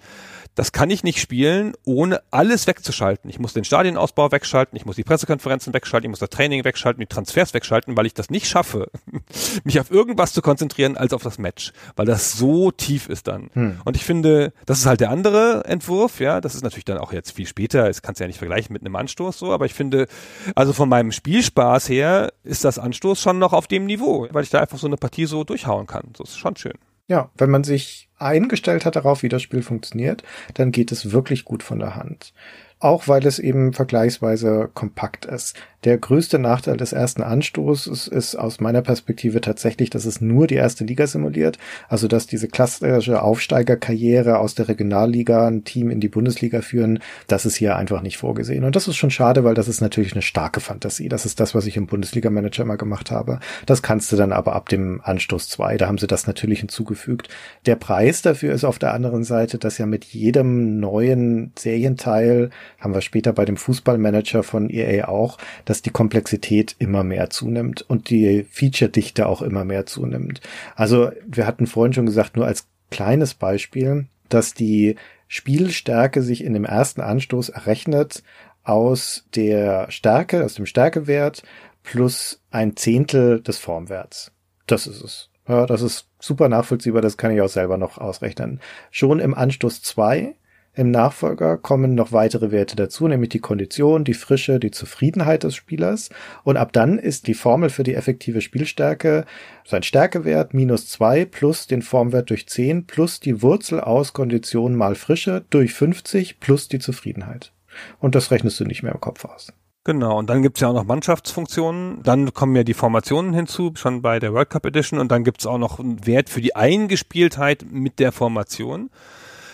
Das kann ich nicht spielen, ohne alles wegzuschalten. Ich muss den Stadienausbau wegschalten, ich muss die Pressekonferenzen wegschalten, ich muss das Training wegschalten, die Transfers wegschalten, weil ich das nicht schaffe, <laughs> mich auf irgendwas zu konzentrieren als auf das Match, weil das so tief ist dann. Hm. Und ich finde, das ist halt der andere Entwurf, ja, das ist natürlich dann auch jetzt viel später, das kannst du ja nicht vergleichen mit einem Anstoß so, aber ich finde, also von meinem Spielspaß her ist das Anstoß schon noch auf dem Niveau, weil ich da einfach so eine Partie so durchhauen kann. Das ist schon schön. Ja, wenn man sich eingestellt hat darauf, wie das Spiel funktioniert, dann geht es wirklich gut von der Hand. Auch weil es eben vergleichsweise kompakt ist. Der größte Nachteil des ersten Anstoßes ist aus meiner Perspektive tatsächlich, dass es nur die erste Liga simuliert. Also, dass diese klassische Aufsteigerkarriere aus der Regionalliga ein Team in die Bundesliga führen, das ist hier einfach nicht vorgesehen. Und das ist schon schade, weil das ist natürlich eine starke Fantasie. Das ist das, was ich im Bundesliga-Manager immer gemacht habe. Das kannst du dann aber ab dem Anstoß 2, da haben sie das natürlich hinzugefügt. Der Preis dafür ist auf der anderen Seite, dass ja mit jedem neuen Serienteil, haben wir später bei dem Fußballmanager von EA auch, dass die Komplexität immer mehr zunimmt und die Feature-Dichte auch immer mehr zunimmt. Also wir hatten vorhin schon gesagt, nur als kleines Beispiel, dass die Spielstärke sich in dem ersten Anstoß errechnet aus der Stärke, aus dem Stärkewert plus ein Zehntel des Formwerts. Das ist es. Ja, das ist super nachvollziehbar, das kann ich auch selber noch ausrechnen. Schon im Anstoß 2 im Nachfolger kommen noch weitere Werte dazu, nämlich die Kondition, die Frische, die Zufriedenheit des Spielers. Und ab dann ist die Formel für die effektive Spielstärke sein Stärkewert minus zwei plus den Formwert durch zehn plus die Wurzel aus Kondition mal Frische durch 50 plus die Zufriedenheit. Und das rechnest du nicht mehr im Kopf aus. Genau, und dann gibt's ja auch noch Mannschaftsfunktionen. Dann kommen ja die Formationen hinzu, schon bei der World Cup Edition. Und dann gibt's auch noch einen Wert für die Eingespieltheit mit der Formation.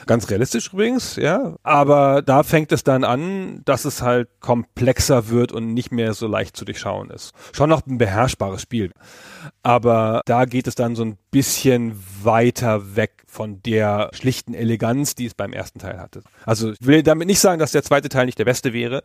Ganz realistisch übrigens, ja. Aber da fängt es dann an, dass es halt komplexer wird und nicht mehr so leicht zu durchschauen ist. Schon noch ein beherrschbares Spiel. Aber da geht es dann so ein bisschen weiter weg von der schlichten Eleganz, die es beim ersten Teil hatte. Also ich will damit nicht sagen, dass der zweite Teil nicht der beste wäre,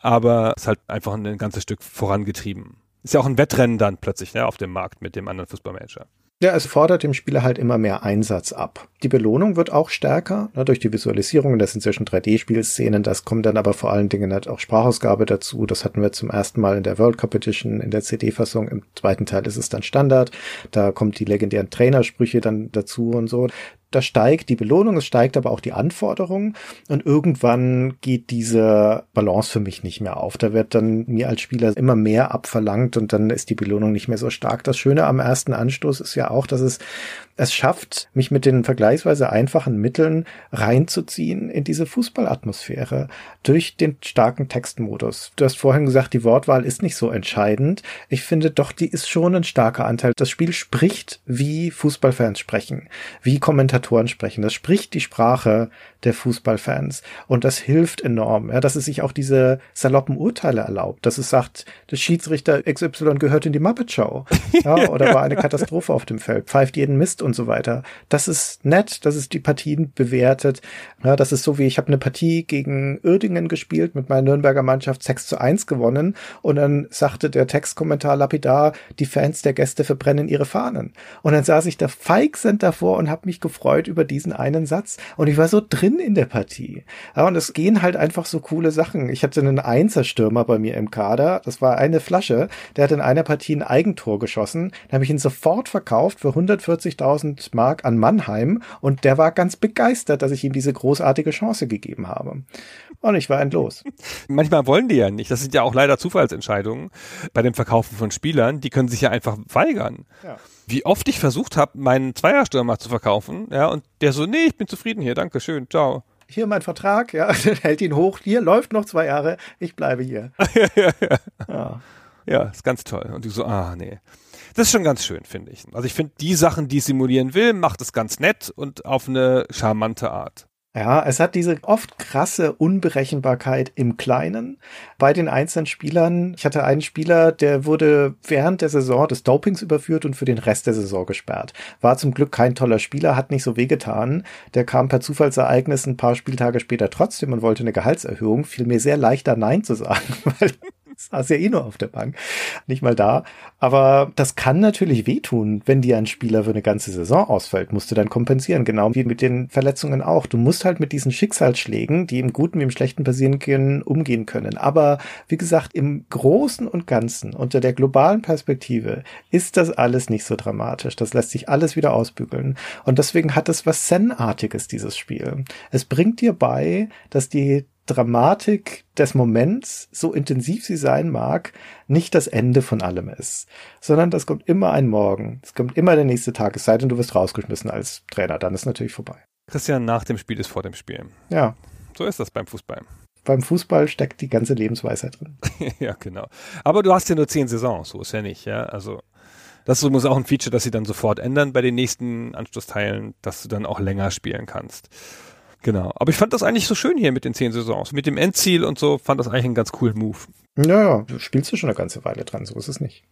aber es ist halt einfach ein ganzes Stück vorangetrieben. Ist ja auch ein Wettrennen dann plötzlich ne, auf dem Markt mit dem anderen Fußballmanager. Ja, es fordert dem Spieler halt immer mehr Einsatz ab. Die Belohnung wird auch stärker, ne, durch die Visualisierung, das sind ja schon 3D-Spielszenen, das kommt dann aber vor allen Dingen halt auch Sprachausgabe dazu. Das hatten wir zum ersten Mal in der World Cup Edition, in der CD-Fassung. Im zweiten Teil ist es dann Standard. Da kommt die legendären Trainersprüche dann dazu und so da steigt die Belohnung, es steigt aber auch die Anforderung und irgendwann geht diese Balance für mich nicht mehr auf. Da wird dann mir als Spieler immer mehr abverlangt und dann ist die Belohnung nicht mehr so stark. Das Schöne am ersten Anstoß ist ja auch, dass es es schafft, mich mit den vergleichsweise einfachen Mitteln reinzuziehen in diese Fußballatmosphäre durch den starken Textmodus. Du hast vorhin gesagt, die Wortwahl ist nicht so entscheidend. Ich finde doch, die ist schon ein starker Anteil. Das Spiel spricht, wie Fußballfans sprechen, wie Kommentatoren sprechen. Das spricht die Sprache der Fußballfans. Und das hilft enorm, ja, dass es sich auch diese saloppen Urteile erlaubt, dass es sagt, der Schiedsrichter XY gehört in die Muppet Show, <laughs> ja, oder war eine Katastrophe auf dem Feld, pfeift jeden Mist und so weiter. Das ist nett, dass es die Partien bewertet. Ja, das ist so wie ich habe eine Partie gegen Uerdingen gespielt mit meiner Nürnberger Mannschaft 6 zu 1 gewonnen und dann sagte der Textkommentar lapidar, die Fans der Gäste verbrennen ihre Fahnen. Und dann saß ich da feixend davor und habe mich gefreut über diesen einen Satz und ich war so drin drin in der Partie. Ja, und es gehen halt einfach so coole Sachen. Ich hatte einen Einserstürmer bei mir im Kader. Das war eine Flasche. Der hat in einer Partie ein Eigentor geschossen. Da habe ich ihn sofort verkauft für 140.000 Mark an Mannheim. Und der war ganz begeistert, dass ich ihm diese großartige Chance gegeben habe. Und ich war endlos. <laughs> Manchmal wollen die ja nicht. Das sind ja auch leider Zufallsentscheidungen bei dem Verkaufen von Spielern. Die können sich ja einfach weigern. Ja wie oft ich versucht habe, meinen Zweierstürmer zu verkaufen, ja, und der so, nee, ich bin zufrieden hier, danke schön, ciao. Hier mein Vertrag, ja, <laughs> hält ihn hoch, hier läuft noch zwei Jahre, ich bleibe hier. ja, <laughs> ja, ja. ja. ja, ist ganz toll. Und du so, ah, nee. Das ist schon ganz schön, finde ich. Also ich finde, die Sachen, die simulieren will, macht es ganz nett und auf eine charmante Art. Ja, es hat diese oft krasse Unberechenbarkeit im Kleinen bei den einzelnen Spielern. Ich hatte einen Spieler, der wurde während der Saison des Dopings überführt und für den Rest der Saison gesperrt. War zum Glück kein toller Spieler, hat nicht so wehgetan. Der kam per Zufallsereignis ein paar Spieltage später trotzdem und wollte eine Gehaltserhöhung. Fiel mir sehr leichter Nein zu sagen, <laughs> weil <laughs> saß ja eh nur auf der Bank, nicht mal da. Aber das kann natürlich wehtun, wenn dir ein Spieler für eine ganze Saison ausfällt, musst du dann kompensieren, genau wie mit den Verletzungen auch. Du musst halt mit diesen Schicksalsschlägen, die im Guten wie im Schlechten passieren können, umgehen können. Aber wie gesagt, im Großen und Ganzen, unter der globalen Perspektive, ist das alles nicht so dramatisch. Das lässt sich alles wieder ausbügeln. Und deswegen hat es was Zen-artiges, dieses Spiel. Es bringt dir bei, dass die Dramatik des Moments, so intensiv sie sein mag, nicht das Ende von allem ist, sondern das kommt immer ein Morgen, es kommt immer der nächste Tag, es sei denn, du wirst rausgeschmissen als Trainer, dann ist natürlich vorbei. Christian, nach dem Spiel ist vor dem Spiel. Ja. So ist das beim Fußball. beim Fußball steckt die ganze Lebensweisheit drin. <laughs> ja, genau. Aber du hast ja nur zehn Saisons, so ist ja nicht, ja. Also das ist auch ein Feature, das sie dann sofort ändern bei den nächsten Anschlussteilen, dass du dann auch länger spielen kannst. Genau. Aber ich fand das eigentlich so schön hier mit den zehn Saisons. Mit dem Endziel und so fand das eigentlich einen ganz coolen Move. Naja, du spielst du schon eine ganze Weile dran, so ist es nicht.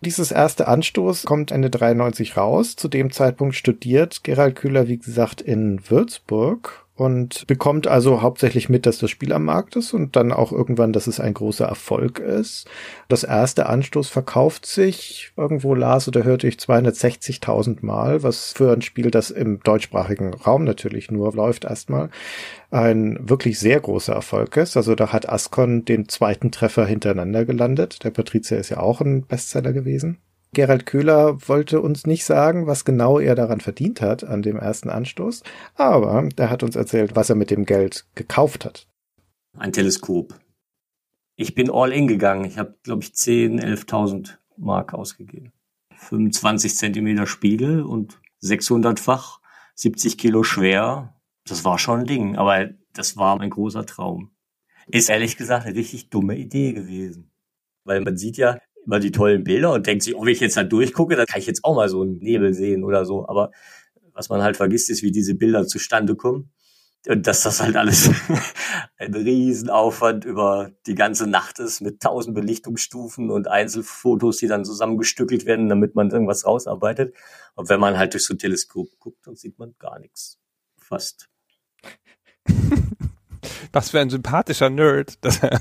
Dieses erste Anstoß kommt Ende 93 raus. Zu dem Zeitpunkt studiert Gerald Kühler, wie gesagt, in Würzburg und bekommt also hauptsächlich mit, dass das Spiel am Markt ist und dann auch irgendwann, dass es ein großer Erfolg ist. Das erste Anstoß verkauft sich, irgendwo las oder hörte ich 260.000 Mal, was für ein Spiel, das im deutschsprachigen Raum natürlich nur läuft erstmal, ein wirklich sehr großer Erfolg ist. Also da hat Ascon den zweiten Treffer hintereinander gelandet. Der Patrizia ist ja auch ein Bestseller gewesen. Gerald Köhler wollte uns nicht sagen, was genau er daran verdient hat an dem ersten Anstoß, aber er hat uns erzählt, was er mit dem Geld gekauft hat. Ein Teleskop. Ich bin all in gegangen. Ich habe, glaube ich, 10, 11.000 Mark ausgegeben. 25 Zentimeter Spiegel und 600-fach, 70 Kilo schwer. Das war schon ein Ding, aber das war mein großer Traum. Ist ehrlich gesagt eine richtig dumme Idee gewesen. Weil man sieht ja, immer die tollen Bilder und denkt sich, oh, wenn ich jetzt da durchgucke, dann kann ich jetzt auch mal so einen Nebel sehen oder so. Aber was man halt vergisst, ist, wie diese Bilder zustande kommen. Und dass das halt alles <laughs> ein Riesenaufwand über die ganze Nacht ist mit tausend Belichtungsstufen und Einzelfotos, die dann zusammengestückelt werden, damit man irgendwas rausarbeitet. Und wenn man halt durch so ein Teleskop guckt, dann sieht man gar nichts. Fast. <laughs> Was für ein sympathischer Nerd, <laughs> dass er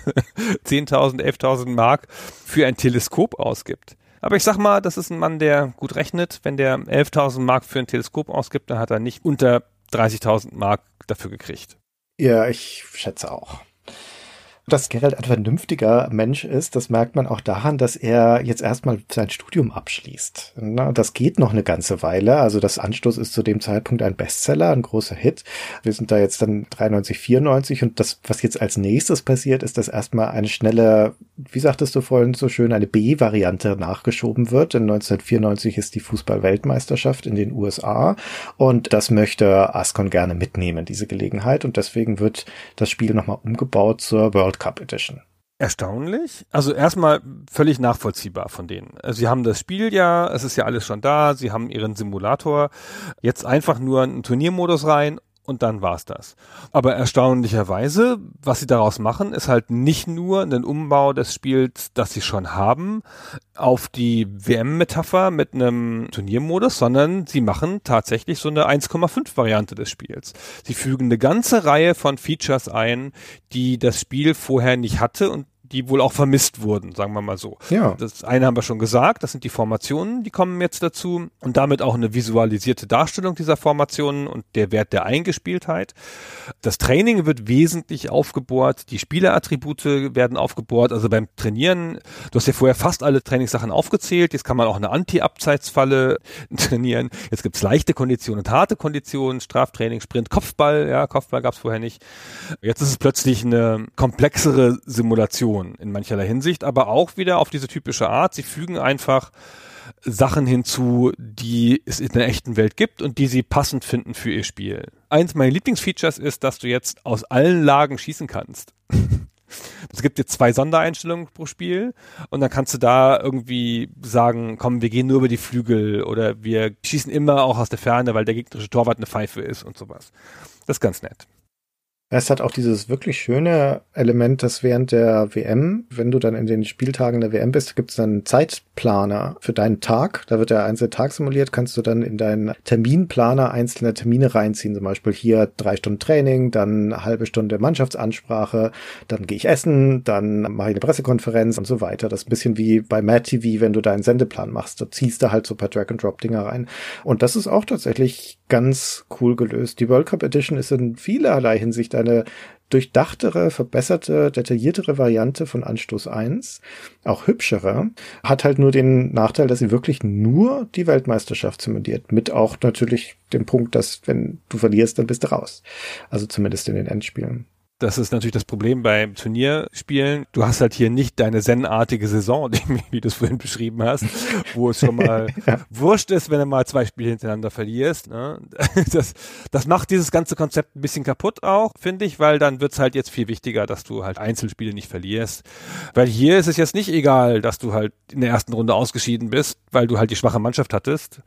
10.000, 11.000 Mark für ein Teleskop ausgibt. Aber ich sag mal, das ist ein Mann, der gut rechnet. Wenn der 11.000 Mark für ein Teleskop ausgibt, dann hat er nicht unter 30.000 Mark dafür gekriegt. Ja, ich schätze auch. Dass Gerald ein vernünftiger Mensch ist, das merkt man auch daran, dass er jetzt erstmal sein Studium abschließt. Das geht noch eine ganze Weile. Also das Anstoß ist zu dem Zeitpunkt ein Bestseller, ein großer Hit. Wir sind da jetzt dann 93, 94 und das, was jetzt als nächstes passiert, ist, dass erstmal eine schnelle, wie sagtest du vorhin so schön, eine B-Variante nachgeschoben wird. In 1994 ist die Fußball-Weltmeisterschaft in den USA und das möchte Ascon gerne mitnehmen, diese Gelegenheit. Und deswegen wird das Spiel nochmal umgebaut zur World Cup Edition. Erstaunlich. Also erstmal völlig nachvollziehbar von denen. Sie haben das Spiel ja, es ist ja alles schon da, sie haben ihren Simulator, jetzt einfach nur einen Turniermodus rein und dann war's das. Aber erstaunlicherweise, was sie daraus machen, ist halt nicht nur einen Umbau des Spiels, das sie schon haben, auf die WM-Metapher mit einem Turniermodus, sondern sie machen tatsächlich so eine 1,5 Variante des Spiels. Sie fügen eine ganze Reihe von Features ein, die das Spiel vorher nicht hatte und die wohl auch vermisst wurden, sagen wir mal so. Ja. Das eine haben wir schon gesagt, das sind die Formationen, die kommen jetzt dazu und damit auch eine visualisierte Darstellung dieser Formationen und der Wert der Eingespieltheit. Das Training wird wesentlich aufgebohrt, die Spielerattribute werden aufgebohrt, also beim Trainieren, du hast ja vorher fast alle Trainingssachen aufgezählt, jetzt kann man auch eine Anti-Abseitsfalle <laughs> trainieren, jetzt gibt's leichte Konditionen und harte Konditionen, Straftraining, Sprint, Kopfball, ja, Kopfball gab's vorher nicht. Jetzt ist es plötzlich eine komplexere Simulation Innovation in mancherlei Hinsicht, aber auch wieder auf diese typische Art. Sie fügen einfach Sachen hinzu, die es in der echten Welt gibt und die sie passend finden für ihr Spiel. Eins meiner Lieblingsfeatures ist, dass du jetzt aus allen Lagen schießen kannst. <laughs> Es gibt jetzt zwei Sondereinstellungen pro Spiel und dann kannst du da irgendwie sagen, komm, wir gehen nur über die Flügel oder wir schießen immer auch aus der Ferne, weil der gegnerische Torwart eine Pfeife ist und sowas. Das ist ganz nett. Es hat auch dieses wirklich schöne Element, dass während der WM, wenn du dann in den Spieltagen der WM bist, gibt es dann einen Zeitplaner für deinen Tag. Da wird der einzelne Tag simuliert, kannst du dann in deinen Terminplaner einzelne Termine reinziehen. Zum Beispiel hier drei Stunden Training, dann eine halbe Stunde Mannschaftsansprache, dann gehe ich essen, dann mache ich eine Pressekonferenz und so weiter. Das ist ein bisschen wie bei Mad TV, wenn du deinen Sendeplan machst. Da ziehst du halt so paar Drag-and-Drop-Dinger rein. Und das ist auch tatsächlich ganz cool gelöst. Die World Cup Edition ist in vielerlei Hinsicht eine durchdachtere, verbesserte, detailliertere Variante von Anstoß 1, auch hübschere, hat halt nur den Nachteil, dass sie wirklich nur die Weltmeisterschaft simuliert, mit auch natürlich dem Punkt, dass wenn du verlierst, dann bist du raus. Also zumindest in den Endspielen. Das ist natürlich das Problem beim Turnierspielen. Du hast halt hier nicht deine zen-artige Saison, <laughs> wie du es vorhin beschrieben hast, wo es schon mal <laughs> ja. wurscht ist, wenn du mal zwei Spiele hintereinander verlierst. Ne? <laughs> Das, das macht dieses ganze Konzept ein bisschen kaputt auch, finde ich, weil dann wird es halt jetzt viel wichtiger, dass du halt Einzelspiele nicht verlierst. Weil hier ist es jetzt nicht egal, dass du halt in der ersten Runde ausgeschieden bist, weil du halt die schwache Mannschaft hattest.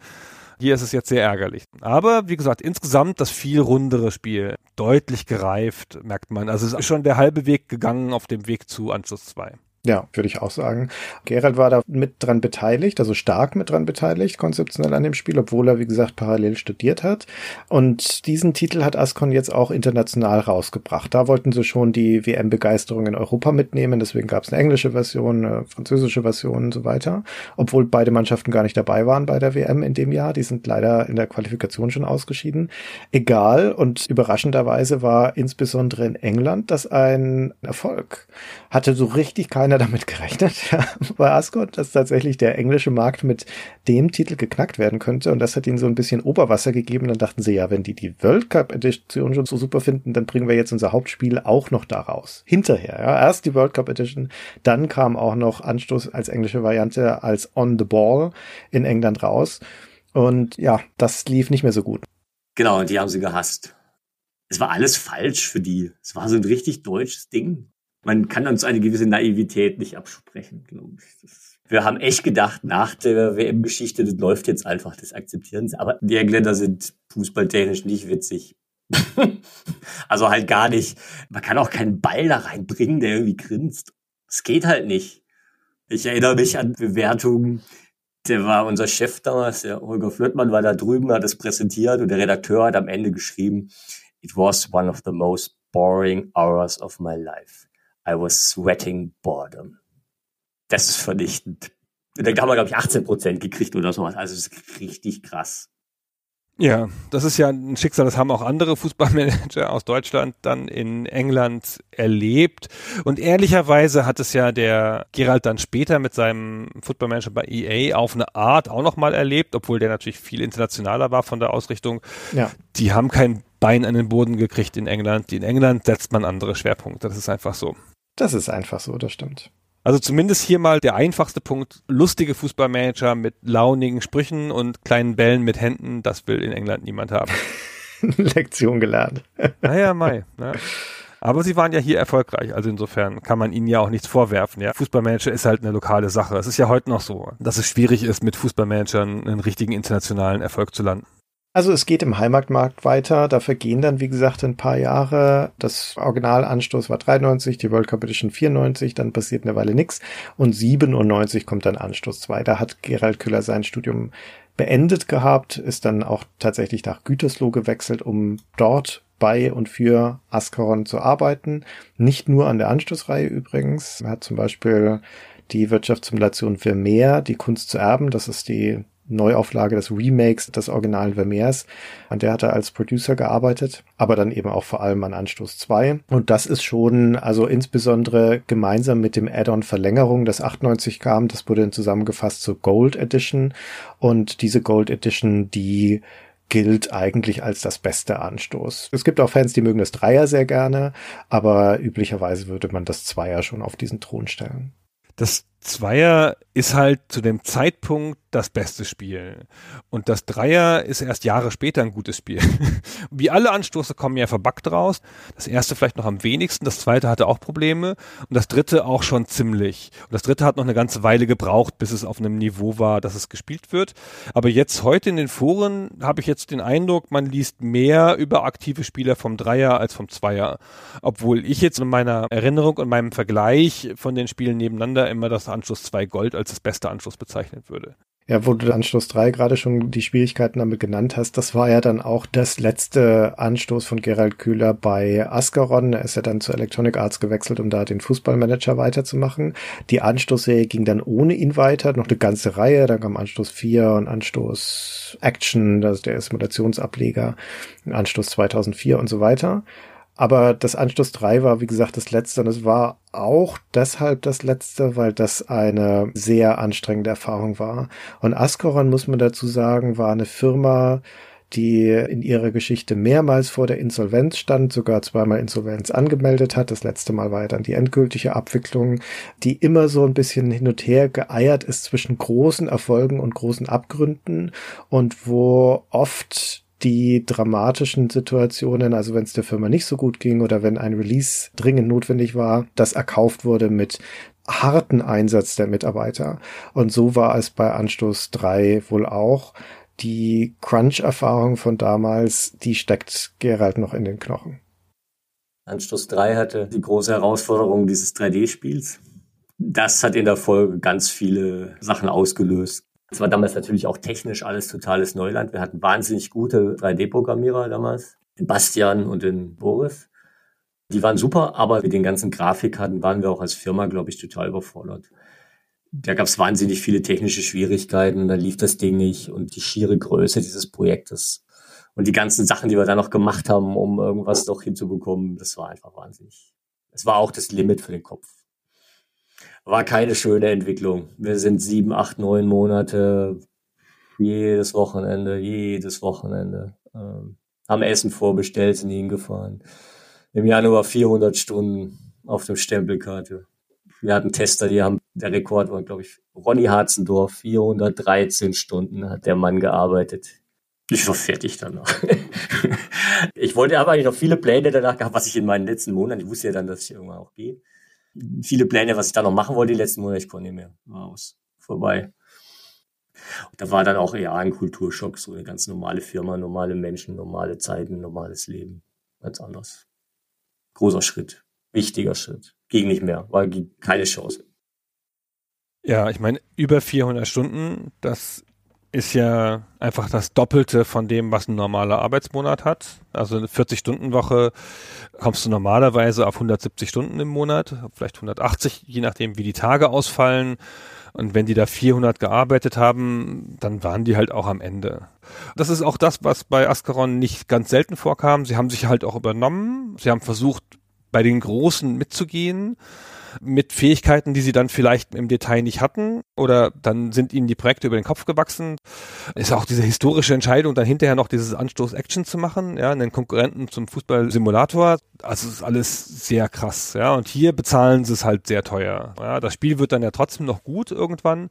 Hier ist es jetzt sehr ärgerlich. Aber wie gesagt, insgesamt das viel rundere Spiel. Deutlich gereift, merkt man. Also es ist schon der halbe Weg gegangen auf dem Weg zu Anschluss 2. Ja, würde ich auch sagen. Gerald war da mit dran beteiligt, also stark mit dran beteiligt, konzeptionell an dem Spiel, obwohl er, wie gesagt, parallel studiert hat. Und diesen Titel hat Ascon jetzt auch international rausgebracht. Da wollten sie schon die WM-Begeisterung in Europa mitnehmen, deswegen gab es eine englische Version, eine französische Version und so weiter. Obwohl beide Mannschaften gar nicht dabei waren bei der WM in dem Jahr. Die sind leider in der Qualifikation schon ausgeschieden. Egal und überraschenderweise war insbesondere in England das ein Erfolg. Hatte so richtig keine keiner damit gerechnet <laughs> ja, bei Ascot, dass tatsächlich der englische Markt mit dem Titel geknackt werden könnte. Und das hat ihnen so ein bisschen Oberwasser gegeben. Dann dachten sie, ja, wenn die die World Cup Edition schon so super finden, dann bringen wir jetzt unser Hauptspiel auch noch da raus. Hinterher, ja. Erst die World Cup Edition, dann kam auch noch Anstoß als englische Variante als On the Ball in England raus. Und ja, das lief nicht mehr so gut. Genau, und die haben sie gehasst. Es war alles falsch für die. Es war so ein richtig deutsches Ding man kann uns eine gewisse Naivität nicht absprechen, glaube ich. Das, wir haben echt gedacht, nach der WM-Geschichte, das läuft jetzt einfach, das akzeptieren sie. Aber die Engländer sind fußballtechnisch nicht witzig. <laughs> also halt gar nicht. Man kann auch keinen Ball da reinbringen, der irgendwie grinst. Es geht halt nicht. Ich erinnere mich an Bewertungen. Der war unser Chef damals, der Holger Flöttmann war da drüben, hat es präsentiert und der Redakteur hat am Ende geschrieben, It was one of the most boring hours of my life. I was sweating boredom. Das ist vernichtend. Da haben wir, glaube ich, 18 Prozent gekriegt oder sowas. Also es ist richtig krass. Ja, das ist ja ein Schicksal, das haben auch andere Fußballmanager aus Deutschland dann in England erlebt. Und ehrlicherweise hat es ja der Gerald dann später mit seinem Footballmanager bei EA auf eine Art auch nochmal erlebt, obwohl der natürlich viel internationaler war von der Ausrichtung. Ja. Die haben kein Bein an den Boden gekriegt in England. In England setzt man andere Schwerpunkte. Das ist einfach so. Das ist einfach so, das stimmt. Also zumindest hier mal der einfachste Punkt. Lustige Fußballmanager mit launigen Sprüchen und kleinen Bällen mit Händen, das will in England niemand haben. <laughs> Lektion gelernt. <laughs> naja, Mai. Ja. Aber sie waren ja hier erfolgreich, also insofern kann man ihnen ja auch nichts vorwerfen. Ja, Fußballmanager ist halt eine lokale Sache. Es ist ja heute noch so, dass es schwierig ist, mit Fußballmanagern einen richtigen internationalen Erfolg zu landen. Also es geht im Heimatmarkt weiter. Da vergehen dann, wie gesagt, ein paar Jahre. Das Originalanstoß war 93, die World Cup Edition 94, dann passiert eine Weile nichts. Und 97 kommt dann Anstoß 2. Da hat Gerald Küller sein Studium beendet gehabt, ist dann auch tatsächlich nach Gütersloh gewechselt, um dort bei und für Ascaron zu arbeiten. Nicht nur an der Anstoßreihe übrigens. Er hat zum Beispiel die Wirtschaftssimulation für mehr, die Kunst zu erben. Das ist die Neuauflage des Remakes des originalen Vermeers. An der hat er als Producer gearbeitet, aber dann eben auch vor allem an Anstoß 2. Und das ist schon, also insbesondere gemeinsam mit dem Add-on Verlängerung, das 98 kam, das wurde dann zusammengefasst zur Gold Edition. Und diese Gold Edition, die gilt eigentlich als das beste Anstoß. Es gibt auch Fans, die mögen das Dreier sehr gerne, aber üblicherweise würde man das Zweier schon auf diesen Thron stellen. Das Zweier ist halt zu dem Zeitpunkt das beste Spiel. Und das Dreier ist erst Jahre später ein gutes Spiel. <laughs> Wie alle Anstoße kommen ja verbuggt raus. Das erste vielleicht noch am wenigsten, das zweite hatte auch Probleme und das dritte auch schon ziemlich. Und das dritte hat noch eine ganze Weile gebraucht, bis es auf einem Niveau war, dass es gespielt wird. Aber jetzt heute in den Foren habe ich jetzt den Eindruck, man liest mehr über aktive Spieler vom Dreier als vom Zweier. Obwohl ich jetzt in meiner Erinnerung und meinem Vergleich von den Spielen nebeneinander immer das Anschluss 2 Gold als das beste Anschluss bezeichnet würde. Ja, wo du Anstoß 3 gerade schon die Schwierigkeiten damit genannt hast, das war ja dann auch das letzte Anstoß von Gerald Kühler bei Ascaron. Er ist ja dann zu Electronic Arts gewechselt, um da den Fußballmanager weiterzumachen. Die Anstoßserie ging dann ohne ihn weiter, noch eine ganze Reihe. Dann kam Anstoß 4 und Anstoß Action, das ist der Simulationsableger, Anstoß 2004 und so weiter. Aber das Anstoß 3 war, wie gesagt, das letzte und es war auch deshalb das letzte, weil das eine sehr anstrengende Erfahrung war. Und Ascoron, muss man dazu sagen, war eine Firma, die in ihrer Geschichte mehrmals vor der Insolvenz stand, sogar zweimal Insolvenz angemeldet hat. Das letzte Mal war ja dann die endgültige Abwicklung, die immer so ein bisschen hin und her geeiert ist zwischen großen Erfolgen und großen Abgründen und wo oft die dramatischen Situationen, also wenn es der Firma nicht so gut ging oder wenn ein Release dringend notwendig war, das erkauft wurde mit harten Einsatz der Mitarbeiter. Und so war es bei Anstoß 3 wohl auch die Crunch-Erfahrung von damals, die steckt Gerald noch in den Knochen. Anstoß 3 hatte die große Herausforderung dieses 3D-Spiels. Das hat in der Folge ganz viele Sachen ausgelöst. Es war damals natürlich auch technisch alles totales Neuland. Wir hatten wahnsinnig gute 3D-Programmierer damals. Den Bastian und den Boris. Die waren super, aber mit den ganzen Grafikkarten waren wir auch als Firma, glaube ich, total überfordert da gab es wahnsinnig viele technische Schwierigkeiten, da lief das Ding nicht und die schiere Größe dieses Projektes und die ganzen Sachen, die wir da noch gemacht haben, um irgendwas doch hinzubekommen, das war einfach wahnsinnig. Es war auch das Limit für den Kopf. War keine schöne Entwicklung. Wir sind sieben, acht, neun Monate jedes Wochenende, jedes Wochenende. Ähm, haben Essen vorbestellt, sind hingefahren. Im Januar 400 Stunden auf dem Stempelkarte. Wir hatten Tester, die haben, der Rekord war, glaube ich, Ronny Harzendorf, 413 Stunden hat der Mann gearbeitet. Ich war fertig danach. <laughs> ich wollte aber eigentlich noch viele Pläne danach gehabt, was ich in meinen letzten Monaten, ich wusste ja dann, dass ich irgendwann auch gehe. Viele Pläne, was ich da noch machen wollte, die letzten Monate, ich konnte nicht mehr. War aus. Vorbei. Da war dann auch ja ein Kulturschock, so eine ganz normale Firma, normale Menschen, normale Zeiten, normales Leben. Ganz anders. Großer Schritt. Wichtiger Schritt ging nicht mehr, war keine Chance. Ja, ich meine, über 400 Stunden, das ist ja einfach das Doppelte von dem, was ein normaler Arbeitsmonat hat. Also eine 40-Stunden-Woche kommst du normalerweise auf 170 Stunden im Monat, vielleicht 180, je nachdem, wie die Tage ausfallen. Und wenn die da 400 gearbeitet haben, dann waren die halt auch am Ende. Das ist auch das, was bei Ascaron nicht ganz selten vorkam. Sie haben sich halt auch übernommen. Sie haben versucht, bei den Großen mitzugehen mit Fähigkeiten, die sie dann vielleicht im Detail nicht hatten oder dann sind ihnen die Projekte über den Kopf gewachsen. Ist auch diese historische Entscheidung, dann hinterher noch dieses Anstoß-Action zu machen, ja, einen Konkurrenten zum Fußball-Simulator. Also ist alles sehr krass, ja. Und hier bezahlen sie es halt sehr teuer. Ja, das Spiel wird dann ja trotzdem noch gut irgendwann.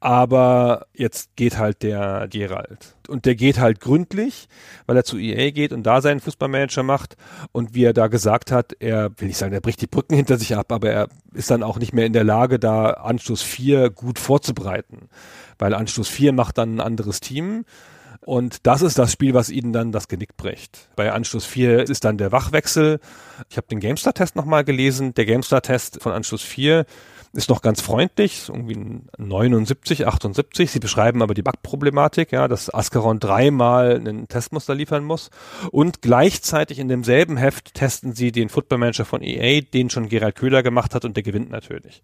Aber jetzt geht halt der Gerald. Und der geht halt gründlich, weil er zu EA geht und da seinen Fußballmanager macht. Und wie er da gesagt hat, er will nicht sagen, er bricht die Brücken hinter sich ab, aber er ist dann auch nicht mehr in der Lage, da Anstoß 4 gut vorzubereiten. Weil Anstoß 4 macht dann ein anderes Team. Und das ist das Spiel, was ihnen dann das Genick bricht. Bei Anschluss 4 ist dann der Wachwechsel. Ich habe den GameStar-Test nochmal gelesen. Der GameStar-Test von Anschluss 4 ist noch ganz freundlich, irgendwie 79, 78. Sie beschreiben aber die Bugproblematik, ja, dass Ascaron dreimal einen Testmuster liefern muss. Und gleichzeitig in demselben Heft testen sie den Football Manager von EA, den schon Gerald Köhler gemacht hat und der gewinnt natürlich.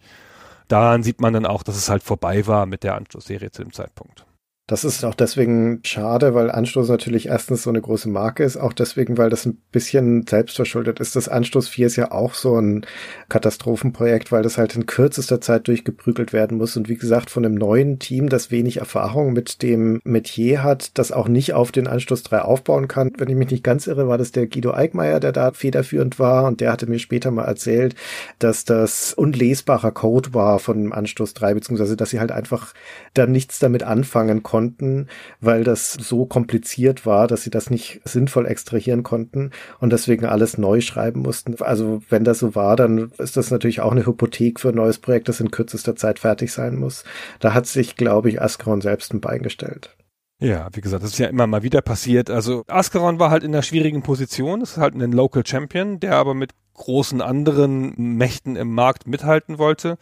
Daran sieht man dann auch, dass es halt vorbei war mit der Anschlussserie zu dem Zeitpunkt. Das ist auch deswegen schade, weil Anstoß natürlich erstens so eine große Marke ist, auch deswegen, weil das ein bisschen selbstverschuldet ist. Das Anstoß 4 ist ja auch so ein Katastrophenprojekt, weil das halt in kürzester Zeit durchgeprügelt werden muss und wie gesagt von einem neuen Team, das wenig Erfahrung mit dem Metier hat, das auch nicht auf den Anstoß 3 aufbauen kann. Wenn ich mich nicht ganz irre, war das der Guido Eickmeier, der da federführend war und der hatte mir später mal erzählt, dass das unlesbarer Code war von Anstoß 3, beziehungsweise dass sie halt einfach dann nichts damit anfangen konnten konnten, weil das so kompliziert war, dass sie das nicht sinnvoll extrahieren konnten und deswegen alles neu schreiben mussten. Also wenn das so war, dann ist das natürlich auch eine Hypothek für ein neues Projekt, das in kürzester Zeit fertig sein muss. Da hat sich, glaube ich, Ascaron selbst ein Bein gestellt. Ja, wie gesagt, das ist ja immer mal wieder passiert. Also Ascaron war halt in einer schwierigen Position. Das ist halt ein Local Champion, der aber mit großen anderen Mächten im Markt mithalten wollte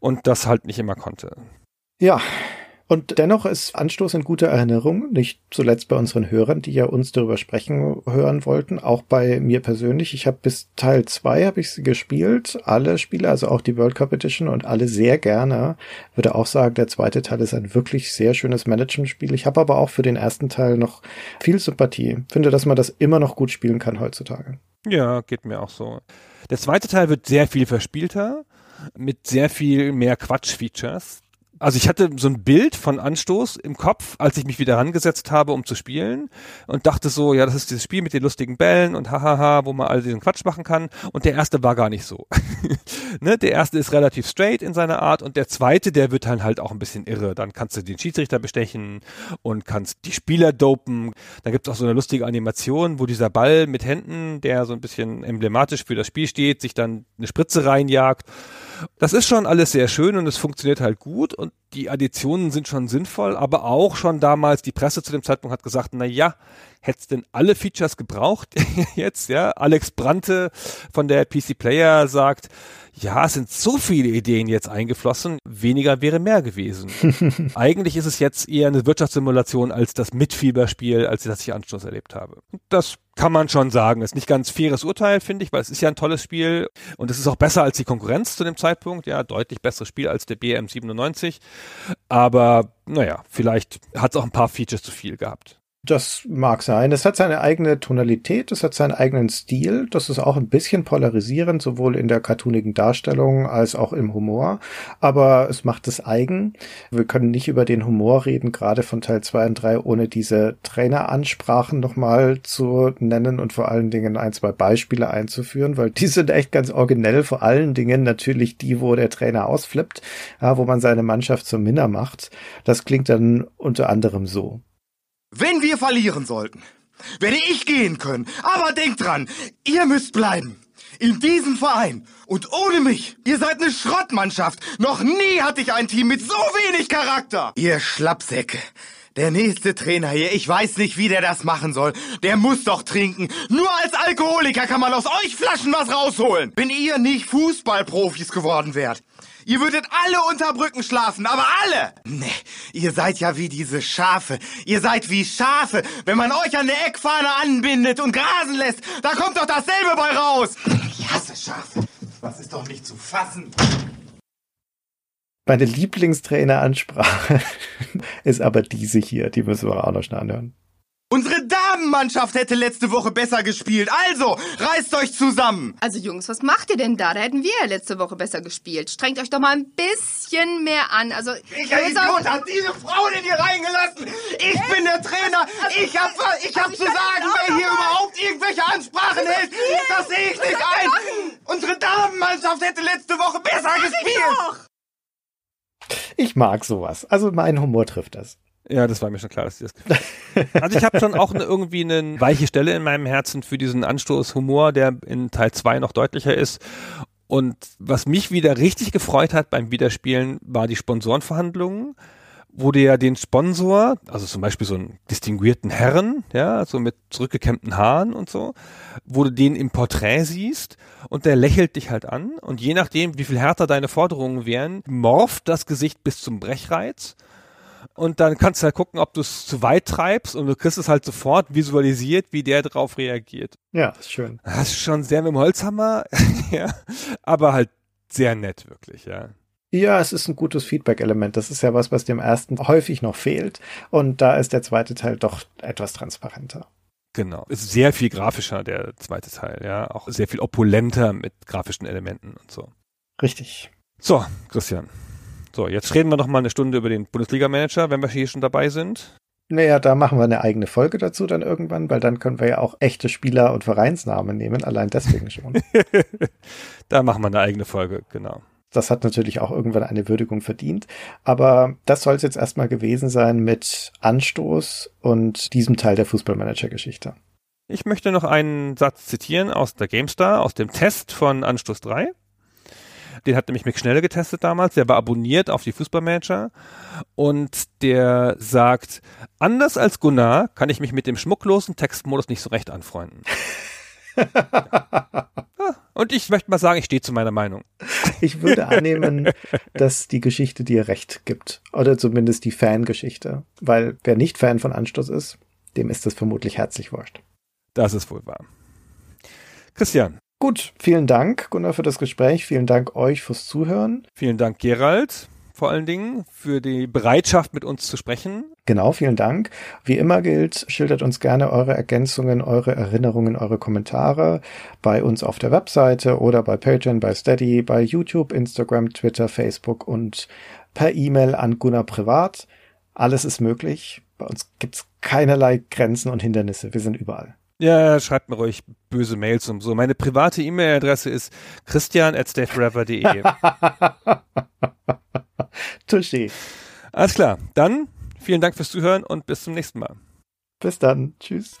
und das halt nicht immer konnte. Ja, und dennoch ist Anstoß in guter Erinnerung, nicht zuletzt bei unseren Hörern, die ja uns darüber sprechen hören wollten, auch bei mir persönlich. Ich habe bis Teil zwei habe ich sie gespielt, alle Spiele, also auch die World Cup Edition und alle sehr gerne. Würde auch sagen, der zweite Teil ist ein wirklich sehr schönes Management-Spiel. Ich habe aber auch für den ersten Teil noch viel Sympathie. Finde, dass man das immer noch gut spielen kann heutzutage. Ja, geht mir auch so. Der zweite Teil wird sehr viel verspielter, mit sehr viel mehr Quatsch-Features Also ich hatte so ein Bild von Anstoß im Kopf, als ich mich wieder rangesetzt habe, um zu spielen und dachte so, ja, das ist dieses Spiel mit den lustigen Bällen und hahaha, wo man all diesen Quatsch machen kann. Und der erste war gar nicht so. <laughs> ne? Der erste ist relativ straight in seiner Art und der zweite, der wird dann halt auch ein bisschen irre. Dann kannst du den Schiedsrichter bestechen und kannst die Spieler dopen. Da gibt es auch so eine lustige Animation, wo dieser Ball mit Händen, der so ein bisschen emblematisch für das Spiel steht, sich dann eine Spritze reinjagt. Das ist schon alles sehr schön und es funktioniert halt gut und die Additionen sind schon sinnvoll, aber auch schon damals die Presse zu dem Zeitpunkt hat gesagt, na ja, hätt's denn alle Features gebraucht <laughs> jetzt, ja? Alex Brante von der PC Player sagt, ja, es sind so viele Ideen jetzt eingeflossen, weniger wäre mehr gewesen. <laughs> Eigentlich ist es jetzt eher eine Wirtschaftssimulation als das Mitfieberspiel, als das ich Anstoß erlebt habe. Das kann man schon sagen. Das ist nicht ganz faires Urteil, finde ich, weil es ist ja ein tolles Spiel und es ist auch besser als die Konkurrenz zu dem Zeitpunkt. Ja, deutlich besseres Spiel als der BM97. Aber naja, vielleicht hat es auch ein paar Features zu viel gehabt. Das mag sein. Es hat seine eigene Tonalität, es hat seinen eigenen Stil. Das ist auch ein bisschen polarisierend, sowohl in der cartoonigen Darstellung als auch im Humor. Aber es macht es eigen. Wir können nicht über den Humor reden, gerade von Teil 2 und 3, ohne diese Traineransprachen nochmal zu nennen und vor allen Dingen ein, zwei Beispiele einzuführen, weil die sind echt ganz originell. Vor allen Dingen natürlich die, wo der Trainer ausflippt, ja, wo man seine Mannschaft zum Minner macht. Das klingt dann unter anderem so. Wenn wir verlieren sollten, werde ich gehen können. Aber denkt dran, ihr müsst bleiben. In diesem Verein. Und ohne mich. Ihr seid eine Schrottmannschaft. Noch nie hatte ich ein Team mit so wenig Charakter. Ihr Schlappsäcke. Der nächste Trainer hier, ich weiß nicht, wie der das machen soll. Der muss doch trinken. Nur als Alkoholiker kann man aus euch Flaschen was rausholen. Wenn ihr nicht Fußballprofis geworden wärt. Ihr würdet alle unter Brücken schlafen, aber alle! Nee, ihr seid ja wie diese Schafe. Ihr seid wie Schafe. Wenn man euch an der Eckfahne anbindet und grasen lässt, da kommt doch dasselbe bei raus. Ich hasse Schafe. Das ist doch nicht zu fassen. Meine Lieblingstraineransprache <laughs> ist aber diese hier. Die müssen wir auch noch schnell anhören. Unsere Damenmannschaft hätte letzte Woche besser gespielt. Also, reißt euch zusammen. Also Jungs, was macht ihr denn da? Da hätten wir ja letzte Woche besser gespielt. Strengt euch doch mal ein bisschen mehr an. Also Welcher Idiot hat diese Frau denn hier reingelassen? Ich bin der Trainer. Ich hab, ich hab zu sagen, wer hier überhaupt irgendwelche Ansprachen hält. Das sehe ich nicht ein. Unsere Damenmannschaft hätte letzte Woche besser gespielt. Ich mag sowas. Also mein Humor trifft das. Ja, das war mir schon klar, dass dir das gefällt. Also ich habe schon auch eine, irgendwie eine weiche Stelle in meinem Herzen für diesen Anstoß Humor, der in Teil 2 noch deutlicher ist. Und was mich wieder richtig gefreut hat beim Wiederspielen, war die Sponsorenverhandlungen, wo du ja den Sponsor, also zum Beispiel so einen distinguierten Herren, ja, so mit zurückgekämmten Haaren und so, wo du den im Porträt siehst und der lächelt dich halt an und je nachdem, wie viel härter deine Forderungen wären, morpht das Gesicht bis zum Brechreiz und dann kannst du halt gucken, ob du es zu weit treibst und du kriegst es halt sofort visualisiert, wie der darauf reagiert. Ja, ist schön. Das ist schon sehr mit dem Holzhammer, <laughs> ja, aber halt sehr nett wirklich, ja. Ja, es ist ein gutes Feedback-Element. Das ist ja was, was dem ersten häufig noch fehlt. Und da ist der zweite Teil doch etwas transparenter. Genau. Ist sehr viel grafischer, der zweite Teil, ja. Auch sehr viel opulenter mit grafischen Elementen und so. Richtig. So, Christian. So, jetzt reden wir noch mal eine Stunde über den Bundesliga-Manager, wenn wir hier schon dabei sind. Naja, da machen wir eine eigene Folge dazu dann irgendwann, weil dann können wir ja auch echte Spieler und Vereinsnamen nehmen, allein deswegen schon. <laughs> da machen wir eine eigene Folge, genau. Das hat natürlich auch irgendwann eine Würdigung verdient. Aber das soll es jetzt erstmal gewesen sein mit Anstoß und diesem Teil der Fußballmanager-Geschichte. Ich möchte noch einen Satz zitieren aus der GameStar, aus dem Test von Anstoß 3. Den hat nämlich Mick Schnelle getestet damals. Der war abonniert auf die Fußballmanager. Und der sagt, anders als Gunnar kann ich mich mit dem schmucklosen Textmodus nicht so recht anfreunden. <laughs> ja. Und ich möchte mal sagen, ich stehe zu meiner Meinung. Ich würde <laughs> annehmen, dass die Geschichte dir recht gibt. Oder zumindest die Fangeschichte. Weil wer nicht Fan von Anstoß ist, dem ist das vermutlich herzlich wurscht. Das ist wohl wahr. Christian, Gut, vielen Dank, Gunnar, für das Gespräch. Vielen Dank euch fürs Zuhören. Vielen Dank, Gerald, vor allen Dingen, für die Bereitschaft, mit uns zu sprechen. Genau, vielen Dank. Wie immer gilt, schildert uns gerne eure Ergänzungen, eure Erinnerungen, eure Kommentare bei uns auf der Webseite oder bei Patreon, bei Steady, bei YouTube, Instagram, Twitter, Facebook und per E-Mail an Gunnar privat. Alles ist möglich. Bei uns gibt's keinerlei Grenzen und Hindernisse. Wir sind überall. Ja, schreibt mir ruhig böse Mails und so. Meine private E-Mail-Adresse ist christian at stayforever.de. <laughs> Touché. Alles klar. Dann vielen Dank fürs Zuhören und bis zum nächsten Mal. Bis dann. Tschüss.